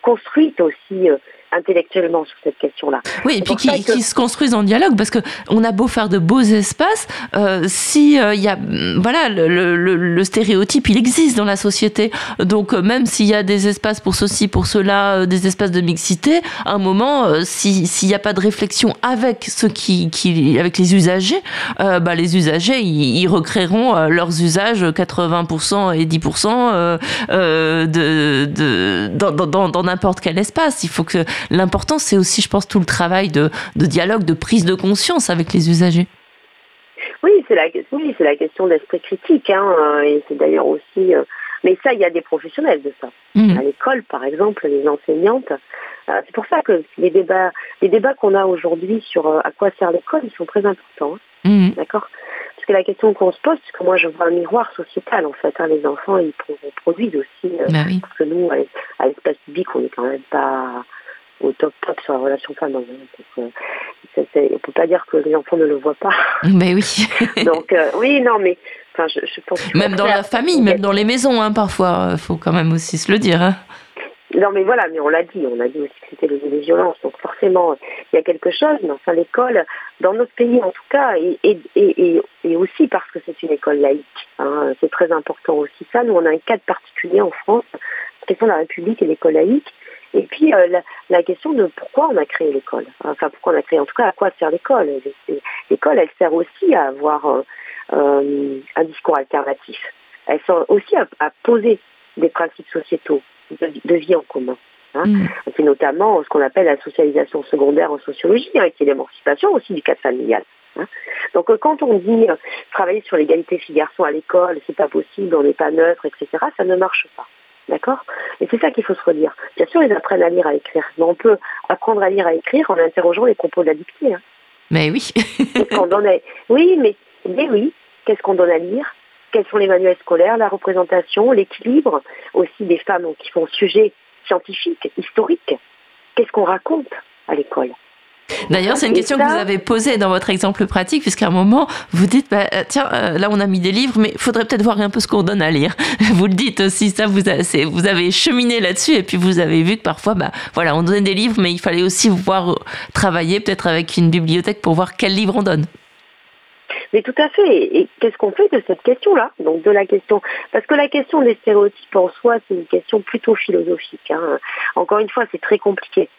construites aussi euh, intellectuellement sur cette question-là. Oui, et puis qui, qui, se construisent en dialogue, parce que on a beau faire de beaux espaces, euh, si euh, il y a, voilà, le, le, le, stéréotype, il existe dans la société. Donc euh, même s'il y a des espaces pour ceci, pour cela, euh, des espaces de mixité, à un moment, s'il n'y a pas de réflexion avec ceux qui, qui avec les usagers, bah, les usagers, ils, ils recréeront leurs usages 80% et 10% de, de, dans n'importe quel espace. Il faut que l'important, c'est aussi, je pense, tout le travail de, dialogue, de prise de conscience avec les usagers. Oui, c'est la, oui, la question d'esprit critique. Hein, euh, et c'est d'ailleurs aussi. Euh, mais ça, il y a des professionnels de ça. Mmh. À l'école, par exemple, les enseignantes. Euh, c'est pour ça que les débats, les débats qu'on a aujourd'hui sur à quoi sert l'école, ils sont très importants. Hein. Mmh. D'accord? Parce que la question qu'on se pose, c'est que moi, je vois un miroir sociétal, en fait. Hein, les enfants, ils produisent aussi. Bah parce que nous, à l'espace public, on n'est quand même pas au top top sur la relation femme Donc, euh, on peut pas dire que les enfants ne le voient pas. Mais oui. Donc euh, oui, non, mais enfin, je, je pense. Même dans la famille, même dans les maisons, hein, parfois, il faut quand même aussi se le dire. Hein. Non, mais voilà, mais on l'a dit, on a dit aussi que c'était des violences, donc forcément, il y a quelque chose, mais enfin, l'école, dans notre pays en tout cas, et, et, et, et aussi parce que c'est une école laïque, hein, c'est très important aussi ça. Nous, on a un cadre particulier en France, question de la République et l'école laïque, et puis euh, la, question de pourquoi on a créé l'école. Enfin, pourquoi on a créé, en tout cas, à quoi sert l'école L'école, elle sert aussi à avoir euh, euh, un discours alternatif. Elle sert aussi à, poser des principes sociétaux de, vie en commun. Hein. Mm. C'est notamment ce qu'on appelle la socialisation secondaire en sociologie, hein, qui est l'émancipation aussi du cadre familial. Hein. Donc quand on dit travailler sur l'égalité filles-garçons à l'école, c'est pas possible, on n'est pas neutre, etc., ça ne marche pas. D'accord? Et c'est ça qu'il faut se redire. Bien sûr, ils apprennent à lire, à écrire. Mais on peut apprendre à lire, à écrire en interrogeant les propos de la dictée. Hein. Mais oui. Oui, mais, mais oui. Qu'est-ce qu'on donne à lire? Quels sont les manuels scolaires, la représentation, l'équilibre aussi des femmes qui font sujet scientifique, historique Qu'est-ce qu'on raconte à l'école? D'ailleurs, c'est une question que vous avez posée dans votre exemple pratique, puisqu'à un moment, vous dites, bah, euh, tiens, euh, là, on a mis des livres, mais il faudrait peut-être voir un peu ce qu'on donne à lire. Vous le dites aussi, ça, vous, avez, vous avez cheminé là-dessus, et puis vous avez vu que parfois, bah, voilà, on donnait des livres, mais il fallait aussi voir travailler peut-être avec une bibliothèque pour voir quel livre on donne. Mais tout à fait. Et qu'est-ce qu'on fait de cette question-là? Donc de la question, parce que la question des stéréotypes en soi, c'est une question plutôt philosophique. Hein. Encore une fois, c'est très compliqué.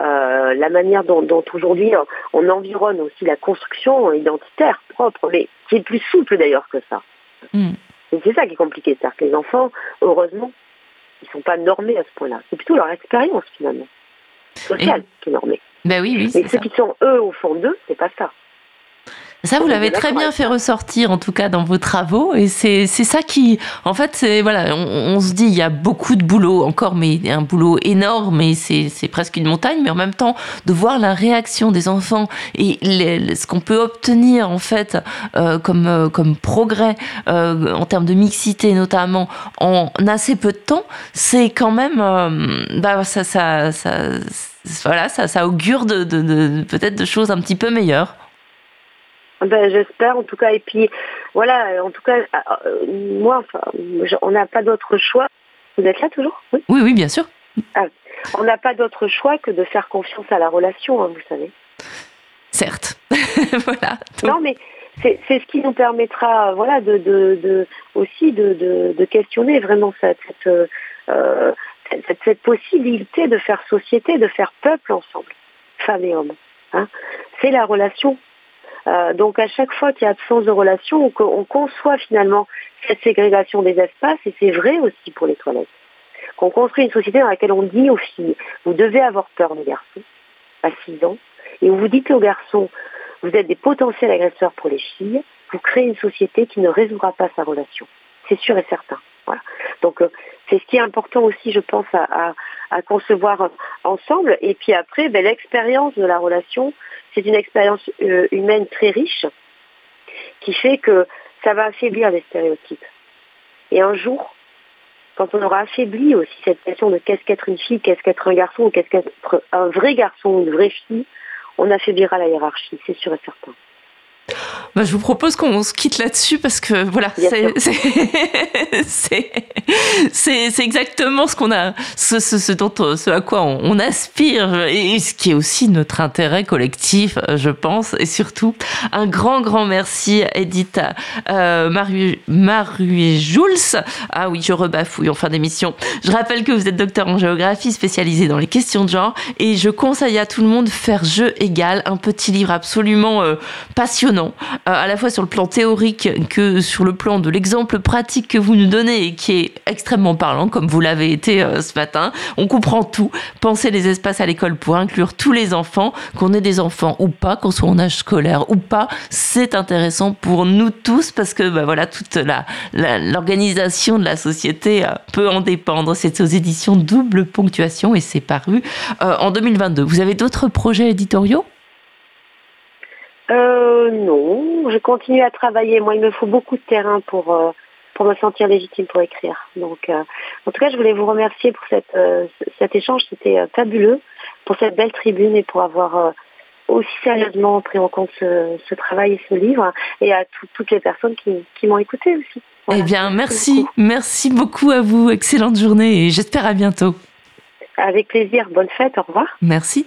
Euh, la manière dont, aujourd'hui on environne aussi la construction identitaire propre, mais qui est plus souple d'ailleurs que ça. Hmm. c'est ça qui est compliqué, c'est-à-dire que les enfants, heureusement, ils ne sont pas normés à ce point-là. C'est plutôt leur expérience finalement sociale qui est normée. Ben oui, oui. Mais ceux qui sont eux au fond d'eux, c'est pas ça. Ça, vous l'avez très bien fait ressortir, en tout cas, dans vos travaux. Et c'est ça qui, en fait, c'est voilà, on, se dit, il y a beaucoup de boulot encore, mais un boulot énorme, et c'est presque une montagne. Mais en même temps, de voir la réaction des enfants et ce qu'on peut obtenir, en fait, euh, comme, euh, comme progrès euh, en termes de mixité, notamment, en assez peu de temps, c'est quand même, bah, ça, ça, ça, voilà, ça, ça augure de, de, de peut-être de choses un petit peu meilleures. Ben, j'espère en tout cas. Et puis voilà, en tout cas, euh, moi, enfin, on n'a pas d'autre choix. Vous êtes là toujours? Oui. oui, bien sûr. Ah, on n'a pas d'autre choix que de faire confiance à la relation, hein, vous savez. Certes. voilà. Non, mais c'est ce qui nous permettra, voilà, de, de, aussi de, de, questionner vraiment cette, euh, cette, cette, possibilité de faire société, de faire peuple ensemble, femmes et hommes. Hein. C'est la relation euh, donc à chaque fois qu'il y a absence de relation, on, conçoit finalement cette ségrégation des espaces, et c'est vrai aussi pour les toilettes. Qu'on construit une société dans laquelle on dit aux filles, vous devez avoir peur des garçons, à 6 ans, et vous dites aux garçons, vous êtes des potentiels agresseurs pour les filles, vous créez une société qui ne résoudra pas sa relation. C'est sûr et certain. Donc euh, c'est ce qui est important aussi, je pense, à, concevoir ensemble. Et puis après, ben, l'expérience de la relation, c'est une expérience euh, humaine très riche qui fait que ça va affaiblir les stéréotypes. Et un jour, quand on aura affaibli aussi cette question de qu'est-ce qu'être une fille, qu'est-ce qu'être un garçon, qu'est-ce qu'être un vrai garçon une vraie fille, on affaiblira la hiérarchie, c'est sûr et certain. Bah, je vous propose qu'on se quitte là-dessus parce que voilà, c'est exactement ce qu'on a, ce, ce, dont, ce à quoi on, aspire et ce qui est aussi notre intérêt collectif, je pense. Et surtout, un grand, grand merci à Edith euh, Maru, Jules. Ah oui, je rebafouille en fin d'émission. Je rappelle que vous êtes docteur en géographie spécialisé dans les questions de genre et je conseille à tout le monde faire jeu égal, un petit livre absolument euh, passionnant à la fois sur le plan théorique que sur le plan de l'exemple pratique que vous nous donnez et qui est extrêmement parlant, comme vous l'avez été euh, ce matin. On comprend tout. Penser les espaces à l'école pour inclure tous les enfants, qu'on ait des enfants ou pas, qu'on soit en âge scolaire ou pas, c'est intéressant pour nous tous parce que bah, voilà toute la, l'organisation de la société euh, peut en dépendre. C'est aux éditions Double Ponctuation et c'est paru en 2022. Vous avez d'autres projets éditoriaux? Euh, non, je continue à travailler. Moi, il me faut beaucoup de terrain pour, euh, pour me sentir légitime pour écrire. Donc, euh, en tout cas, je voulais vous remercier pour cette, euh, cet échange. C'était fabuleux, pour cette belle tribune et pour avoir aussi sérieusement pris en compte ce, travail et ce livre, et à toutes les personnes qui, qui m'ont écouté aussi. eh bien, merci, merci beaucoup à vous. Excellente journée et j'espère à bientôt. Avec plaisir. Bonne fête. Au revoir. Merci.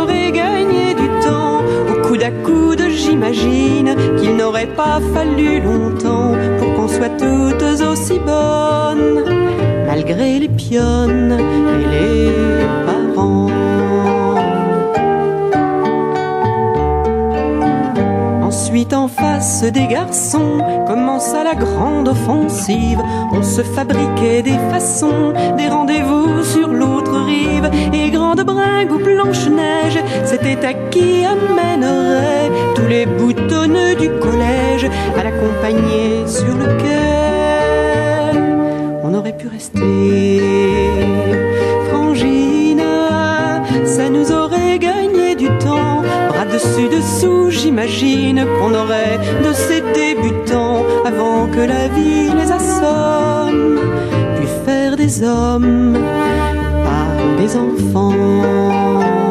au coup d'à coude j'imagine qu'il n'aurait pas fallu longtemps pour qu'on soit toutes aussi bonnes, malgré les pionnes et les parents. En face des garçons, commença la grande offensive. On se fabriquait des façons, des rendez-vous sur l'autre rive, et grand enfants de bringue ou Blanche-Neige, c'était à qui amènerait tous les boutonneux du collège à l'accompagner sur le quai. On aurait pu rester frangine, ça nous aurait. Bras dessus dessous, j'imagine qu'on aurait de ces débutants avant que la vie les assomme, puis faire des hommes par des enfants.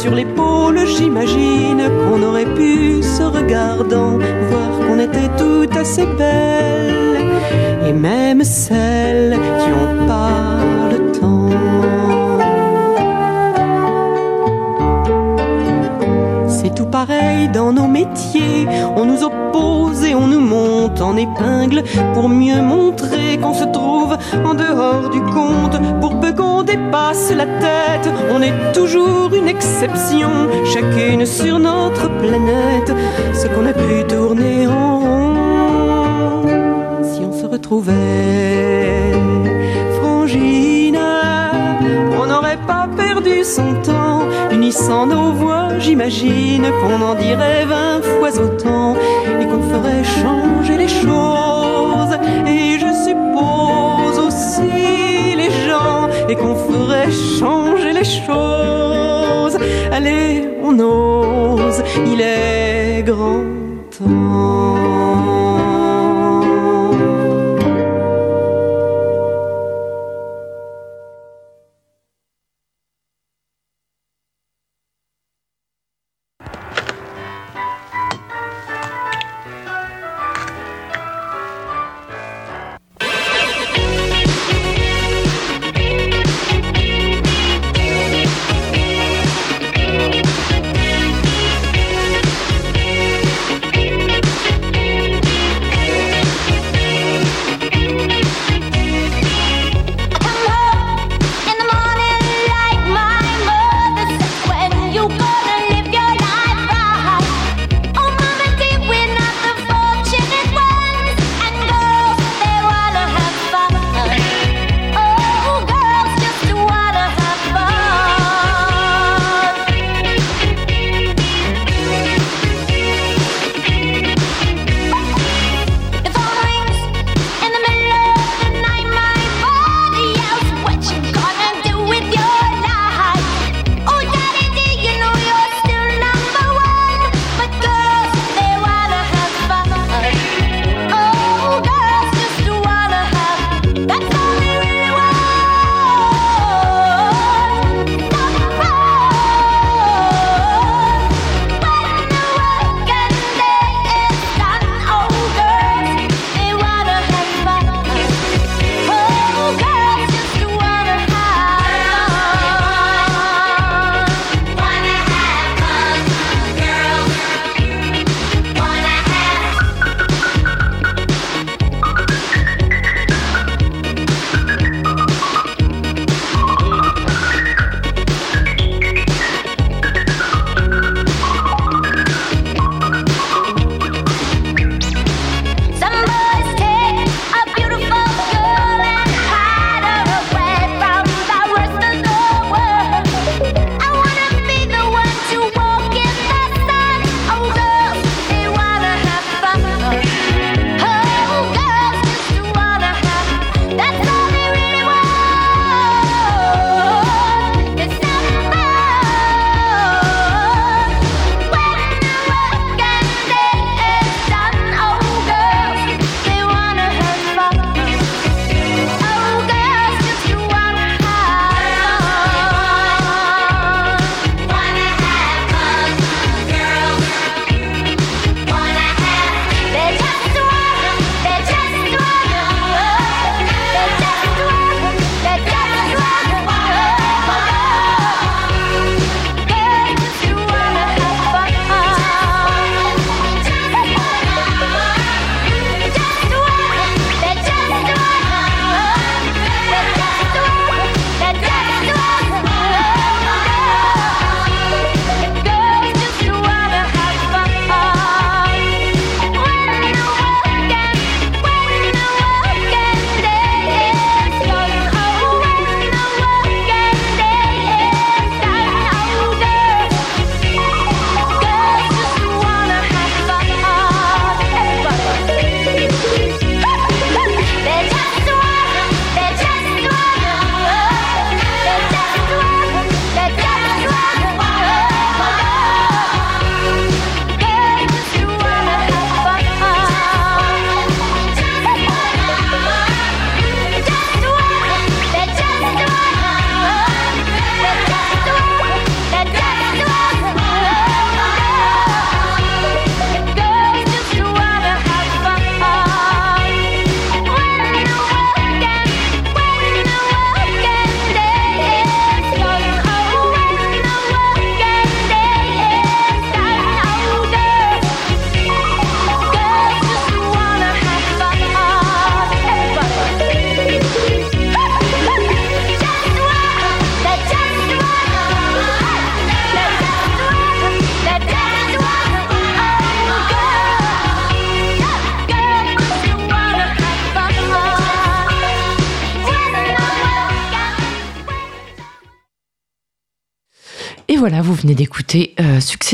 sur l'épaule, j'imagine qu'on aurait pu, se regardant, voir qu'on était toutes assez belles. Et même celles qui ont pas dans nos métiers. On nous oppose et on nous monte en épingle pour mieux montrer qu'on se trouve en dehors du compte. Pour peu qu'on dépasse la tête, on est toujours une exception, chacune sur notre planète. Ce qu'on a pu tourner en rond, si on se retrouvait frangine, on n'aurait pas perdu son temps, unissant nos voix, j'imagine qu'on en dirait vingt fois autant et qu'on ferait changer les choses. Et je suppose aussi les gens et qu'on ferait changer les choses. Allez, on ose, il est grand temps.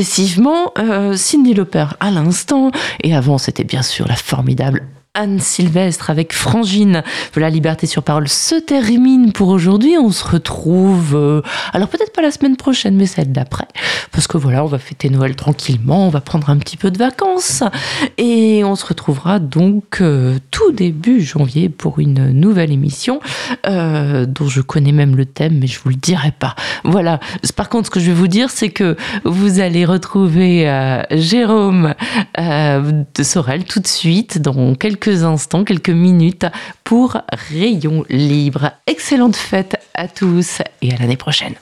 Successivement euh, Cindy Lauper à l'instant. Et avant, c'était bien sûr la formidable Anne Sylvestre avec Frangine. Voilà, Liberté sur parole se termine pour aujourd'hui. On se retrouve, euh, alors peut-être pas la semaine prochaine, mais celle d'après. Parce que voilà, on va fêter Noël tranquillement, on va prendre un petit peu de vacances. Et on se retrouvera donc euh, tout début janvier pour une nouvelle émission euh, dont je connais même le thème, mais je vous le dirai pas. Voilà. Par contre, ce que je vais vous dire, c'est que vous allez retrouver Jérôme de Sorel tout de suite dans quelques instants, quelques minutes pour Rayon Libre. Excellente fête à tous et à l'année prochaine.